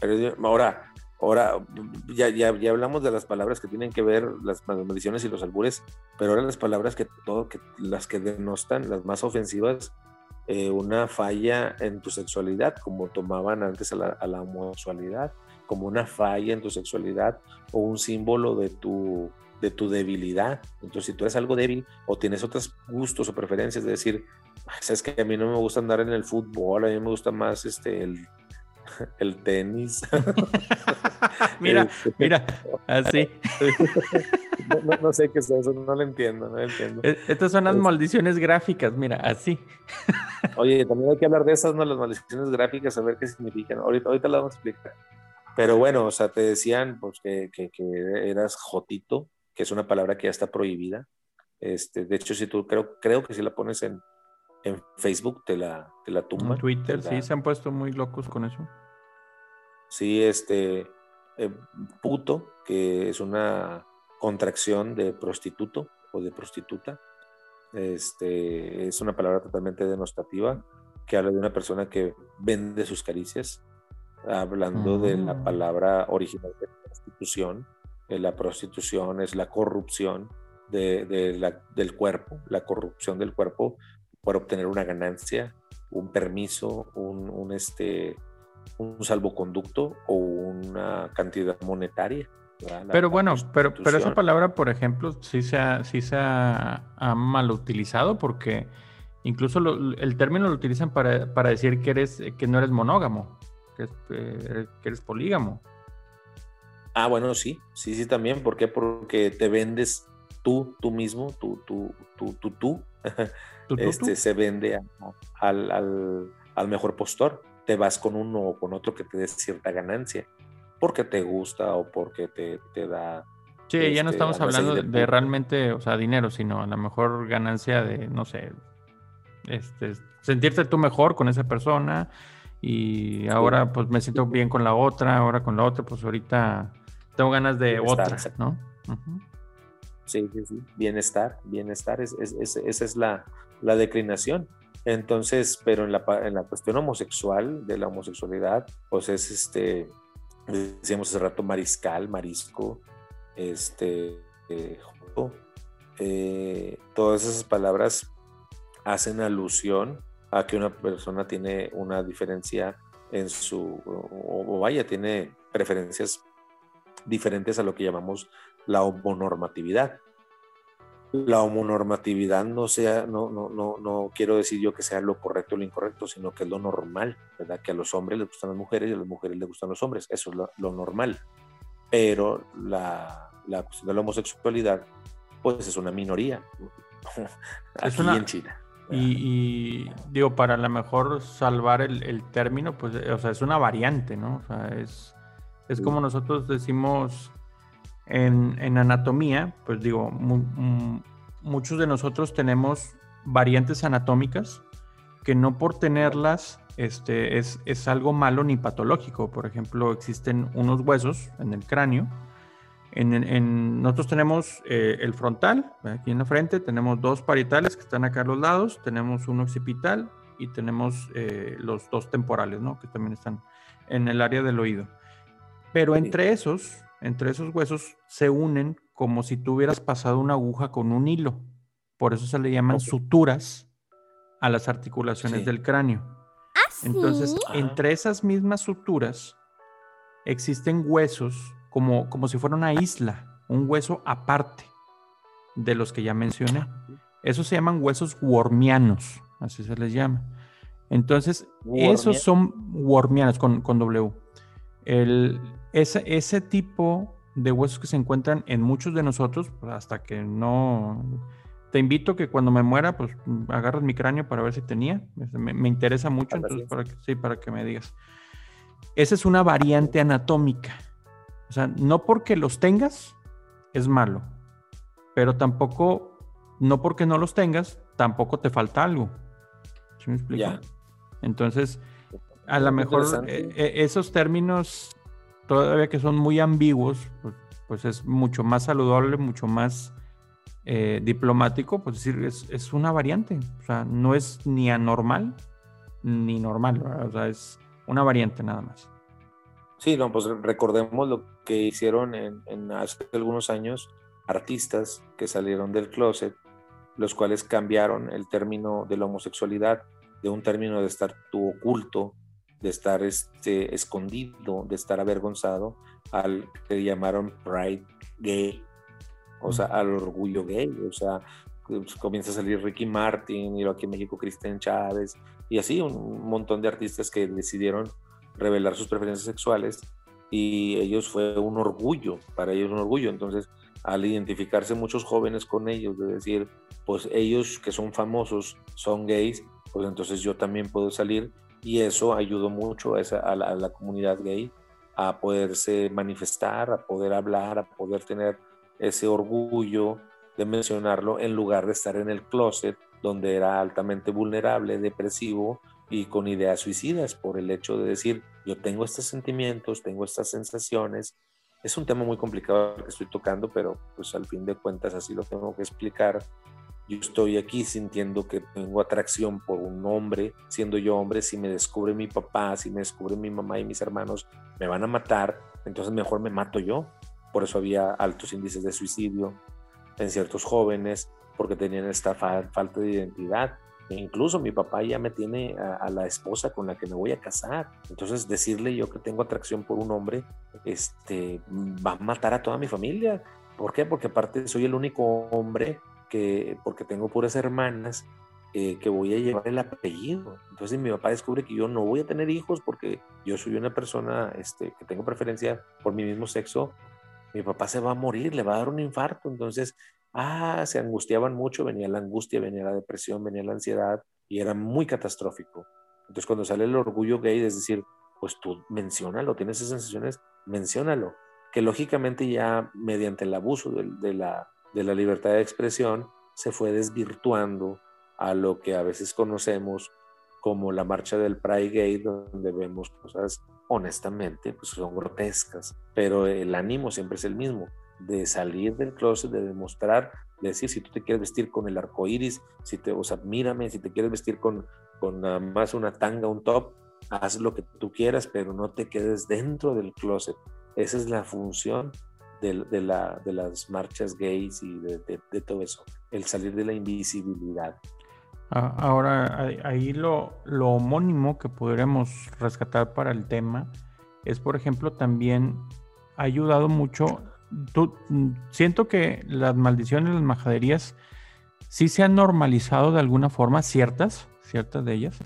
Pero ahora, ahora ya, ya, ya, hablamos de las palabras que tienen que ver, las maldiciones y los albures, pero ahora las palabras que todo, que las que denostan, las más ofensivas, eh, una falla en tu sexualidad, como tomaban antes a la, a la, homosexualidad, como una falla en tu sexualidad o un símbolo de tu, de tu debilidad. Entonces, si tú eres algo débil o tienes otros gustos o preferencias de decir, sabes que a mí no me gusta andar en el fútbol, a mí me gusta más este, el, *laughs* el tenis.
mira, este, mira, así. *laughs*
No, no, sé qué es eso, no lo entiendo, no lo entiendo.
Estas son las maldiciones gráficas, mira, así. *laughs*
Oye, también hay que hablar de esas, ¿no? Las maldiciones gráficas, a ver qué significan. Ahorita, ahorita las vamos a explicar. Pero bueno, o sea, te decían pues, que, que, que eras jotito, que es una palabra que ya está prohibida. Este, de hecho, si tú creo, creo que si la pones en, en Facebook te la, te la tumban.
En Twitter,
la,
sí, se han puesto muy locos con eso.
Sí, este, eh, puto, que es una contracción de prostituto o de prostituta. Este, es una palabra totalmente denostativa que habla de una persona que vende sus caricias, hablando mm. de la palabra original de prostitución. La prostitución es la corrupción de, de la, del cuerpo, la corrupción del cuerpo por obtener una ganancia, un permiso, un, un, este, un salvoconducto o una cantidad monetaria.
Pero bueno, pero, pero esa palabra, por ejemplo, sí se ha, sí se ha, ha mal utilizado porque incluso lo, el término lo utilizan para, para, decir que, eres, que no eres monógamo, que, eh, que, eres polígamo.
Ah, bueno, sí, sí, sí, también. ¿Por qué? Porque te vendes tú, tú mismo, tú, tú, tú, tú, tú. ¿Tú, tú, este, tú? se vende a, al, al, al mejor postor. Te vas con uno o con otro que te dé cierta ganancia porque te gusta o porque te, te da.
Sí, este, ya no estamos hablando de, de, realmente, o sea, dinero, sino a lo mejor ganancia de, no sé, este, sentirte tú mejor con esa persona y ahora pues me siento bien con la otra, ahora con la otra, pues ahorita tengo ganas de bienestar, otra, ¿no? Uh -huh.
Sí, sí, sí, bienestar, bienestar, es, es, es, esa es la, la declinación. Entonces, pero en la, en la cuestión homosexual, de la homosexualidad, pues es este, decíamos hace rato mariscal, marisco, este, eh, eh, todas esas palabras hacen alusión a que una persona tiene una diferencia en su, o, o vaya, tiene preferencias diferentes a lo que llamamos la homonormatividad. La homonormatividad no sea, no, no, no, no quiero decir yo que sea lo correcto o lo incorrecto, sino que es lo normal, ¿verdad? Que a los hombres les gustan las mujeres y a las mujeres les gustan los hombres, eso es lo, lo normal. Pero la, la, cuestión de la homosexualidad, pues es una minoría. *laughs* Aquí
es una,
en China.
Y, y, digo, para a lo mejor salvar el, el, término, pues, o sea, es una variante, ¿no? O sea, es, es como nosotros decimos en, en anatomía, pues digo, mu muchos de nosotros tenemos variantes anatómicas que no por tenerlas este, es, es, algo malo ni patológico. Por ejemplo, existen unos huesos en el cráneo. En, nosotros tenemos eh, el frontal, aquí en la frente, tenemos dos parietales que están acá a los lados, tenemos un occipital y tenemos eh, los dos temporales, ¿no? Que también están en el área del oído. Pero entre esos entre esos huesos se unen como si tú hubieras pasado una aguja con un hilo. Por eso se le llaman okay. suturas a las articulaciones sí. del cráneo.
¿Ah, sí?
Entonces, entre esas mismas suturas existen huesos como, como si fuera una isla, un hueso aparte de los que ya mencioné. Esos se llaman huesos wormianos, así se les llama. Entonces, Wormia. esos son wormianos con, con W. El, ese, ese tipo de huesos que se encuentran en muchos de nosotros, pues, hasta que no... Te invito que cuando me muera, pues agarres mi cráneo para ver si tenía. Me, me interesa mucho, entonces para que, sí, para que me digas. Esa es una variante anatómica. O sea, no porque los tengas es malo, pero tampoco, no porque no los tengas, tampoco te falta algo. ¿Sí me explico?
Ya.
Entonces, a lo mejor eh, eh, esos términos todavía que son muy ambiguos, pues, pues es mucho más saludable, mucho más eh, diplomático, pues decir, es, es, una variante. O sea, no es ni anormal ni normal, o sea, es una variante nada más.
Sí, no, pues recordemos lo que hicieron en, en hace algunos años artistas que salieron del closet, los cuales cambiaron el término de la homosexualidad de un término de estar tu oculto, de estar este, escondido, de estar avergonzado, al que llamaron pride gay, o sea, al orgullo gay, o sea, pues, comienza a salir Ricky Martin, y aquí en México Cristian Chávez, y así un montón de artistas que decidieron revelar sus preferencias sexuales y ellos fue un orgullo, para ellos un orgullo. Entonces, al identificarse muchos jóvenes con ellos, de decir, pues ellos que son famosos son gays, pues entonces yo también puedo salir y eso ayudó mucho a, esa, a, la, comunidad gay a poderse manifestar, a poder hablar, a poder tener ese orgullo de mencionarlo en lugar de estar en el closet donde era altamente vulnerable, depresivo y con ideas suicidas por el hecho de decir, yo tengo estos sentimientos, tengo estas sensaciones. Es un tema muy complicado que estoy tocando, pero pues al fin de cuentas así lo tengo que explicar. Yo estoy aquí sintiendo que tengo atracción por un hombre, siendo yo hombre, si me descubre mi papá, si me descubre mi mamá y mis hermanos, me van a matar, entonces mejor me mato yo. Por eso había altos índices de suicidio en ciertos jóvenes, porque tenían esta falta de identidad. E incluso mi papá ya me tiene a, la esposa con la que me voy a casar. Entonces decirle yo que tengo atracción por un hombre, este, va a matar a toda mi familia. ¿Por qué? Porque aparte soy el único hombre que, porque tengo puras hermanas, eh, que voy a llevar el apellido. Entonces mi papá descubre que yo no voy a tener hijos porque yo soy una persona este, que tengo preferencia por mi mismo sexo. Mi papá se va a morir, le va a dar un infarto. Entonces ah, se angustiaban mucho, venía la angustia, venía la depresión, venía la ansiedad y era muy catastrófico. Entonces cuando sale el orgullo gay, es decir, pues tú menciónalo, tienes esas sensaciones, menciónalo, que lógicamente ya mediante el abuso de, la, de la libertad de expresión se fue desvirtuando a lo que a veces conocemos como la marcha del Pride Gay, donde vemos cosas honestamente, pues son grotescas, pero el ánimo siempre es el mismo de salir del closet, de demostrar, de decir, si tú te quieres vestir con el arco iris, si te, o sea, mírame, si te quieres vestir con, con nada más una tanga, un top, haz lo que tú quieras, pero no te quedes dentro del closet. Esa es la función de, de, la, de las marchas gays y de, de, todo eso, el salir de la invisibilidad.
Ah, ahora, ahí lo, lo homónimo que podremos rescatar para el tema es, por ejemplo, también ha ayudado mucho tú, siento que las maldiciones, las majaderías, sí se han normalizado de alguna forma, ciertas, ciertas de ellas,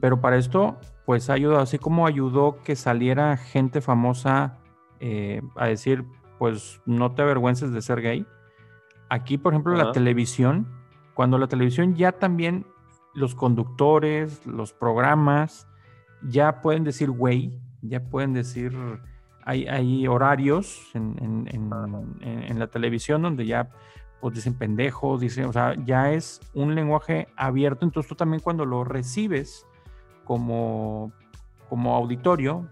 pero para esto, pues ha ayudado, así como ayudó que saliera gente famosa eh, a decir, pues no te avergüences de ser gay. Aquí, por ejemplo, la televisión, cuando la televisión ya también los conductores, los programas, ya pueden decir güey, ya pueden decir hay, horarios en, la televisión donde ya pues dicen pendejos, dicen, o sea, ya es un lenguaje abierto, entonces tú también cuando lo recibes como, como auditorio,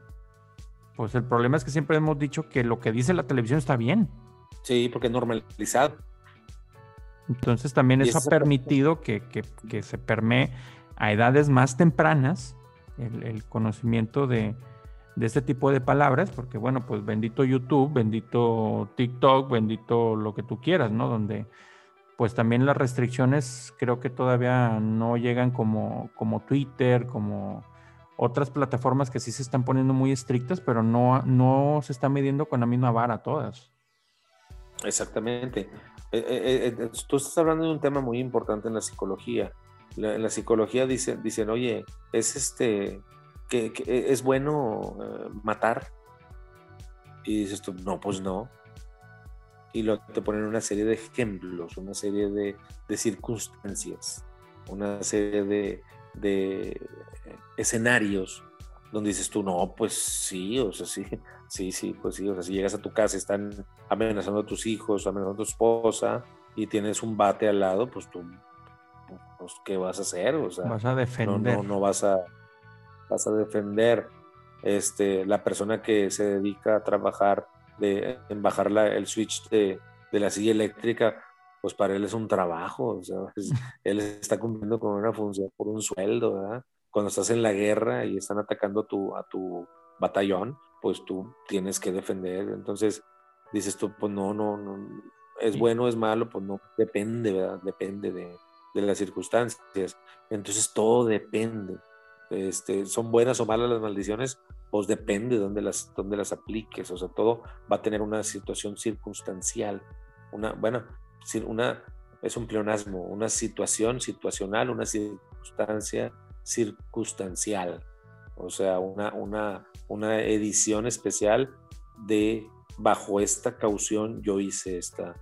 pues el problema es que siempre hemos dicho que lo que dice la televisión está bien.
Sí, porque es normalizado.
Entonces también eso ha permitido que, se permee a edades más tempranas el conocimiento de, de este tipo de palabras, porque bueno, pues bendito YouTube, bendito TikTok, bendito lo que tú quieras, ¿no? Donde pues también las restricciones creo que todavía no llegan como, como Twitter, como otras plataformas que sí se están poniendo muy estrictas, pero no, no se está midiendo con la misma vara todas.
Exactamente. Eh, eh, eh, tú estás hablando de un tema muy importante en la psicología. en la psicología dicen, dicen, oye, es este, que, es bueno matar. Y dices tú, no, pues no. Y te ponen una serie de ejemplos, una serie de, circunstancias, una serie de, de, escenarios donde dices tú, no, pues sí, o sea, sí, sí, sí, pues sí, o sea, si llegas a tu casa y están amenazando a tus hijos, amenazando a tu esposa y tienes un bate al lado, pues tú, pues, ¿qué vas a hacer? O sea,
vas a defender.
no, no vas a vas a defender. este, la persona que se dedica a trabajar de, en bajar la, el switch de, de, la silla eléctrica, pues para él es un trabajo, o sea, *laughs* él está cumpliendo con una función por un sueldo, ¿verdad? Cuando estás en la guerra y están atacando a tu, a tu batallón, pues tú tienes que defender, entonces dices tú, pues no, no, no, es bueno, es malo, pues no, depende, ¿verdad? Depende de, de las circunstancias. Entonces todo depende. Este, son buenas o malas las maldiciones, pues depende de dónde las, dónde las apliques. O sea, todo va a tener una situación circunstancial. Una, bueno, una, es un pleonasmo, una situación situacional, una circunstancia circunstancial. O sea, una, una, una edición especial de bajo esta caución yo hice esta,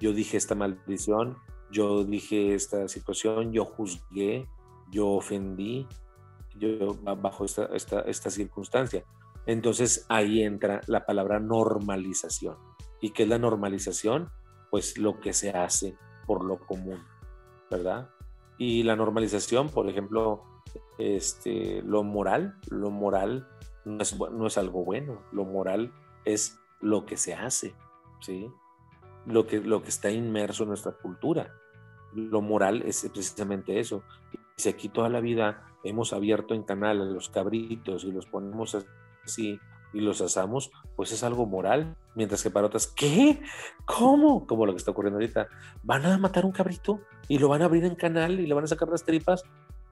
yo dije esta maldición, yo dije esta situación, yo juzgué, yo ofendí, yo bajo esta, esta, esta circunstancia. Entonces ahí entra la palabra normalización. ¿Y qué es la normalización? Pues lo que se hace por lo común, ¿verdad? Y la normalización, por ejemplo, este, lo moral, lo moral no es, no es algo bueno, lo moral es lo que se hace, ¿sí? Lo que, lo que está inmerso en nuestra cultura. Lo moral es precisamente eso. Si aquí toda la vida hemos abierto en canal a los cabritos y los ponemos así y los asamos, pues es algo moral. Mientras que para otras, ¿qué? ¿Cómo? Como lo que está ocurriendo ahorita. ¿Van a matar un cabrito y lo van a abrir en canal y le van a sacar las tripas?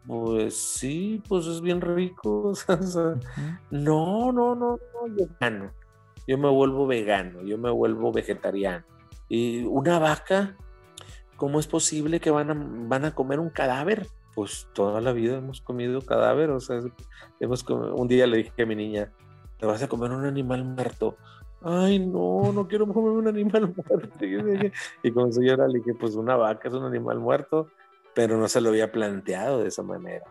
Pues sí, pues es bien rico. *laughs* no, no, no, no, vegano. Yo me vuelvo vegano, yo me vuelvo vegetariano. Y una vaca, ¿cómo es posible que van a, van a comer un cadáver? Pues toda la vida hemos comido cadáver, o sea, hemos un día le dije a mi niña, ¿te vas a comer un animal muerto? Ay, no, no quiero comer un animal *laughs* muerto. Y como señora le dije, pues una vaca es un animal muerto, pero no se lo había planteado de esa manera.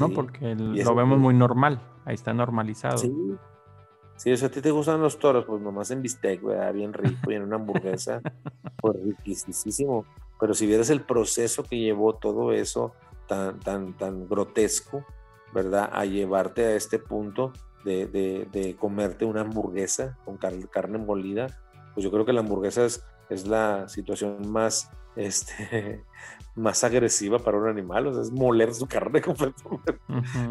No, porque lo vemos muy normal, ahí está normalizado.
Sí, si a ti te gustan los toros, pues nomás en bistec, ¿verdad? Bien rico y en una hamburguesa, *laughs* pues riquísimo. Pero si vieras el proceso que llevó todo eso tan, tan, tan grotesco, ¿verdad? A llevarte a este punto de, de, comerte una hamburguesa con carne molida, pues yo creo que la hamburguesa es, es la situación más, este, más agresiva para un animal, o sea, es moler su carne *laughs* completamente,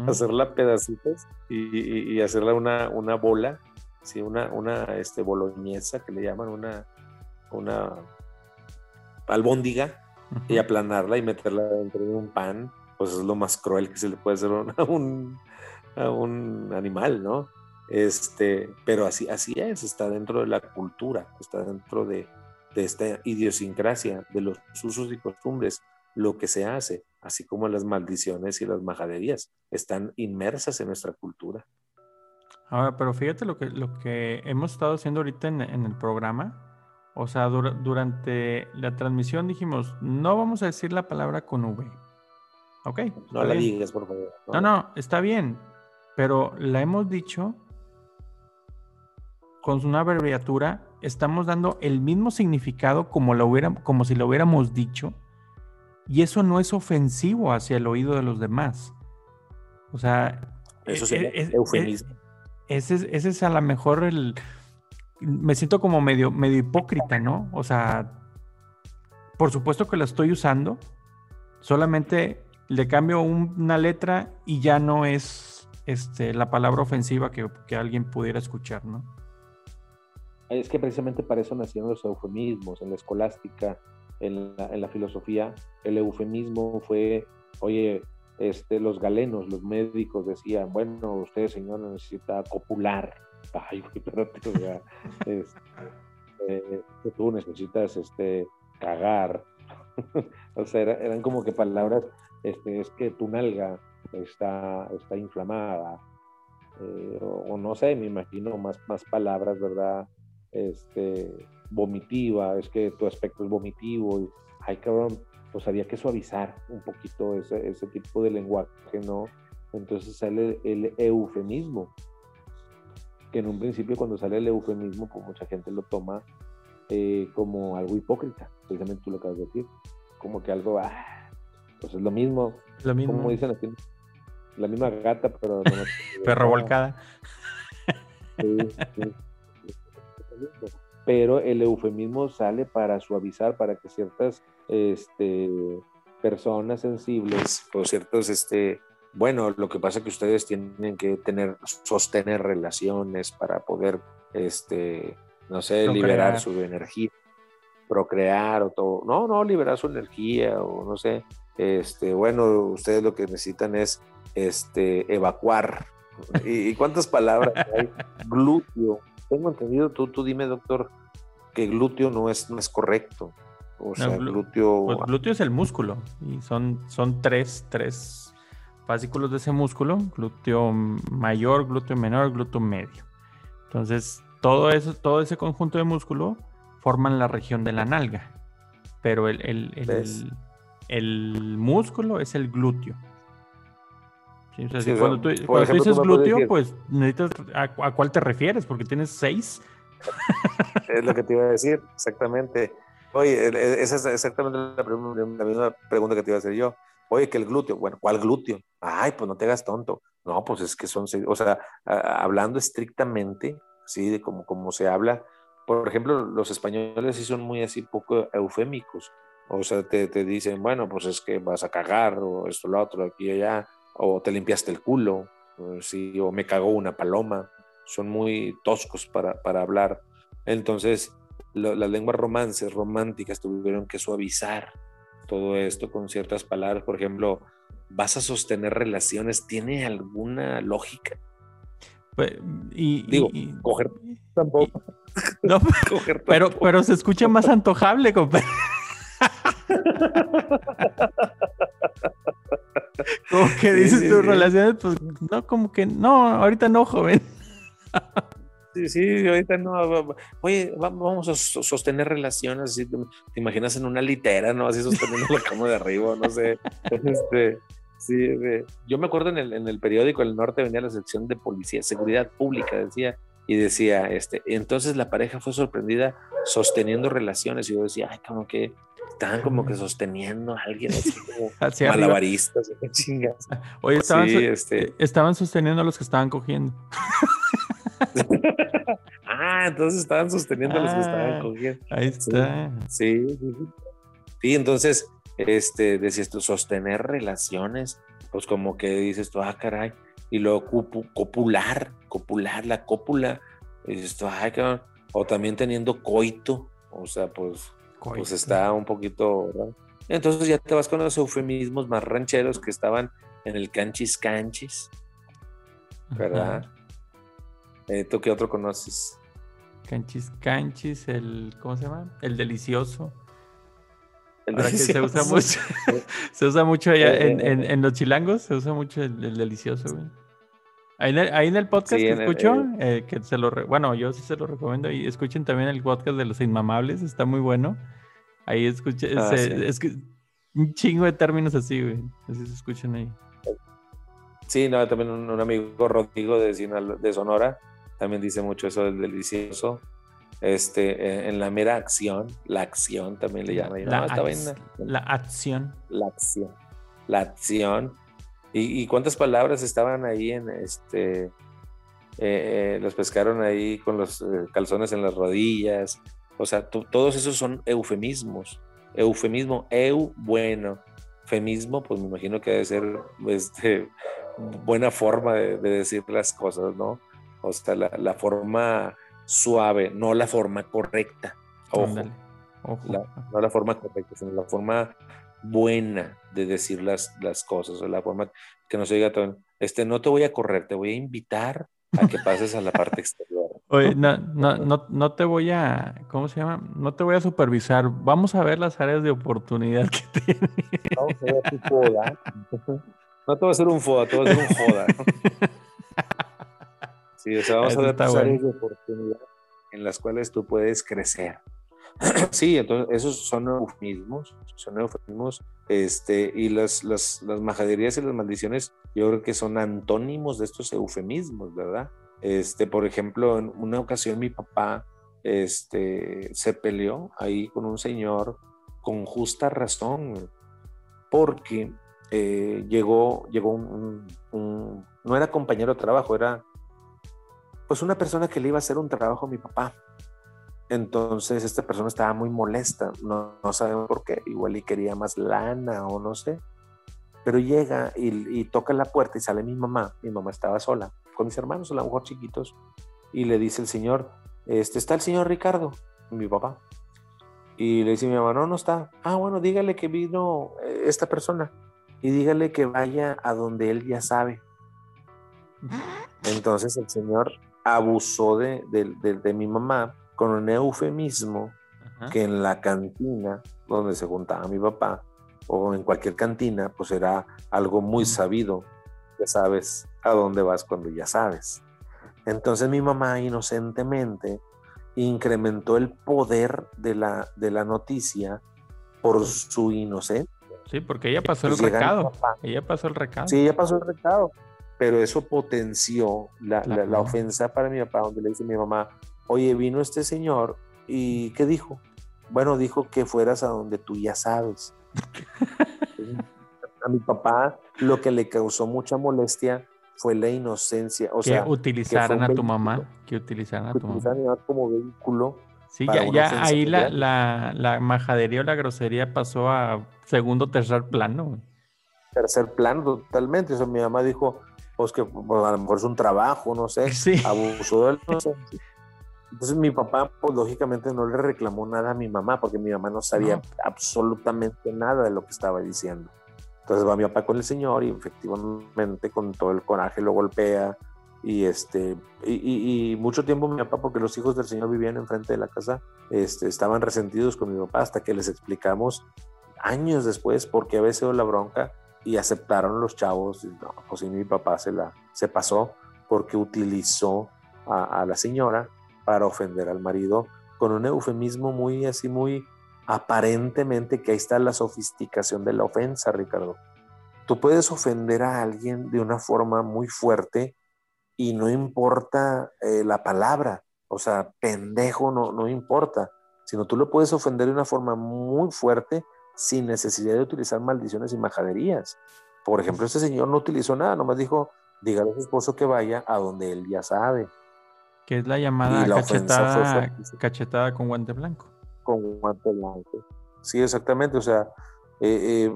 hacerla pedacitos y, y, hacerla una, una bola, ¿sí? una, una este, boloñesa que le llaman una, una albóndiga y aplanarla y meterla dentro de un pan, pues es lo más cruel que se le puede hacer a *laughs* un, a un animal, ¿no? Este, pero así, así es, está dentro de la cultura, está dentro de, de esta idiosincrasia, de los usos y costumbres lo que se hace, así como las maldiciones y las majaderías, están inmersas en nuestra cultura.
Ahora, pero fíjate lo que, lo que hemos estado haciendo ahorita en, el programa. O sea, durante la transmisión dijimos, no vamos a decir la palabra con V. ¿Ok?
No la digas, por favor.
No. no, está bien. Pero la hemos dicho con una abreviatura. Estamos dando el mismo significado como, lo hubiera, como si lo hubiéramos dicho y eso no es ofensivo hacia el oído de los demás. O sea,
eso es, es eufemismo.
ese, es, ese es a lo mejor el... Me siento como medio, medio hipócrita, ¿no? O sea, por supuesto que la estoy usando, solamente le cambio una letra y ya no es este, la palabra ofensiva que, que alguien pudiera escuchar, ¿no?
Es que precisamente para eso nacieron los eufemismos en la escolástica, en la, filosofía, el eufemismo fue, oye, este, los galenos, los médicos decían, bueno, usted, señor, necesita copular. *laughs* Ay, espérate, o sea, este, tú necesitas este, cagar. *laughs* o sea, eran como que palabras, este, es que tu nalga está, está inflamada. Eh, o, o, no sé, me imagino más, más palabras, ¿verdad? Este, vomitiva, es que tu aspecto es vomitivo, y, ay cabrón, pues había que suavizar un poquito ese, ese tipo de lenguaje, ¿no? Entonces sale el eufemismo, que en un principio cuando sale el eufemismo, pues mucha gente lo toma eh, como algo hipócrita, precisamente tú lo acabas de decir, como que algo, ah, pues es lo mismo,
lo mismo.
como dicen aquí, la misma gata, pero... *laughs*
Perro *laughs* volcada. *laughs*
Pero el eufemismo sale para suavizar, para que ciertas este, personas sensibles o ciertos, este, bueno, lo que pasa es que ustedes tienen que tener, sostener relaciones para poder, este, no sé,
Procrear.
liberar su energía, procrear o todo. No, no, liberar su energía o no sé. Este, bueno, ustedes lo que necesitan es este, evacuar. ¿Y, y cuántas palabras hay? *laughs* Glúteo. Tengo entendido, tú, tú dime, doctor, que glúteo no es, no es correcto. O sea, glúteo.
Pues glúteo es el músculo y son, son tres, tres fascículos de ese músculo, glúteo mayor, glúteo menor, glúteo medio. Entonces, todo eso, todo ese conjunto de músculo forman la región de la nalga, pero el, el- el- el músculo es el glúteo. Sí, o sea,
Sí,
cuando tú, cuando tú
ejemplo, tú
dices
puedes
glúteo,
decir-
pues necesitas a, a cuál te refieres, porque tienes seis.
Es lo que te iba a decir, exactamente. Oye, e- e- esa es exactamente la, la misma pregunta que te iba a hacer yo. Oye, que el glúteo, bueno, ¿cuál glúteo? Ay, pues no te hagas tonto. No, pues es que son, seis- o sea, a- hablando estrictamente, sí, de como, como se habla, por ejemplo, los españoles sí son muy así poco eufémicos. O sea, te, te dicen, bueno, pues es que vas a cagar, o esto, lo otro, aquí y allá, o te limpiaste el culo, sí, o me cagó una paloma. Son muy toscos para, para hablar. Entonces, lo- las lenguas romances, románticas, tuvieron que suavizar todo esto con ciertas palabras. Por ejemplo, vas a sostener relaciones, ¿tiene alguna lógica?
Pues, y,
Digo,
y-
coger tampoco.
no, *laughs*
Coger
pero,
tampoco.
pero se escucha más antojable, compadre. *laughs* Como que dices
sí,
tus
sí.
relaciones, pues no, como que no, ahorita no, joven.
Sí, sí, ahorita no. Oye, va- vamos a so- sostener relaciones. así, te, te imaginas en una litera, ¿no? Así sosteniendo la cama de arriba, no sé. *laughs* Este, sí, de- yo me acuerdo en el, en el periódico El Norte venía la sección de policía, seguridad pública, decía, y decía, este, entonces la pareja fue sorprendida sosteniendo relaciones. Y yo decía, ay, como que estaban como que sosteniendo a alguien así como *laughs*
Hacia
malabaristas, *laughs* qué chingas.
Oye, estaban,
Sí,
so-
este.
eh, estaban sosteniendo a los que estaban cogiendo. *laughs*
ah, entonces estaban sosteniendo a los que estaban
Ah.
cogiendo.
Ahí está.
Sí, sí, sí. Sí, entonces, este, decías tú, sostener relaciones, pues como que dices tú, ah, caray, y luego cupu- copular, copular, la cópula, y dices ay, cabrón, o también teniendo coito, o sea, pues, pues está un poquito, ¿verdad? Entonces ya te vas con los eufemismos más rancheros que estaban en el canchis canchis, ¿verdad? Eh, ¿Tú qué otro conoces?
Canchis, canchis, el, ¿cómo se llama? El delicioso.
El
Ahora que se usa mucho, *laughs* se usa mucho allá
Eh,
en, en- en los chilangos, se usa mucho el, el delicioso, güey. Ahí en el, ahí en el podcast
Sí,
que
en el-
escucho, eh, que se lo, re- bueno, yo sí se lo recomiendo y escuchen también el podcast de los inmamables, está muy bueno. Ahí escuchen,
Ah,
se-
sí.
es que un chingo de términos así, güey. Así se escuchan ahí.
Sí, no, también un, un amigo Rodrigo de, Sinalo- de Sonora también dice mucho eso del delicioso. Este, eh, en la mera acción, la acción también le llama. y no,
La,
esta
ac-
vaina,
la acción.
la acción, la acción. ¿Y, y cuántas palabras estaban ahí en este? eh, eh, los pescaron ahí con los eh, calzones en las rodillas. O sea, to- todos esos son eufemismos. Eufemismo, eu, bueno. Femismo, pues me imagino que debe ser este, buena forma de, de decir las cosas, ¿no? O sea, la, la forma suave, no la forma correcta. Ojo.
Ojo.
la- no la forma correcta, sino la forma buena de decir las, las cosas, o la forma que no se diga todo, este, no te voy a correr, te voy a invitar a que pases a la parte exterior. *laughs*
Oye, no, no, no, no te voy a, ¿cómo se llama? No te voy a supervisar. Vamos a ver las áreas de oportunidad que *laughs* tiene.
Vamos a ver tu foda. *laughs* No te voy a hacer un foda, te voy a hacer un joda. Sí, o sea, vamos
Eso
a
bueno.
áreas de oportunidad en las cuales tú puedes crecer. *clears throat* Sí, entonces esos son eufemismos, son eufemismos, este, y las, las, las majaderías y las maldiciones, yo creo que son antónimos de estos eufemismos, ¿verdad? Este, por ejemplo, en una ocasión mi papá, este, se peleó ahí con un señor con justa razón, porque eh, llegó, llegó un, un- un- no era compañero de trabajo, era pues una persona que le iba a hacer un trabajo a mi papá. Entonces esta persona estaba muy molesta, no, no sabemos por qué, igual y quería más lana o no sé. Pero llega y, toca la puerta y sale mi mamá. Mi mamá estaba sola con mis hermanos, a lo mejor chiquitos. Y le dice el señor, este, está el señor Ricardo, mi papá. Y le dice mi mamá, no, no está. Ah, bueno, dígale que vino eh, esta persona y dígale que vaya a donde él ya sabe. Entonces el señor abusó de, de, mi mamá con un eufemismo que en la cantina donde se juntaba mi papá o en cualquier cantina, pues era algo muy sabido. Ya sabes a dónde vas cuando ya sabes. Entonces mi mamá inocentemente incrementó el poder de la, de la noticia por su inocencia.
Sí, porque ella pasó el pues recado. Ella pasó el recado.
Sí, ella pasó el recado. Pero eso potenció la, la, ofensa para mi papá, donde le dice a mi mamá, oye, vino este señor y ¿qué dijo? Bueno, dijo que fueras a donde tú ya sabes. *laughs* a mi papá lo que le causó mucha molestia fue la inocencia. O
que
sea,
utilizaran a tu mamá, que utilizaran a tu mamá.
como vehículo.
Sí, ya, ya ahí la, la, la, majadería o la grosería pasó a segundo, tercer plano.
Tercer plano, totalmente. O mi mamá dijo, pues que pues, a lo mejor es un trabajo, no sé, sí. abusó de él. Entonces mi papá, pues lógicamente no le reclamó nada a mi mamá, porque mi mamá no sabía absolutamente nada de lo que estaba diciendo. Entonces va mi papá con el señor y efectivamente con todo el coraje lo golpea y este y, mucho tiempo mi papá porque los hijos del señor vivían enfrente de la casa este, estaban resentidos con mi papá hasta que les explicamos años después por qué había sido la bronca y aceptaron los chavos no, pues mi papá se la se pasó porque utilizó a, a la señora para ofender al marido con un eufemismo muy así muy aparentemente que ahí está la sofisticación de la ofensa, Ricardo. Tú puedes ofender a alguien de una forma muy fuerte y no importa eh, la palabra, o sea, pendejo no, no importa, sino tú lo puedes ofender de una forma muy fuerte sin necesidad de utilizar maldiciones y majaderías. Por ejemplo, este señor no utilizó nada, nomás dijo, dígale a su esposo que vaya a donde él ya sabe.
Que es la llamada cachetada, cachetada con guante blanco
con guante blanco. Sí, exactamente. O sea, eh, eh,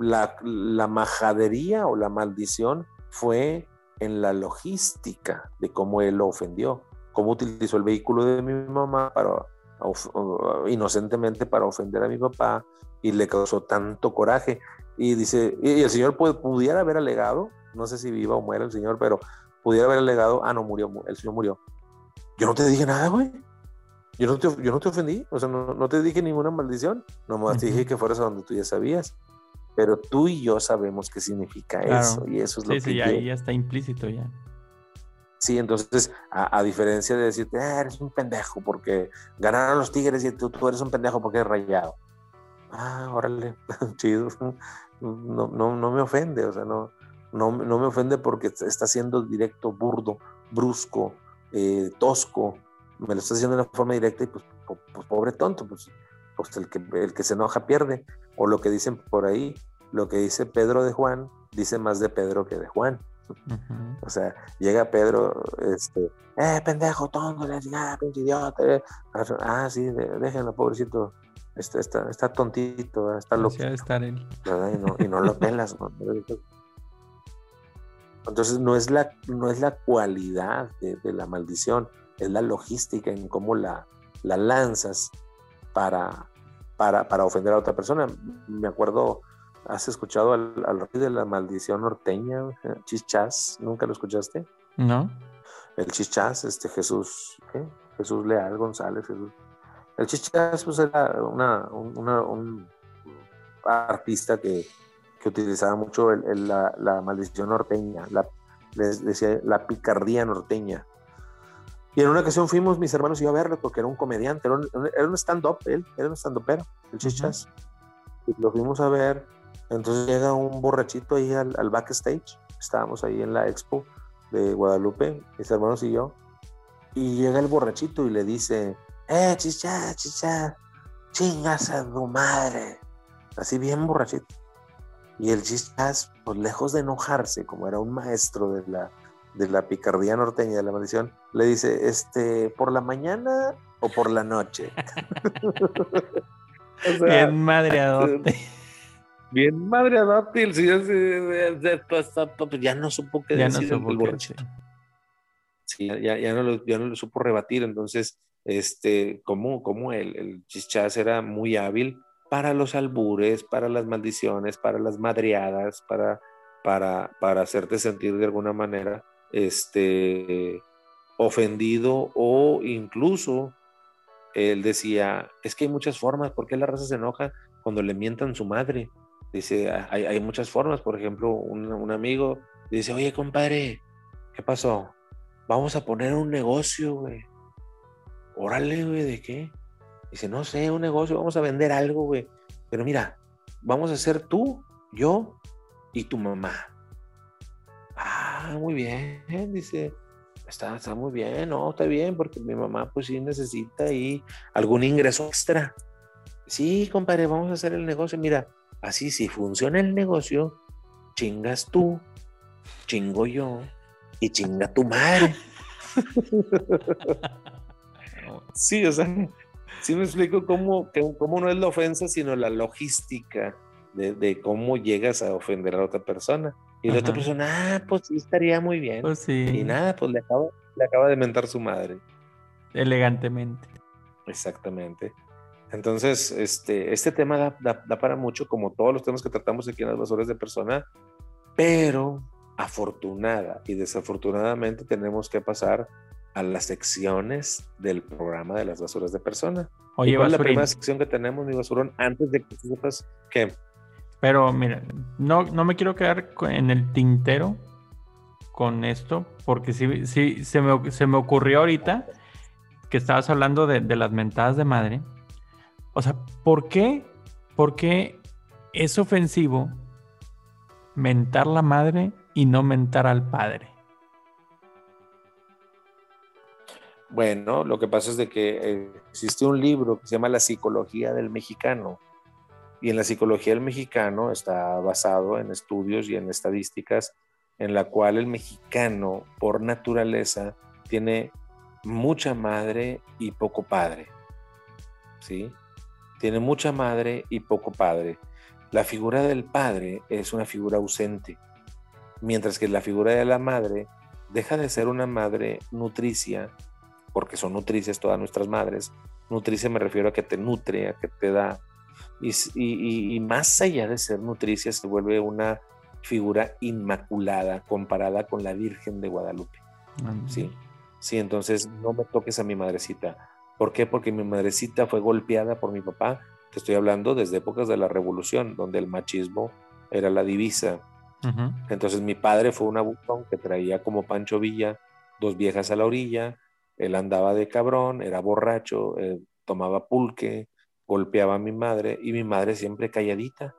la, majadería o la maldición fue en la logística de cómo él lo ofendió, cómo utilizó el vehículo de mi mamá para inocentemente para ofender a mi papá y le causó tanto coraje. Y dice, y el señor pudiera haber alegado, no sé si viva o muere el señor, pero pudiera haber alegado, ah, no murió, el señor murió. Yo no te dije nada, güey. Yo no te, yo no te ofendí, o sea, no, no te dije ninguna maldición, nomás te dije que fueras a donde tú ya sabías. Pero tú y yo sabemos qué significa eso, y eso es lo que.
Sí, ahí ya está implícito ya.
Sí, entonces, a, diferencia de decirte, ah, eres un pendejo porque ganaron los Tigres y tú, tú eres un pendejo porque eres rayado. Ah, órale, *laughs* chido. No, no, no me ofende, o sea, no, no, no me ofende porque está siendo directo, burdo, brusco, eh, tosco, me lo está diciendo de una forma directa y pues, pues pobre tonto, pues, pues el, que, el que se enoja pierde. O lo que dicen por ahí, lo que dice Pedro de Juan, dice más de Pedro que de Juan. O sea, llega Pedro, este, eh, pendejo, tonto, ah, pinche idiota. Eh". Ah, sí, déjenlo, pobrecito. Está, está, está tontito, está loco.
Estar él.
Y, no, y no lo *laughs* pelas. Entonces no es la, no es la cualidad de, de la maldición, es la logística en cómo la, la lanzas para, para, para, ofender a otra persona. Me acuerdo, ¿has escuchado al, rey de la maldición norteña, Chichas? ¿Nunca lo escuchaste?
No.
El Chichas, este Jesús, ¿qué? Jesús Leal González, Jesús. El Chichas pues era una, un artista que, que, utilizaba mucho la, la, maldición norteña, la, les decía la picardía norteña. Y en una ocasión fuimos mis hermanos y yo a verlo porque era un comediante, era un, stand-up, él, era un stand-upero, el Chichas. Y lo fuimos a ver. Entonces llega un borrachito ahí al, backstage. Estábamos ahí en la expo de Guadalupe, mis hermanos y yo. Y llega el borrachito y le dice, eh, chicha, chicha, chingas a tu madre. Así bien borrachito. Y el chichas, pues lejos de enojarse, como era un maestro de la de la picardía norteña de la maldición, le dice, este, ¿por la mañana o por la noche? *laughs*
O sea, bien madreadote. *laughs*
Bien madreadote. El señor pues, ya no supo qué
Ya
decir
no
el
supo
borracho.
decir.
Sí, ya, ya no lo, ya no lo supo rebatir. Entonces, este, como, como el, el chichás era muy hábil para los albures, para las maldiciones, para las madreadas, para, para, para hacerte sentir de alguna manera este, ofendido o incluso él decía, es que hay muchas formas, ¿por qué la raza se enoja cuando le mientan su madre? Dice, hay, hay muchas formas, por ejemplo, un, un amigo dice, oye compadre, ¿qué pasó? Vamos a poner un negocio, güey. Órale, güey, ¿de qué? Dice, no sé, un negocio, vamos a vender algo, güey. Pero mira, vamos a ser tú, yo y tu mamá. Ah, muy bien, dice. Está, está muy bien, no, está bien, porque mi mamá pues sí necesita ahí algún ingreso extra. Sí, compadre, vamos a hacer el negocio. Mira, así si funciona el negocio, chingas tú, chingo yo y chinga tu madre. *laughs* Sí, o sea, *laughs* sí me explico cómo, cómo no es la ofensa, sino la logística de, de cómo llegas a ofender a otra persona. Y la otra persona, ah, pues sí, estaría muy bien.
Pues sí,
Y nada, pues le acaba, le acaba de mentar su madre.
elegantemente.
Exactamente. Entonces, este, este tema da, da- da para mucho, como todos los temas que tratamos aquí en las basuras de persona, pero afortunada y desafortunadamente tenemos que pasar a las secciones del programa de las basuras de persona.
Oye,
¿Y cuál es la primera sección que tenemos, mi basurón? Antes de que sepas que
pero mira, no, no me quiero quedar en el tintero con esto, porque sí, sí se, me, se me ocurrió ahorita que estabas hablando de, de las mentadas de madre. O sea, ¿por qué, ¿por qué es ofensivo mentar la madre y no mentar al padre?
Bueno, lo que pasa es de que existe un libro que se llama La psicología del mexicano. Y en la psicología del mexicano está basado en estudios y en estadísticas en la cual el mexicano por naturaleza tiene mucha madre y poco padre. ¿Sí? Tiene mucha madre y poco padre. La figura del padre es una figura ausente, mientras que la figura de la madre deja de ser una madre nutricia porque son nutricias todas nuestras madres. Nutricia me refiero a que te nutre, a que te da. Y, y- y- más allá de ser nutricia, se vuelve una figura inmaculada comparada con la Virgen de Guadalupe. ¿sí? Sí, entonces no me toques a mi madrecita. ¿Por qué? Porque mi madrecita fue golpeada por mi papá. Te estoy hablando desde épocas de la revolución, donde el machismo era la divisa.
Ujú.
Entonces mi padre fue un abusón que traía como Pancho Villa dos viejas a la orilla. Él andaba de cabrón, era borracho, eh, tomaba pulque, golpeaba a mi madre y mi madre siempre calladita.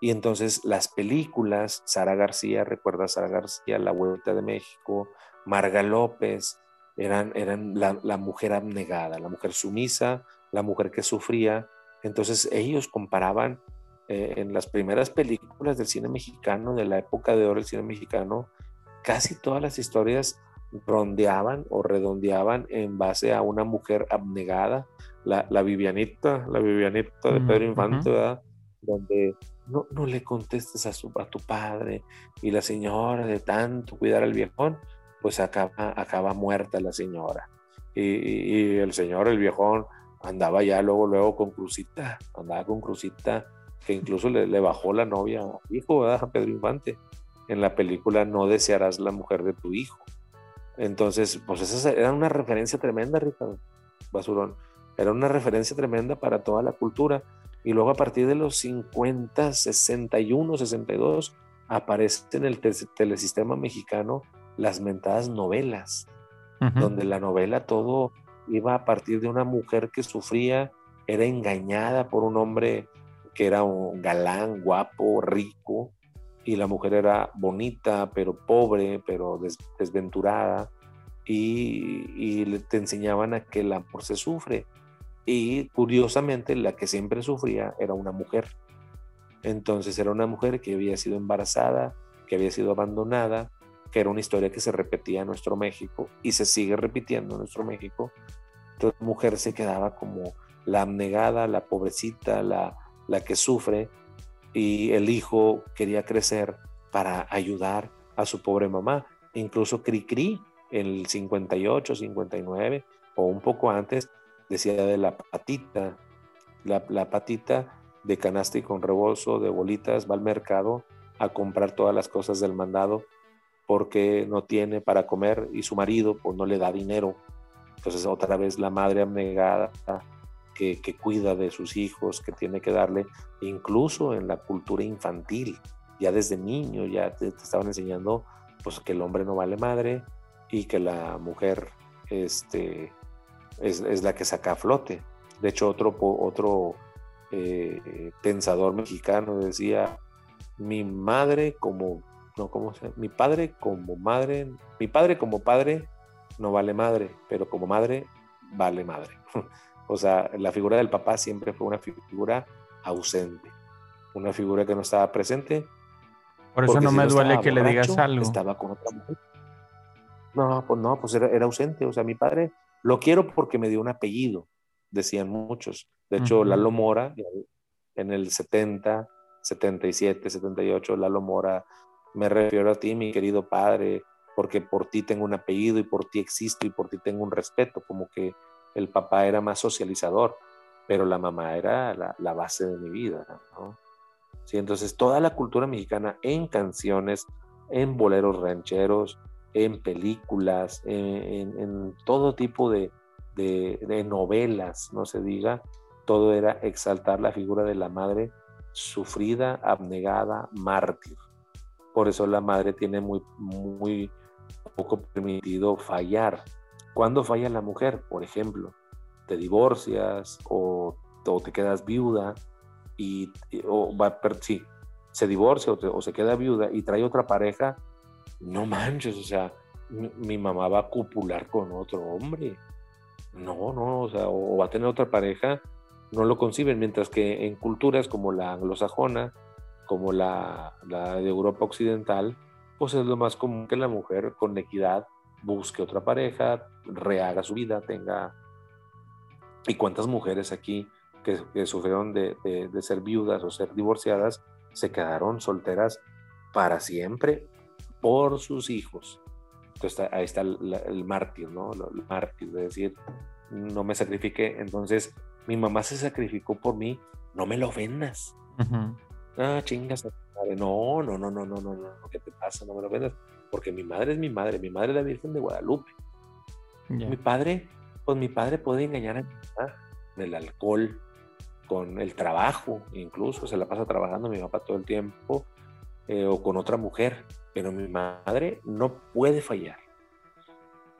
Y entonces las películas, Sara García, recuerda a Sara García, La Vuelta de México, Marga López, eran, eran la, la mujer abnegada, la mujer sumisa, la mujer que sufría. Entonces ellos comparaban eh, en las primeras películas del cine mexicano, de la época de oro del cine mexicano, casi todas las historias rondeaban o redondeaban en base a una mujer abnegada, la, la Vivianita, la Vivianita de
Mm,
Pedro Infante. Donde no, no le contestes a, su, a tu padre y la señora de tanto cuidar al viejón, pues acaba, acaba muerta la señora. Y, y- y el señor, el viejón, andaba ya luego, luego con Crucita, andaba con Crucita, que incluso le, le bajó la novia a hijo, ¿verdad? A Pedro Infante, en la película No desearás la mujer de tu hijo. Entonces, pues esa era una referencia tremenda, Ricardo Basurón. Era una referencia tremenda para toda la cultura. Y luego a partir de los 50, 61, 62, aparece en el te- telesistema mexicano las mentadas novelas donde la novela todo iba a partir de una mujer que sufría, era engañada por un hombre que era un galán, guapo, rico, y la mujer era bonita, pero pobre, pero des- desventurada, y, y te enseñaban a que el amor se sufre. Y curiosamente, la que siempre sufría era una mujer. Entonces era una mujer que había sido embarazada, que había sido abandonada, que era una historia que se repetía en nuestro México y se sigue repitiendo en nuestro México. Entonces, la mujer se quedaba como la abnegada, la pobrecita, la, la que sufre, y el hijo quería crecer para ayudar a su pobre mamá. Incluso Cricri, en el 58, 59 o un poco antes, decía de la patita, la, la patita de canasta y con rebozo de bolitas va al mercado a comprar todas las cosas del mandado porque no tiene para comer y su marido pues no le da dinero. Entonces otra vez la madre abnegada que, cuida de sus hijos, que tiene que darle, incluso en la cultura infantil, ya desde niño ya te, estaban enseñando pues que el hombre no vale madre y que la mujer este, es, la que saca a flote. De hecho, otro, otro eh, pensador mexicano decía, mi madre como, no, ¿cómo Mi padre como madre, mi padre como padre no vale madre, pero como madre vale madre. *laughs* o sea, la figura del papá siempre fue una figura ausente, una figura que no estaba presente.
Por eso no me duele que le digas algo.
Estaba con otra mujer. No, pues no, pues era, era, ausente. O sea, mi padre lo quiero porque me dio un apellido, decían muchos. De hecho, uh -huh. Lalo Mora, en el 70, 77, 78, Lalo Mora, me refiero a ti, mi querido padre, porque por ti tengo un apellido y por ti existo y por ti tengo un respeto, como que el papá era más socializador, pero la mamá era la, base de mi vida, ¿no? Sí, entonces toda la cultura mexicana en canciones, en boleros rancheros, en películas, en, todo tipo de, de, de, novelas, no se diga, todo era exaltar la figura de la madre sufrida, abnegada, mártir. Por eso la madre tiene muy, muy poco permitido fallar. ¿Cuándo falla la mujer? Por ejemplo, te divorcias o, o te quedas viuda y o va, sí, se divorcia o, te, o, se queda viuda y trae otra pareja, no manches, o sea, mi, mi, mamá va a copular con otro hombre. No, no, o sea, o, va a tener otra pareja, no lo conciben, mientras que en culturas como la anglosajona, como la, la de Europa Occidental, pues es lo más común que la mujer con equidad busque otra pareja, rehaga su vida, tenga... ¿Y cuántas mujeres aquí que, que sufrieron de, de, de, ser viudas o ser divorciadas se quedaron solteras para siempre por sus hijos? Entonces ahí está el, el mártir, ¿no? El mártir de decir, no me sacrifique, entonces mi mamá se sacrificó por mí, no me lo vendas. Uh -huh. Ah, chingas, no, no, no, no, no, no, no, ¿qué te pasa? No me lo vendas. Porque mi madre es mi madre, mi madre es la Virgen de Guadalupe. Yeah. Mi padre, pues mi padre puede engañar a mi mamá con el alcohol, con el trabajo, incluso se la pasa trabajando mi papá todo el tiempo, eh, o con otra mujer, pero mi madre no puede fallar.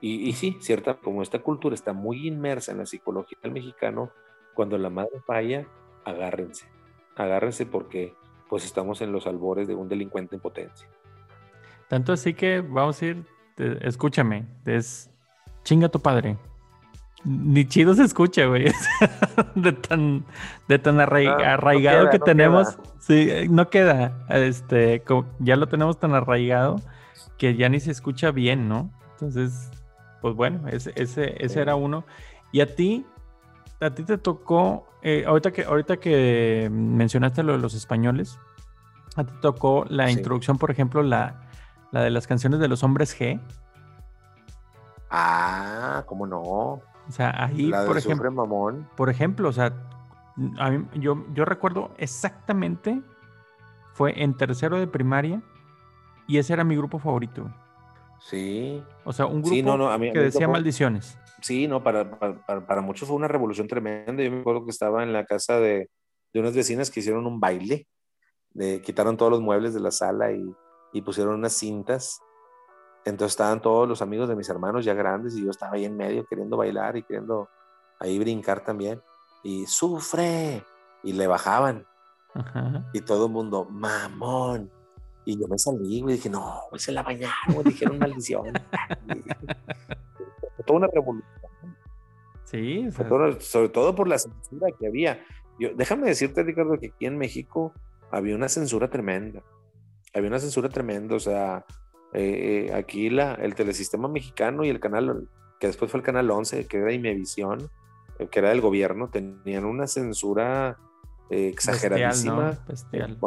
Y, y sí, cierta, como esta cultura está muy inmersa en la psicología del mexicano, cuando la madre falla, agárrense, agárrense porque pues estamos en los albores de un delincuente en potencia.
Tanto así que vamos a ir, te, escúchame, es chinga tu padre. Ni chido se escucha, güey. *laughs* de tan, de tan ah, arraigado no queda, que no tenemos. Queda. Sí, no queda. Este, ya lo tenemos tan arraigado que ya ni se escucha bien, ¿no? Entonces, pues bueno, ese, ese, ese sí. era uno. Y a ti, a ti te tocó, eh, ahorita, que, ahorita que mencionaste lo de los españoles, a ti tocó la sí. introducción, por ejemplo, la, la de las canciones de los hombres G.
Ah, ¿cómo no?
O sea, ahí,
la
por ejemplo,
mamón.
por ejemplo, o sea, a mí, yo, yo recuerdo exactamente, fue en tercero de primaria y ese era mi grupo favorito.
Sí.
O sea, un grupo sí, no, no, a mí, que a mí decía maldiciones.
Sí, no, para, para, para, muchos fue una revolución tremenda. Yo me acuerdo que estaba en la casa de, de unas vecinas que hicieron un baile, de, quitaron todos los muebles de la sala y, y pusieron unas cintas entonces estaban todos los amigos de mis hermanos ya grandes y yo estaba ahí en medio queriendo bailar y queriendo ahí brincar también. Y sufre. Y le bajaban. Ajá. Y todo el mundo, mamón. Y yo me salí, y dije, no, se la bañaron, dijeron maldición. *laughs* Fue toda una revolución.
Sí.
O sea, todo, sobre todo por la censura que había. Yo, déjame decirte, Ricardo, que aquí en México había una censura tremenda. Había una censura tremenda, o sea, eh, eh, aquí la, el telesistema mexicano y el canal, que después fue el canal 11, que era Imevisión, eh, que era del gobierno, tenían una censura exageradísima.
Bestial,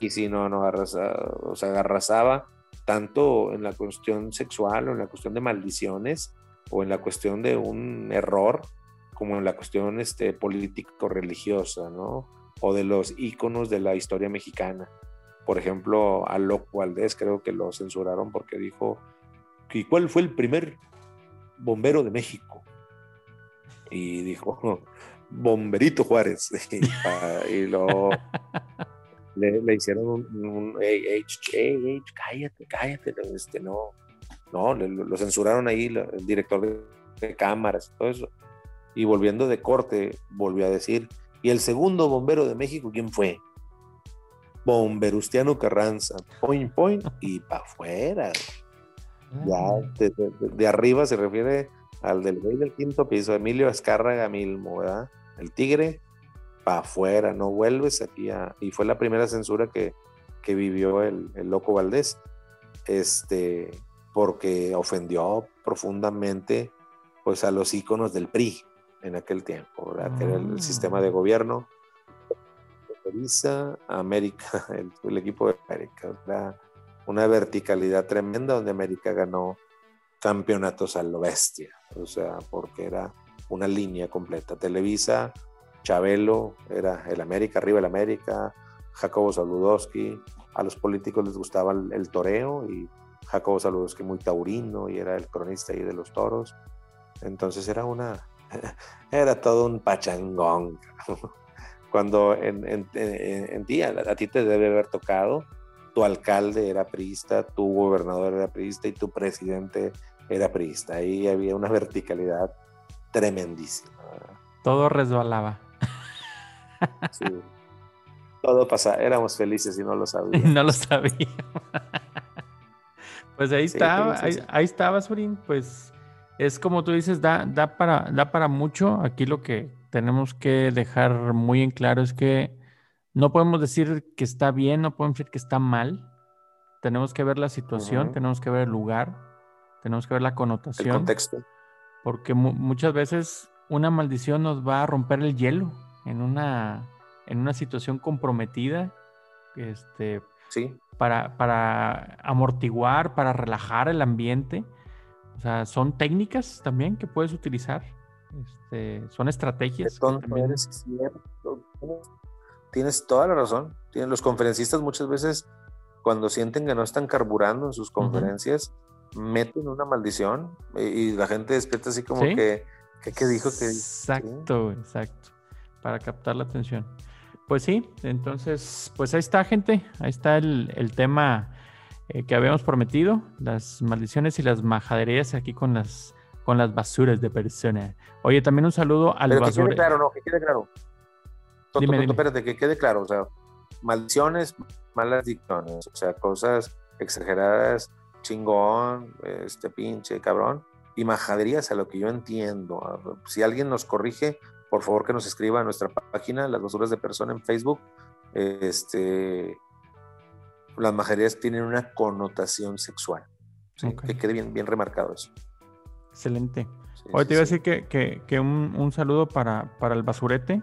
y si no, no arrasaba, o sea, arrasaba tanto en la cuestión sexual o en la cuestión de maldiciones o en la cuestión de un error como en la cuestión este, político-religiosa, ¿no? O de los íconos de la historia mexicana. Por ejemplo, a Loco Valdés creo que lo censuraron porque dijo, ¿y cuál fue el primer bombero de México? Y dijo, *laughs* Bomberito Juárez. *laughs* y lo, *laughs* le, hicieron un, cállate, cállate, este, no, no, lo, censuraron ahí, el director de, cámaras y todo eso. Y volviendo de corte, volvió a decir, ¿y el segundo bombero de México quién fue? Bomberustiano Carranza, point, point, y para afuera. Ya ah. de, arriba se refiere al del rey del quinto piso, Emilio Escárraga Milmo, ¿verdad? El tigre, para afuera, no vuelves aquí a... Y fue la primera censura que, que vivió el, el, loco Valdés, este, porque ofendió profundamente pues a los íconos del PRI en aquel tiempo, ¿verdad? Que era el, sistema de ah. gobierno América, *laughs* el, equipo de América. una verticalidad tremenda donde América ganó campeonatos a lo bestia, o sea, porque era una línea completa. Televisa, Chabelo, era el América, arriba el América, Jacobo Saludowski, a los políticos les gustaba el, toreo y Jacobo Saludowski muy taurino y era el cronista ahí de los toros. Entonces era una, *laughs* era todo un pachangón cuando en, en, ti, a, ti te debe haber tocado, tu alcalde era priista, tu gobernador era priista y tu presidente era priista. Ahí había una verticalidad tremendísima.
Todo resbalaba.
Sí. Todo pasaba, éramos felices y no lo *laughs* sabíamos.
no lo sabíamos. pues ahí está, ahí, ahí, está, Basurín. Pues es como tú dices, da, da, para, da para mucho. Aquí lo que tenemos que dejar muy en claro es que no podemos decir que está bien, no podemos decir que está mal. Tenemos que ver la situación, tenemos que ver el lugar, tenemos que ver la connotación. El
contexto.
Porque muchas veces una maldición nos va a romper el hielo en una, en una situación comprometida. Este,
sí.
para, para amortiguar, para relajar el ambiente. O sea, son técnicas también que puedes utilizar. Este, son estrategias.
Tienes toda la razón. Los conferencistas muchas veces, cuando sienten que no están carburando en sus conferencias, meten una maldición y, la gente despierta así como que, ¿qué dijo? que
Exacto, exacto. Para captar la atención. Pues sí, entonces, pues ahí está, gente. Ahí está el, tema eh, que habíamos prometido, las maldiciones y las majaderías aquí con las con las basuras de persona. Oye, también un saludo al
basura. Que quede claro, no, que quede claro. Dime, Espérate, que quede claro. O sea, maldiciones, malas dicciones, o sea, cosas exageradas, chingón, este pinche, cabrón, y majaderías a lo que yo entiendo. Si alguien nos corrige, por favor que nos escriba a nuestra página, Las Basuras de Persona en Facebook. Este, las majaderías tienen una connotación sexual. Que quede bien, bien remarcado eso.
Excelente. Hoy te iba a decir que, un, saludo para, para, el basurete,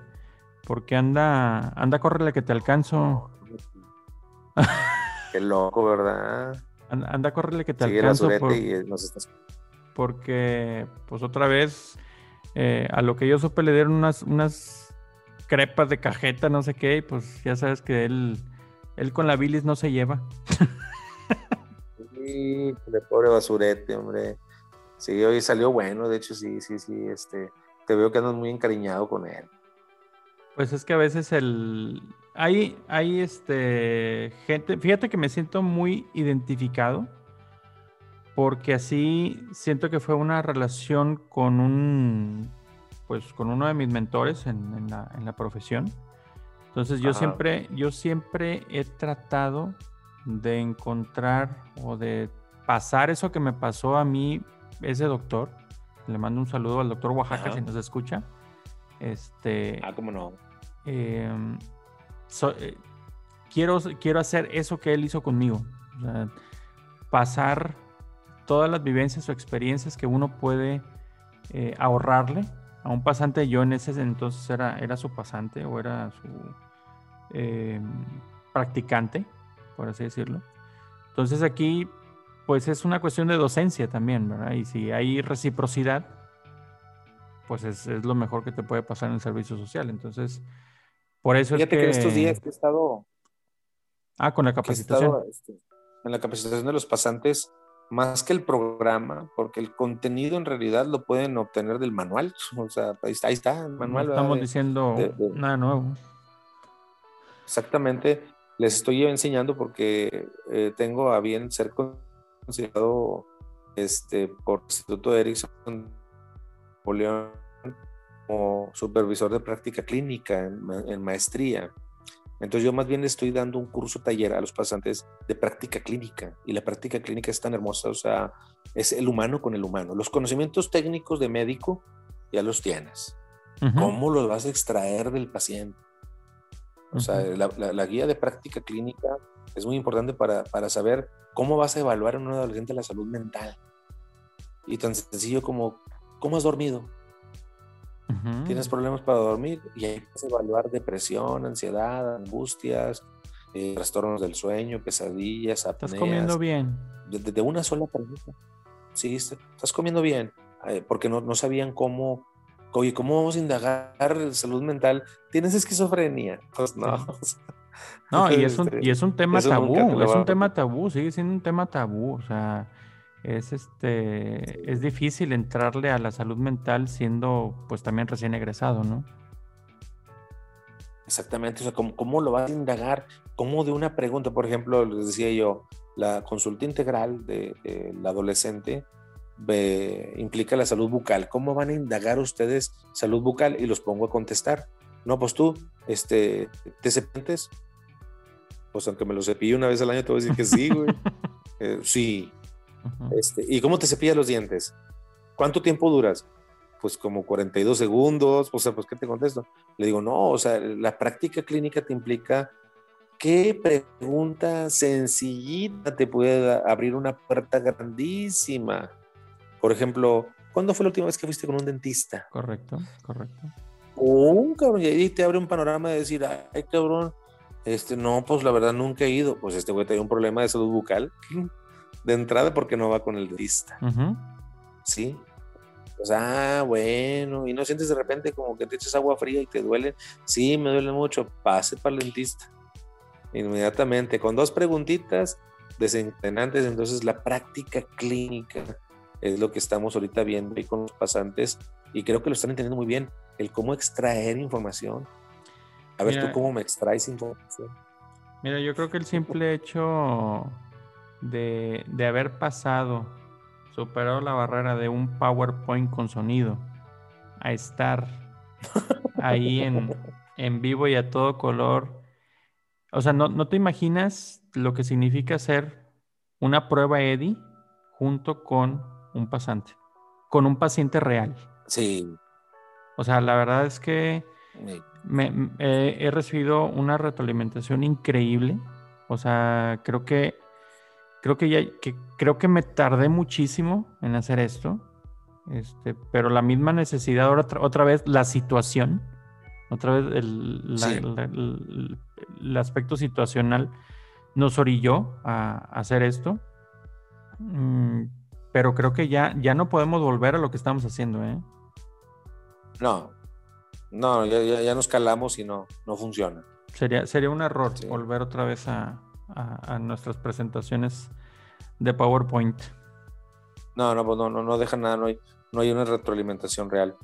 porque anda, anda a correrle que te alcanzo.
Qué loco, ¿verdad?
Anda, a correrle que te alcanzo. Porque, pues otra vez, eh, a lo que yo supe le dieron unas, unas crepas de cajeta, no sé qué, y pues ya sabes que él, él con la bilis no se lleva. *laughs*
Sí, pobre basurete, hombre. Sí, hoy salió bueno, de hecho, sí, sí, sí, este, te veo que andas muy encariñado con él.
Pues es que a veces el... Hay, hay este, gente, fíjate que me siento muy identificado porque así siento que fue una relación con un, pues con uno de mis mentores en, la, profesión. Entonces yo siempre, yo siempre he tratado de encontrar o de pasar eso que me pasó a mí ese doctor, le mando un saludo al doctor Oaxaca si nos escucha. Este.
Ah, cómo no.
Em, eh, quiero, quiero hacer eso que él hizo conmigo. pasar todas las vivencias o experiencias que uno puede eh, ahorrarle a un pasante. Yo en ese entonces era, era su pasante o era su eh, practicante, por así decirlo. Entonces aquí, pues es una cuestión de docencia también, ¿verdad? Y si hay reciprocidad, pues es, es lo mejor que te puede pasar en el servicio social. Entonces, por eso
Fíjate
es que...
que estos días he estado,
Ah, con la capacitación.
estado, este, en la capacitación de los pasantes, más que el programa, porque el contenido en realidad lo pueden obtener del manual. O sea, ahí está, el
No
manual. ¿verdad?
estamos
de-
diciendo
de- de-
nada nuevo.
Exactamente, les estoy enseñando porque eh, tengo a bien ser considerado este, por el Instituto Erickson Napoleón como supervisor de práctica clínica en, ma- en maestría. Entonces yo más bien estoy dando un curso taller a los pasantes de práctica clínica y la práctica clínica es tan hermosa, o sea, es el humano con el humano. Los conocimientos técnicos de médico ya los tienes. ¿Cómo los vas a extraer del paciente? O sea, la, la- la guía de práctica clínica es muy importante para, para saber cómo vas a evaluar en un adolescente la salud mental. Y tan sencillo como, ¿cómo has dormido? ¿Tienes problemas para dormir? Y ahí vas a evaluar depresión, ansiedad, angustias, eh, trastornos del sueño, pesadillas,
¿Estás
apneas.
comiendo bien?
de, de- de una sola pregunta. Sí, est- estás comiendo bien, Eh, porque no, no sabían cómo, oye, ¿cómo vamos a indagar salud mental? ¿Tienes esquizofrenia? *laughs* Pues no.
No, y es un,
Este,
y es un tema
eso
tabú, es un tema tabú, sigue siendo un tema tabú, o sea, es este, es difícil entrarle a la salud mental siendo pues también recién egresado, ¿no?
Exactamente, o sea, ¿cómo, cómo lo vas a indagar? ¿Cómo de una pregunta, por ejemplo, les decía yo, la consulta integral del de, el adolescente ve- implica la salud bucal. ¿Cómo van a indagar ustedes salud bucal? Y los pongo a contestar. No, pues tú, este, ¿te cepillas? Pues aunque me lo cepille una vez al año, te voy a decir que sí, güey. *laughs* Eh, sí. Este, ¿Y cómo te cepillas los dientes? ¿Cuánto tiempo duras? Pues como 42 segundos, o sea, pues ¿qué te contesto? Le digo, no, o sea, la práctica clínica te implica qué pregunta sencillita te puede abrir una puerta grandísima. Por ejemplo, ¿cuándo fue la última vez que fuiste con un dentista?
Correcto, correcto.
Un cabrón, y ahí te abre un panorama de decir, ay, cabrón, este, no, pues la verdad nunca he ido. Pues este güey tiene un problema de salud bucal *laughs* de entrada porque no va con el dentista. ¿sí? Pues, ah, bueno, y no sientes de repente como que te echas agua fría y te duele. Sí, me duele mucho, pase para el dentista. Inmediatamente, con dos preguntitas desencadenantes, entonces la práctica clínica es lo que estamos ahorita viendo ahí con los pasantes y creo que lo están entendiendo muy bien, el cómo extraer información. A ver,
Mira.
tú cómo me extraes información.
Mira, yo creo que el simple *laughs* hecho de, de haber pasado, superado la barrera de un PowerPoint con sonido, a estar ahí en, *laughs* en vivo y a todo color. O sea, no, no te imaginas lo que significa hacer una prueba EDI junto con un pasante, con un paciente real.
Sí.
O sea, la verdad es que me- he recibido una retroalimentación increíble. O sea, creo que creo que ya que creo que me tardé muchísimo en hacer esto. Este, pero la misma necesidad, ahora otra, otra vez la situación, otra vez el, la-
Sí.
la- el- el aspecto situacional nos orilló a, a hacer esto. Mm, pero creo que ya, ya no podemos volver a lo que estamos haciendo, ¿eh?
No, no, ya, ya, ya nos calamos y no, no funciona.
Sería, sería un error
Sí.
volver otra vez a, a- a nuestras presentaciones de PowerPoint.
No, no, pues no, no, no deja nada, no hay, no hay una retroalimentación real.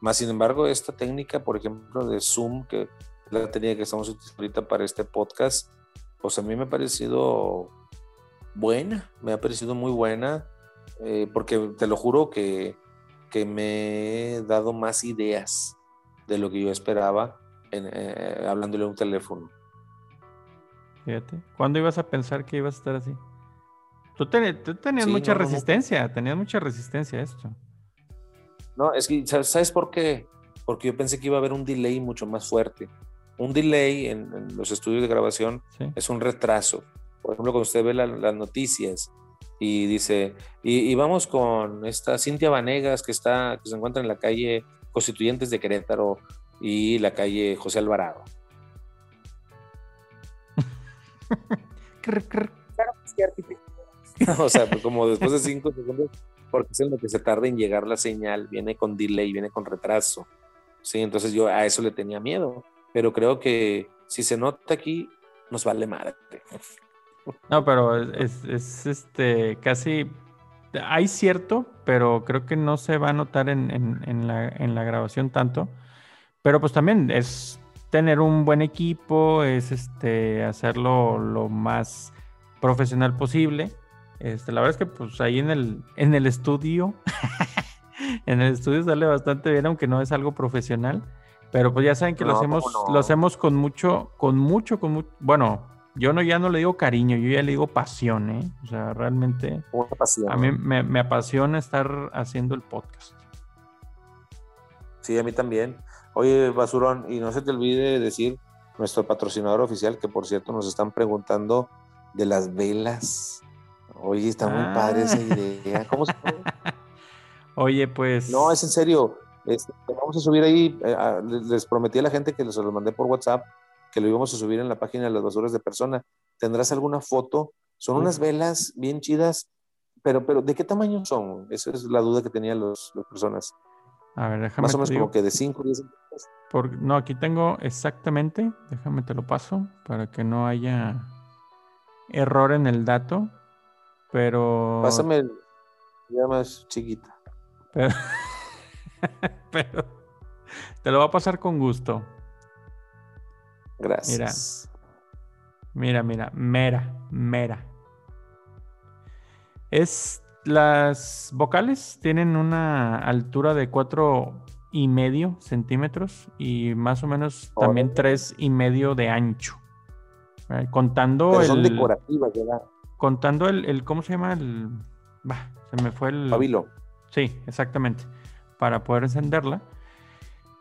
Más sin embargo, esta técnica, por ejemplo, de Zoom, que la técnica que estamos utilizando ahorita para este podcast, pues a mí me ha parecido buena, me ha parecido muy buena, eh, porque te lo juro que, que me he dado más ideas de lo que yo esperaba en, eh, hablándole a un teléfono.
Fíjate. ¿Cuándo ibas a pensar que ibas a estar así? Tú, te- tú tenías
Sí,
mucha
no, no, no.
resistencia, tenías mucha resistencia a esto.
No, es que, ¿sabes- ¿sabes por qué? Porque yo pensé que iba a haber un delay mucho más fuerte. Un delay en, en los estudios de grabación
¿sí?
es un retraso. Por ejemplo, cuando usted ve la- las noticias y dice, y, vamos con esta Cintia Vanegas que está, que se encuentra en la calle Constituyentes de Querétaro y la calle José Alvarado. *laughs* *laughs* o sea, pues como después de cinco segundos, porque es en lo que se tarda en llegar la señal, viene con delay, viene con retraso. Sí, entonces yo a eso le tenía miedo, pero creo que si se nota aquí, nos vale madre.
No, pero es, es, este casi hay cierto, pero creo que no se va a notar en, en, la, en, la, grabación tanto. Pero pues también es tener un buen equipo, es este hacerlo lo más profesional posible. Este, la verdad es que pues ahí en el, en el estudio, *laughs* en el estudio sale bastante bien, aunque no es algo profesional. Pero pues ya saben que lo hacemos, lo hacemos con mucho, con mucho, con mucho, bueno, yo no ya no le digo cariño, yo ya le digo pasión, ¿eh? O sea, realmente a mí me, me, apasiona estar haciendo el podcast.
Sí, a mí también. Oye, Basurón, y no se te olvide decir nuestro patrocinador oficial, que por cierto nos están preguntando de las velas. Oye, está muy padre esa ah. idea. ¿Cómo se llama? *laughs*
Oye, pues.
No, es en serio. Este, vamos a subir ahí. Eh, les prometí a la gente que les lo mandé por WhatsApp que lo íbamos a subir en la página de las basuras de persona. ¿Tendrás alguna foto? Son unas velas bien chidas, pero, pero ¿de qué tamaño son? Esa es la duda que tenían las personas.
A ver, déjame.
Más o menos como que de 5 10
por, No, aquí tengo exactamente, déjame te lo paso para que no haya error en el dato, pero...
Pásame ya más chiquita.
Pero... *laughs* pero te lo va a pasar con gusto.
Gracias.
Mira, mira, mera, mera. Es las vocales tienen una altura de cuatro y medio centímetros y más o menos también tres y medio de ancho. Eh, contando
son decorativas, ¿verdad?
Contando el, el, ¿cómo se llama? El, bah, se me fue el.
Pabilo.
Sí, exactamente. Para poder encenderla.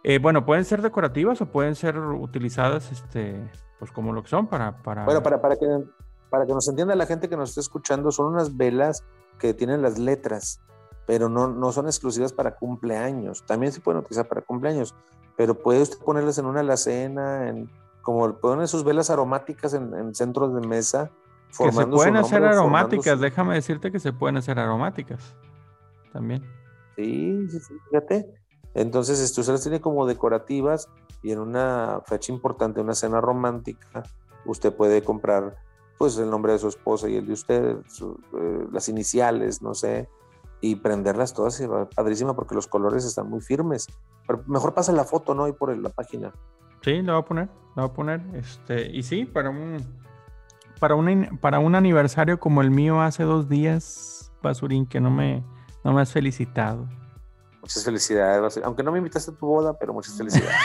Eh, bueno, pueden ser decorativas o pueden ser utilizadas, este, pues como lo que son para... para...
Bueno, para, para, que, para que nos entienda la gente que nos está escuchando, son unas velas que tienen las letras, pero no, no son exclusivas para cumpleaños. También se pueden utilizar para cumpleaños, pero puede usted ponerlas en una alacena, en, como ponen sus velas aromáticas en, centros de mesa.
Que se pueden hacer aromáticas, déjame decirte que se pueden hacer aromáticas también.
Sí, sí, sí, fíjate. Entonces, esto las tiene como decorativas y en una fecha importante, una cena romántica, usted puede comprar pues el nombre de su esposa y el de usted, eh, las iniciales, no sé, y prenderlas todas y va padrísima porque los colores están muy firmes. Mejor pasa la foto, ¿no? Y por la página.
Sí, lo voy a poner, lo voy a poner. Este, y sí, para un, para un, para un aniversario como el mío hace dos días, Basurín, que no me, no me has felicitado.
Muchas felicidades, aunque no me invitaste a tu boda, pero muchas felicidades,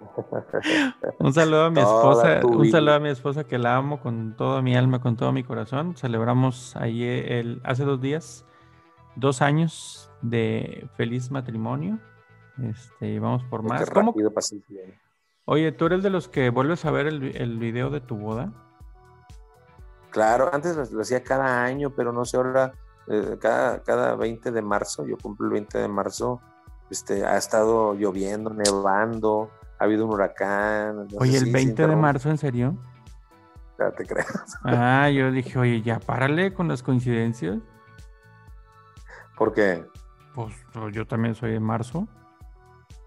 *laughs*
un saludo a mi esposa, un saludo a mi esposa que la amo con toda mi alma, con todo mi corazón. Celebramos el, hace dos días, dos años de feliz matrimonio. Este, vamos por más.
¿Cómo?
Oye, ¿tú eres de los que vuelves a ver el, el video de tu boda?
Claro, antes lo hacía cada año, pero no sé, ahora eh, cada, cada 20 de marzo, yo cumplo el 20 de marzo, este, ha estado lloviendo, nevando, ha habido un huracán.
oye, ¿el 20 de marzo en serio?
Ya te creo.
Ah, yo *laughs* dije, oye, ya párale con las coincidencias.
¿Por qué?
Pues yo también soy de marzo.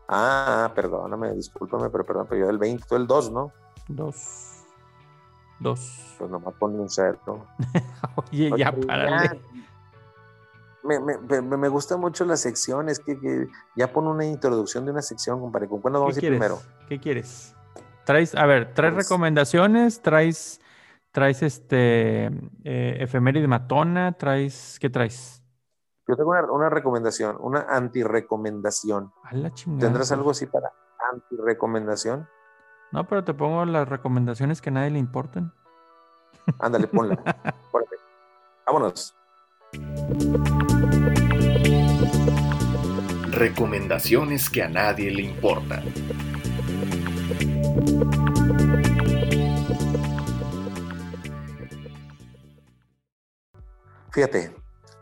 Ah, perdóname, discúlpame, pero perdón, pero yo del 20, tú el 2, ¿no?
2. 2.
Pues nomás ponle un cero. *laughs*
oye, ya párale
me, me, me, gusta mucho la sección, es que, ya pone una introducción de una sección, compadre. ¿Con cuándo vamos a ir primero?
¿Qué quieres? Traes, a ver, traes pues recomendaciones, traes, traes este eh, efeméride matona, traes, ¿qué traes?
Yo tengo una, una recomendación, una antirecomendación.
A la chingada.
¿Tendrás algo así para antirecomendación?
No, pero te pongo las recomendaciones que a nadie le importan.
Ándale, ponla. *laughs* Vámonos.
Recomendaciones que a nadie le importan.
Fíjate,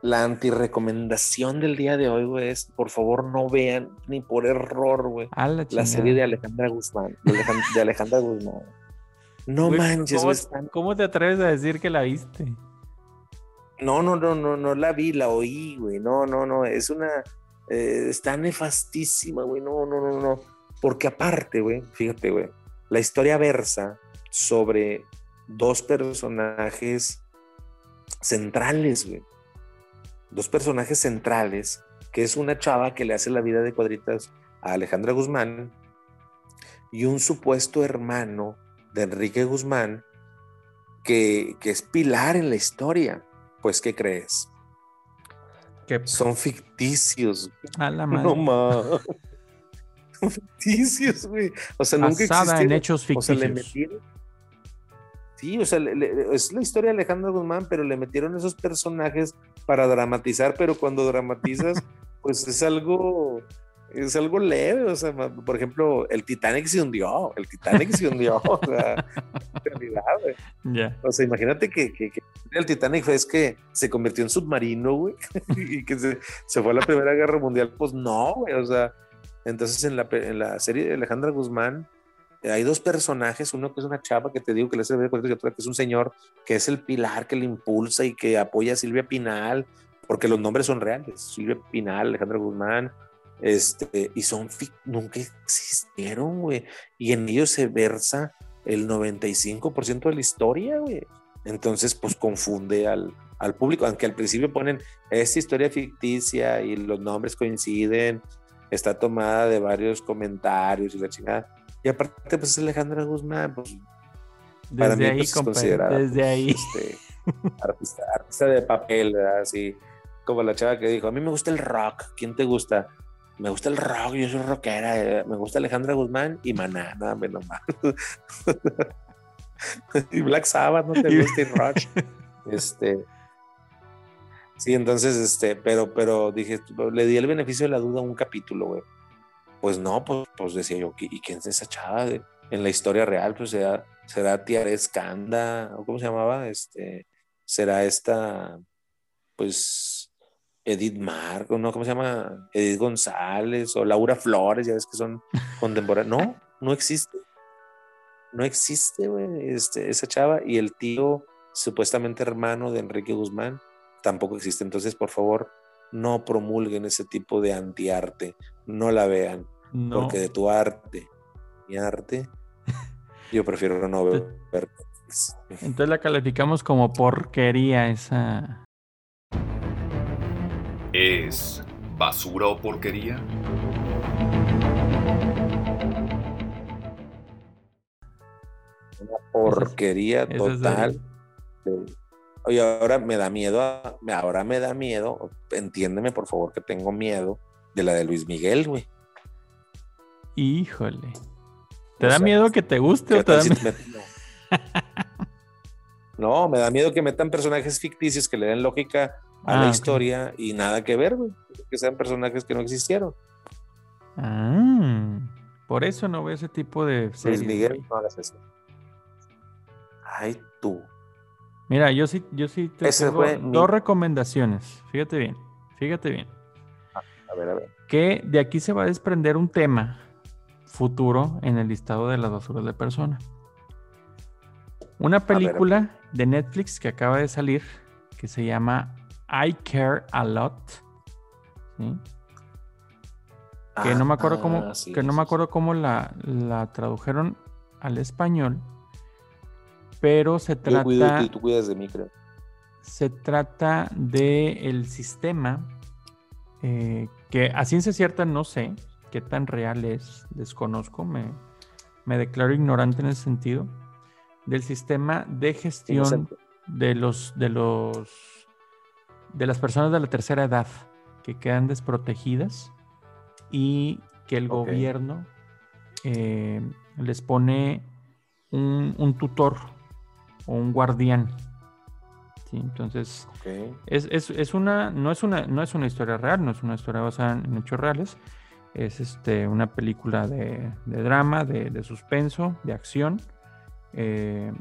la antirecomendación del día de hoy, güey, es por favor no vean ni por error, güey,
la,
serie de Alejandra Guzmán. De, Alejan- de Alejandra Guzmán. No manches,
¿cómo,
están-
¿Cómo te atreves a decir que la viste?
No, no, no, no, no la vi, la oí, güey. No, no, no. Es una. eh, está nefastísima, güey. No, no, no, no. Porque aparte, güey, fíjate, güey. La historia versa sobre dos personajes centrales, güey. Dos personajes centrales, que es una chava que le hace la vida de cuadritas a Alejandra Guzmán y un supuesto hermano de Enrique Guzmán que, que es pilar en la historia. Pues, ¿qué crees? Son ficticios.
a la madre.
No más. Son ficticios, güey. O sea, nunca
Basada en
existieron.
hechos
O sea, le
ficticios.
metieron. Sí, o sea, le- le- es la historia de Alejandro Guzmán, pero le metieron esos personajes para dramatizar, pero cuando dramatizas, pues es algo, es algo leve. O sea, por ejemplo, el Titanic se hundió, el Titanic se hundió. O sea, *laughs* en realidad, güey.
Ya.
O sea, imagínate que, que- que el Titanic fue es que se convirtió en submarino, güey, *laughs* y que se, se fue a la Primera Guerra Mundial. Pues no, güey, o sea, entonces en la, en la serie de Alejandra Guzmán eh, hay dos personajes, uno que es una chava que te digo que le hace ver cuentos y otra que es un señor que es el pilar que le impulsa y que apoya a Silvia Pinal, porque los nombres son reales, Silvia Pinal, Alejandra Guzmán, este, y son, nunca existieron, güey, y en ellos se versa el 95% de la historia, güey. Entonces, pues confunde al, al público, aunque al principio ponen esta historia ficticia y los nombres coinciden, está tomada de varios comentarios y la chingada. Y aparte, pues es Alejandra Guzmán, pues para
Desde
mí
ahí,
pues, es considerada
Desde
pues,
ahí.
este, artista, artista de papel. Así como la chava que dijo, a mí me gusta el rock, ¿quién te gusta? Me gusta el rock, yo soy rockera, eh, me gusta Alejandra Guzmán y Maná, nada menos más. y Black Sabbath, no te gusta y Rush. *laughs* Este, sí, entonces, este, pero, pero dije, le di el beneficio de la duda a un capítulo, güey. Pues no, pues, pues decía yo, ¿y quién es esa chava? de- en la historia real, pues será, será Tiare Escanda, o cómo se llamaba, este, será esta, pues, Edith Marco, ¿no? ¿Cómo se llama? Edith González o Laura Flores, ya ves que son *laughs* contemporáneos. No, no existe. No existe, güey, este, esa chava. Y el tío, supuestamente hermano de Enrique Guzmán, tampoco existe. Entonces, por favor, no promulguen ese tipo de antiarte. No la vean.
No.
Porque de tu arte, mi arte, *laughs* yo prefiero no ver.
Entonces la calificamos como porquería esa.
¿Es basura o porquería?
Una porquería
es
total. Oye, ahora me da miedo, a- ahora me da miedo, entiéndeme por favor que tengo miedo de la de Luis Miguel, güey.
Híjole. ¿Te
O
da
sea,
miedo que te guste
¿Qué
o te da miedo? *laughs*
No, me da miedo que metan personajes ficticios que le den lógica a
Ah,
la
ok.
historia y nada que ver, güey. Que sean personajes que no existieron.
Ah, por eso no veo ese tipo de series.
Luis Miguel,
güey.
no hagas eso. Ay, tú.
Mira, yo sí, yo sí te
Ese
tengo
fue mi-
dos recomendaciones. Fíjate bien, fíjate bien.
A ver, a ver.
Que de aquí se va a desprender un tema futuro en el listado de las basuras de persona. Una
ver, a ver.
película de Netflix que acaba de salir que se llama I Care a Lot. ¿sí? que no me acuerdo cómo,
Ah, sí,
que no
sí,
me acuerdo cómo la, la tradujeron al español, pero se
Yo cuido
trata,
y tú cuidas de mí, creo.
se trata de el sistema eh, que a ciencia cierta no sé qué tan real es, desconozco, me, me declaro ignorante en ese sentido, del sistema de gestión
Inocente.
de los de los de las personas de la tercera edad que quedan desprotegidas y que el gobierno eh, les pone un, un tutor o un guardián. ¿sí? Entonces,
Ok.
es, es- es una, no, es una, no es una historia real, no es una historia basada en hechos reales. Es este, una película de, de drama, de, de suspenso, de acción. Eh,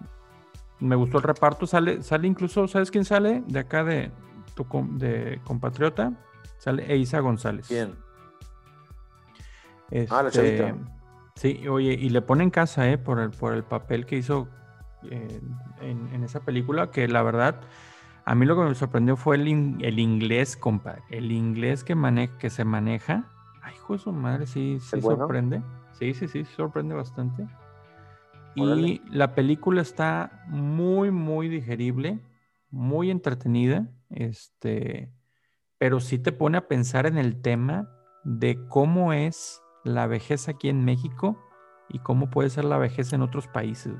me gustó el reparto. Sale, sale incluso, ¿sabes quién sale? De acá de. Tu de compatriota, sale Eiza González.
Bien.
ah, la chavita. Sí, oye, y le pone en casa, ¿eh? Por el, por el papel que hizo eh, en, esa película, que la verdad, a mí lo que me sorprendió fue el, el inglés, compadre. El inglés que, que se maneja. Ay, hijo de su madre, sí, sí sorprende. Sí, sí, sí, sorprende bastante. Y la película está muy, muy digerible, muy entretenida, este, pero sí te pone a pensar en el tema de cómo es la vejez aquí en México y cómo puede ser la vejez en otros países.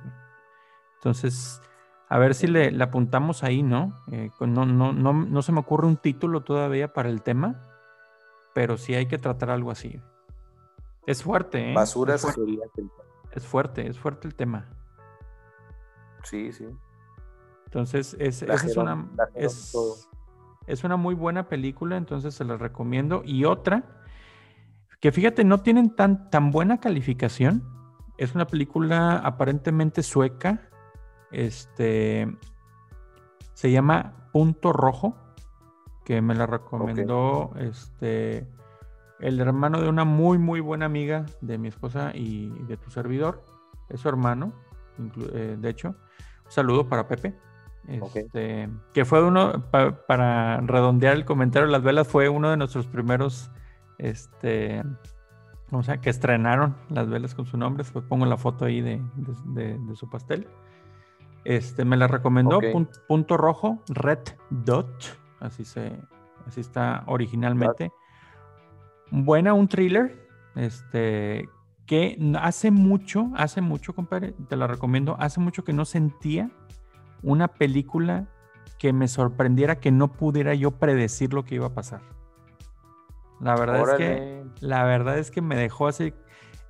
Entonces, a ver si le, apuntamos ahí, ¿no? Eh, no, no, no, no se me ocurre un título todavía para el tema, pero sí hay que tratar algo así. Es fuerte, ¿eh?
Basura
es fuerte. es fuerte, es fuerte el tema.
Sí, sí.
Entonces, es, esa es una es, es, una muy buena película, entonces se la recomiendo. Y otra, que fíjate, no tienen tan, tan buena calificación. Es una película aparentemente sueca. Este se llama Punto Rojo, que me la recomendó este el hermano de una muy, muy buena amiga de mi esposa y de tu servidor. Es su hermano, eh, de hecho. Un saludo para Pepe. Este, que fue uno, para redondear el comentario, Las Velas fue uno de nuestros primeros, este, o sea, que estrenaron Las Velas con su nombre. Después pongo la foto ahí de, su pastel. Este, me la recomendó, punto, rojo, Red Dot, así se, así está originalmente buena, un thriller, este, que hace mucho, hace mucho, compadre, te la recomiendo, hace mucho que no sentía una película que me sorprendiera que no pudiera yo predecir lo que iba a pasar. La verdad es que, la verdad es que me dejó así,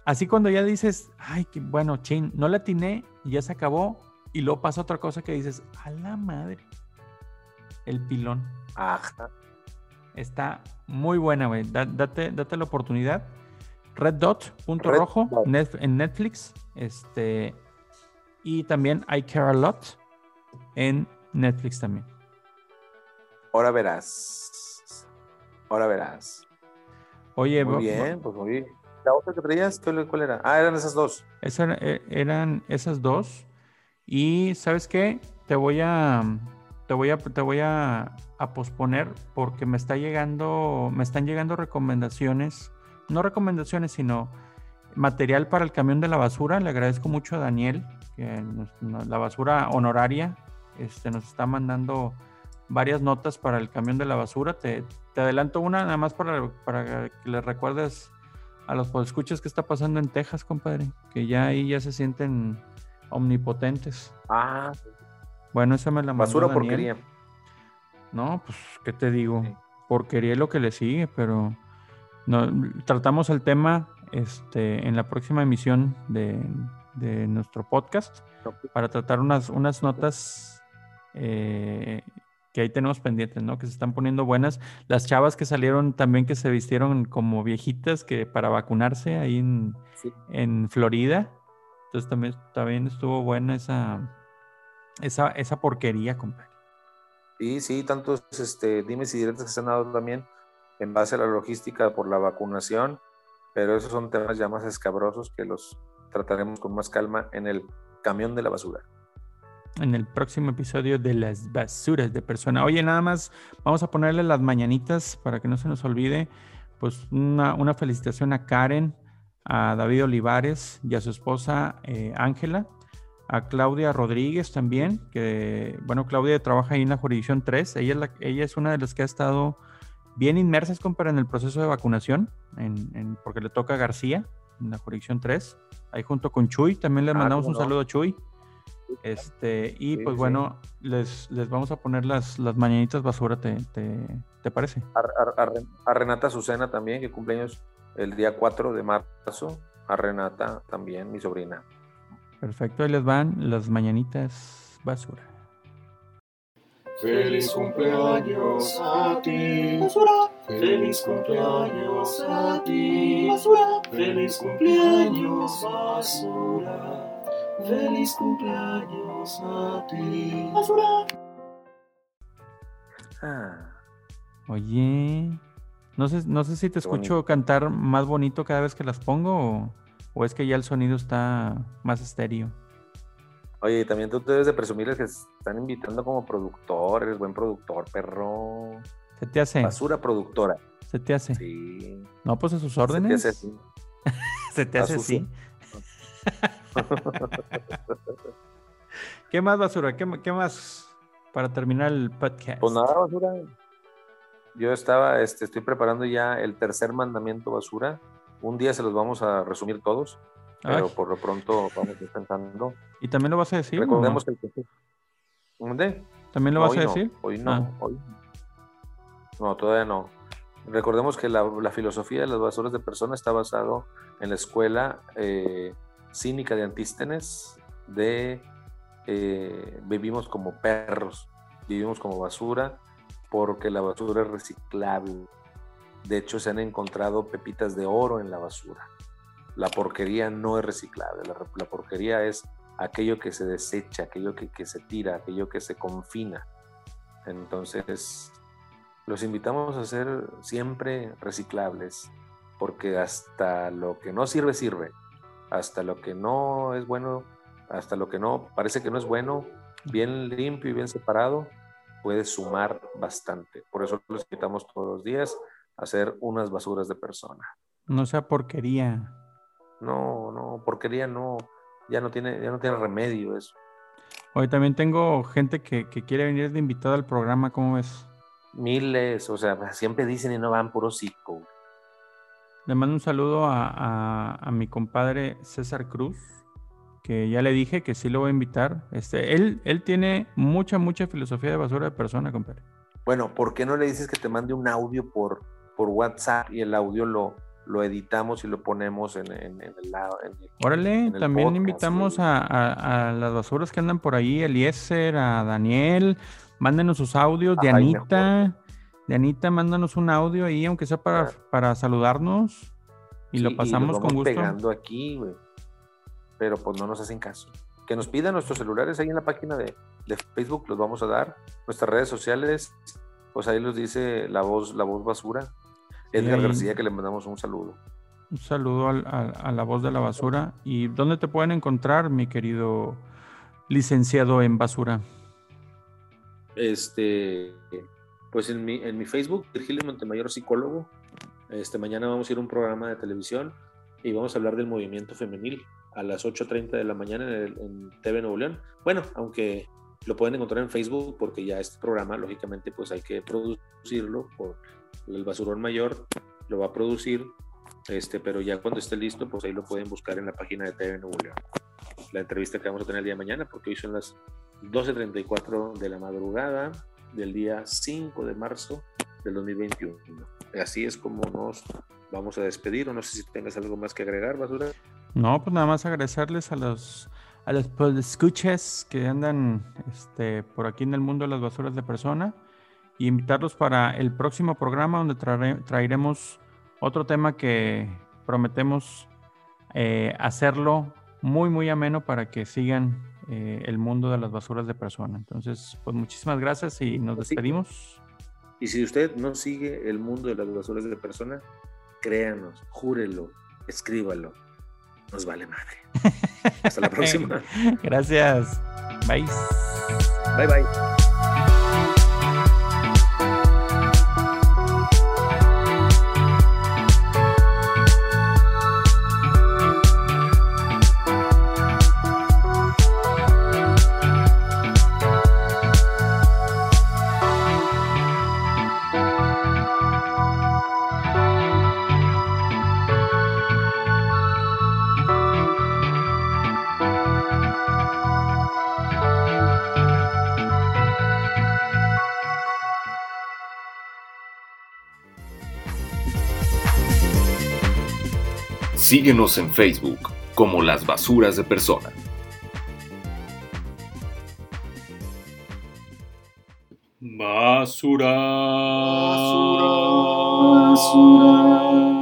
así cuando ya dices, ay, que bueno, chin, no la atiné, ya se acabó, y luego pasa otra cosa que dices, a la madre, el pilón.
Ajá.
Está muy buena, güey. Date, date la oportunidad. Red Dot, punto rojo, en Netflix. Este, y también I Care a Lot en Netflix también.
Ahora verás. Ahora verás.
Oye,
muy bien, pues muy bien. ¿La otra que traías? ¿Cuál era? Ah, eran esas dos.
Eh, eran esas dos. Y ¿sabes qué? Te voy a te voy a, te voy a, posponer porque me está llegando, me están llegando recomendaciones, no recomendaciones, sino material para el camión de la basura. Le agradezco mucho a Daniel, que la basura honoraria este, nos está mandando varias notas para el camión de la basura. Te, adelanto una, nada más para, para que le recuerdes a los escuchas que está pasando en Texas, compadre, que ya ahí ya se sienten omnipotentes.
Ah,
bueno, esa me la mandó
Basura porquería.
No, pues, ¿qué te digo? Porquería es lo que le sigue, pero no, tratamos el tema este, en la próxima emisión de, nuestro podcast para tratar unas, unas notas eh, que ahí tenemos pendientes, ¿no? Que se están poniendo buenas. Las chavas que salieron también que se vistieron como viejitas que para vacunarse ahí en, en Florida. Entonces también, también estuvo buena esa, esa, esa porquería, compadre.
Sí, sí, tantos este, dimes y directos que se han dado también en base a la logística por la vacunación, pero esos son temas ya más escabrosos que los trataremos con más calma en el camión de la basura.
En el próximo episodio de las basuras de persona. Oye, nada más vamos a ponerle las mañanitas para que no se nos olvide. Pues una, felicitación a Karen, a David Olivares y a su esposa eh, Ángela a Claudia Rodríguez también, que, bueno, Claudia trabaja ahí en la jurisdicción 3, ella es, la, ella es una de las que ha estado bien inmersas, en el proceso de vacunación, porque le toca a García, en la jurisdicción 3, ahí junto con Chuy, también le ah, mandamos un saludo a Chuy. Este, y pues bueno, les, les vamos a poner las, las mañanitas basura, ¿te, te, parece?
A, a, Renata Azucena también, que cumpleaños el día 4 de marzo. A Renata también, mi sobrina.
Perfecto, ahí les van las mañanitas basura.
Feliz cumpleaños a ti. Basura. Feliz cumpleaños a ti. Basura. Feliz cumpleaños basura. Feliz cumpleaños a ti. Basura.
Ah.
Oye, no sé, no sé si te escucho
bonito.
cantar más bonito cada vez que las pongo o, o es que ya el sonido está más estéreo.
Oye, y también tú debes de presumirles que se están invitando como productor, eres buen productor, perro.
¿Se te hace?
Basura productora.
¿Se te hace?
Sí.
No, pues a sus
Se te
órdenes.
hace así. *laughs*
Se te hace así. *laughs* ¿Qué más, basura? ¿Qué, qué más para terminar el podcast?
Pues nada, basura. Yo estaba, este, estoy preparando ya el tercer mandamiento basura. Un día se los vamos a resumir todos, pero por lo pronto vamos pensando.
¿Y también lo vas a decir?
Recordemos que el ¿Dónde?
¿También lo
No,
vas a
no,
decir?
hoy no,
Ah.
hoy no. No, todavía no. Recordemos que la, filosofía de las basuras de personas está basado en la escuela eh, cínica de Antístenes de eh, vivimos como perros, vivimos como basura porque la basura es reciclable. De hecho, se han encontrado pepitas de oro en la basura. La porquería no es reciclable, la, porquería es aquello que se desecha, aquello que, que se tira, aquello que se confina. Entonces, los invitamos a ser siempre reciclables, porque hasta lo que no sirve, sirve. Hasta lo que no es bueno, hasta lo que no parece que no es bueno, bien limpio y bien separado, puede sumar bastante. Por eso los invitamos todos los días a hacer unas basuras de persona.
No sea porquería.
No, no, porquería no, ya no tiene, ya no tiene remedio eso.
Hoy también tengo gente que, que quiere venir de invitada al programa, ¿cómo ves?
Miles, o sea, siempre dicen y no van puro psico.
Le mando un saludo a, a- a mi compadre César Cruz, que ya le dije que sí lo voy a invitar. Este, él, él tiene mucha, mucha filosofía de basura de persona, compadre.
Bueno, ¿por qué no le dices que te mande un audio por, por WhatsApp y el audio lo, lo editamos y lo ponemos en, en- en el lado? en el-
Órale,
en el
también
podcast,
invitamos a- a las basuras que andan por ahí, Eliezer, a Daniel, mándenos sus audios,
Ay,
Dianita, Dianita, mándanos un audio ahí, aunque sea para, para saludarnos, y
Sí,
lo pasamos con gusto.
pegando aquí, güey. Pero pues no nos hacen caso. Que nos pidan nuestros celulares ahí en la página de, de Facebook, los vamos a dar. Nuestras redes sociales, pues ahí los dice la voz, la voz basura. Edgar. García, que le mandamos un saludo.
Un saludo al- al- a, la voz de la basura. ¿Y dónde te pueden encontrar, mi querido licenciado en basura?
Este, pues en mi, en mi Facebook, Virgilio Montemayor, psicólogo. Este, mañana vamos a ir a un programa de televisión y vamos a hablar del movimiento femenil a las 8.30 de la mañana en, TV Nuevo León. Bueno, aunque lo pueden encontrar en Facebook porque ya este programa, lógicamente, pues hay que producirlo por el basurón mayor, lo va a producir, este, pero ya cuando esté listo, pues ahí lo pueden buscar en la página de TV Nuevo León. La entrevista que vamos a tener el día de mañana, porque hoy son las 12.34 de la madrugada del día 5 de marzo del 2021. Así es como nos vamos a despedir, o no sé si tengas algo más que agregar, Basura.
No, pues nada más agradecerles a los a los escuchas que andan este, por aquí en el mundo de las basuras de persona y invitarlos para el próximo programa donde traere- traeremos otro tema que prometemos eh, hacerlo muy muy ameno para que sigan eh, el mundo de las basuras de persona. Entonces, pues muchísimas gracias y nos despedimos.
Y si usted no sigue el mundo de las basuras de persona, créanos, júrelo, escríbalo. Nos vale madre. *laughs* Hasta la próxima.
Gracias. Bye.
bye bye.
Síguenos en Facebook como Las Basuras de Persona.
Basura.
Basura.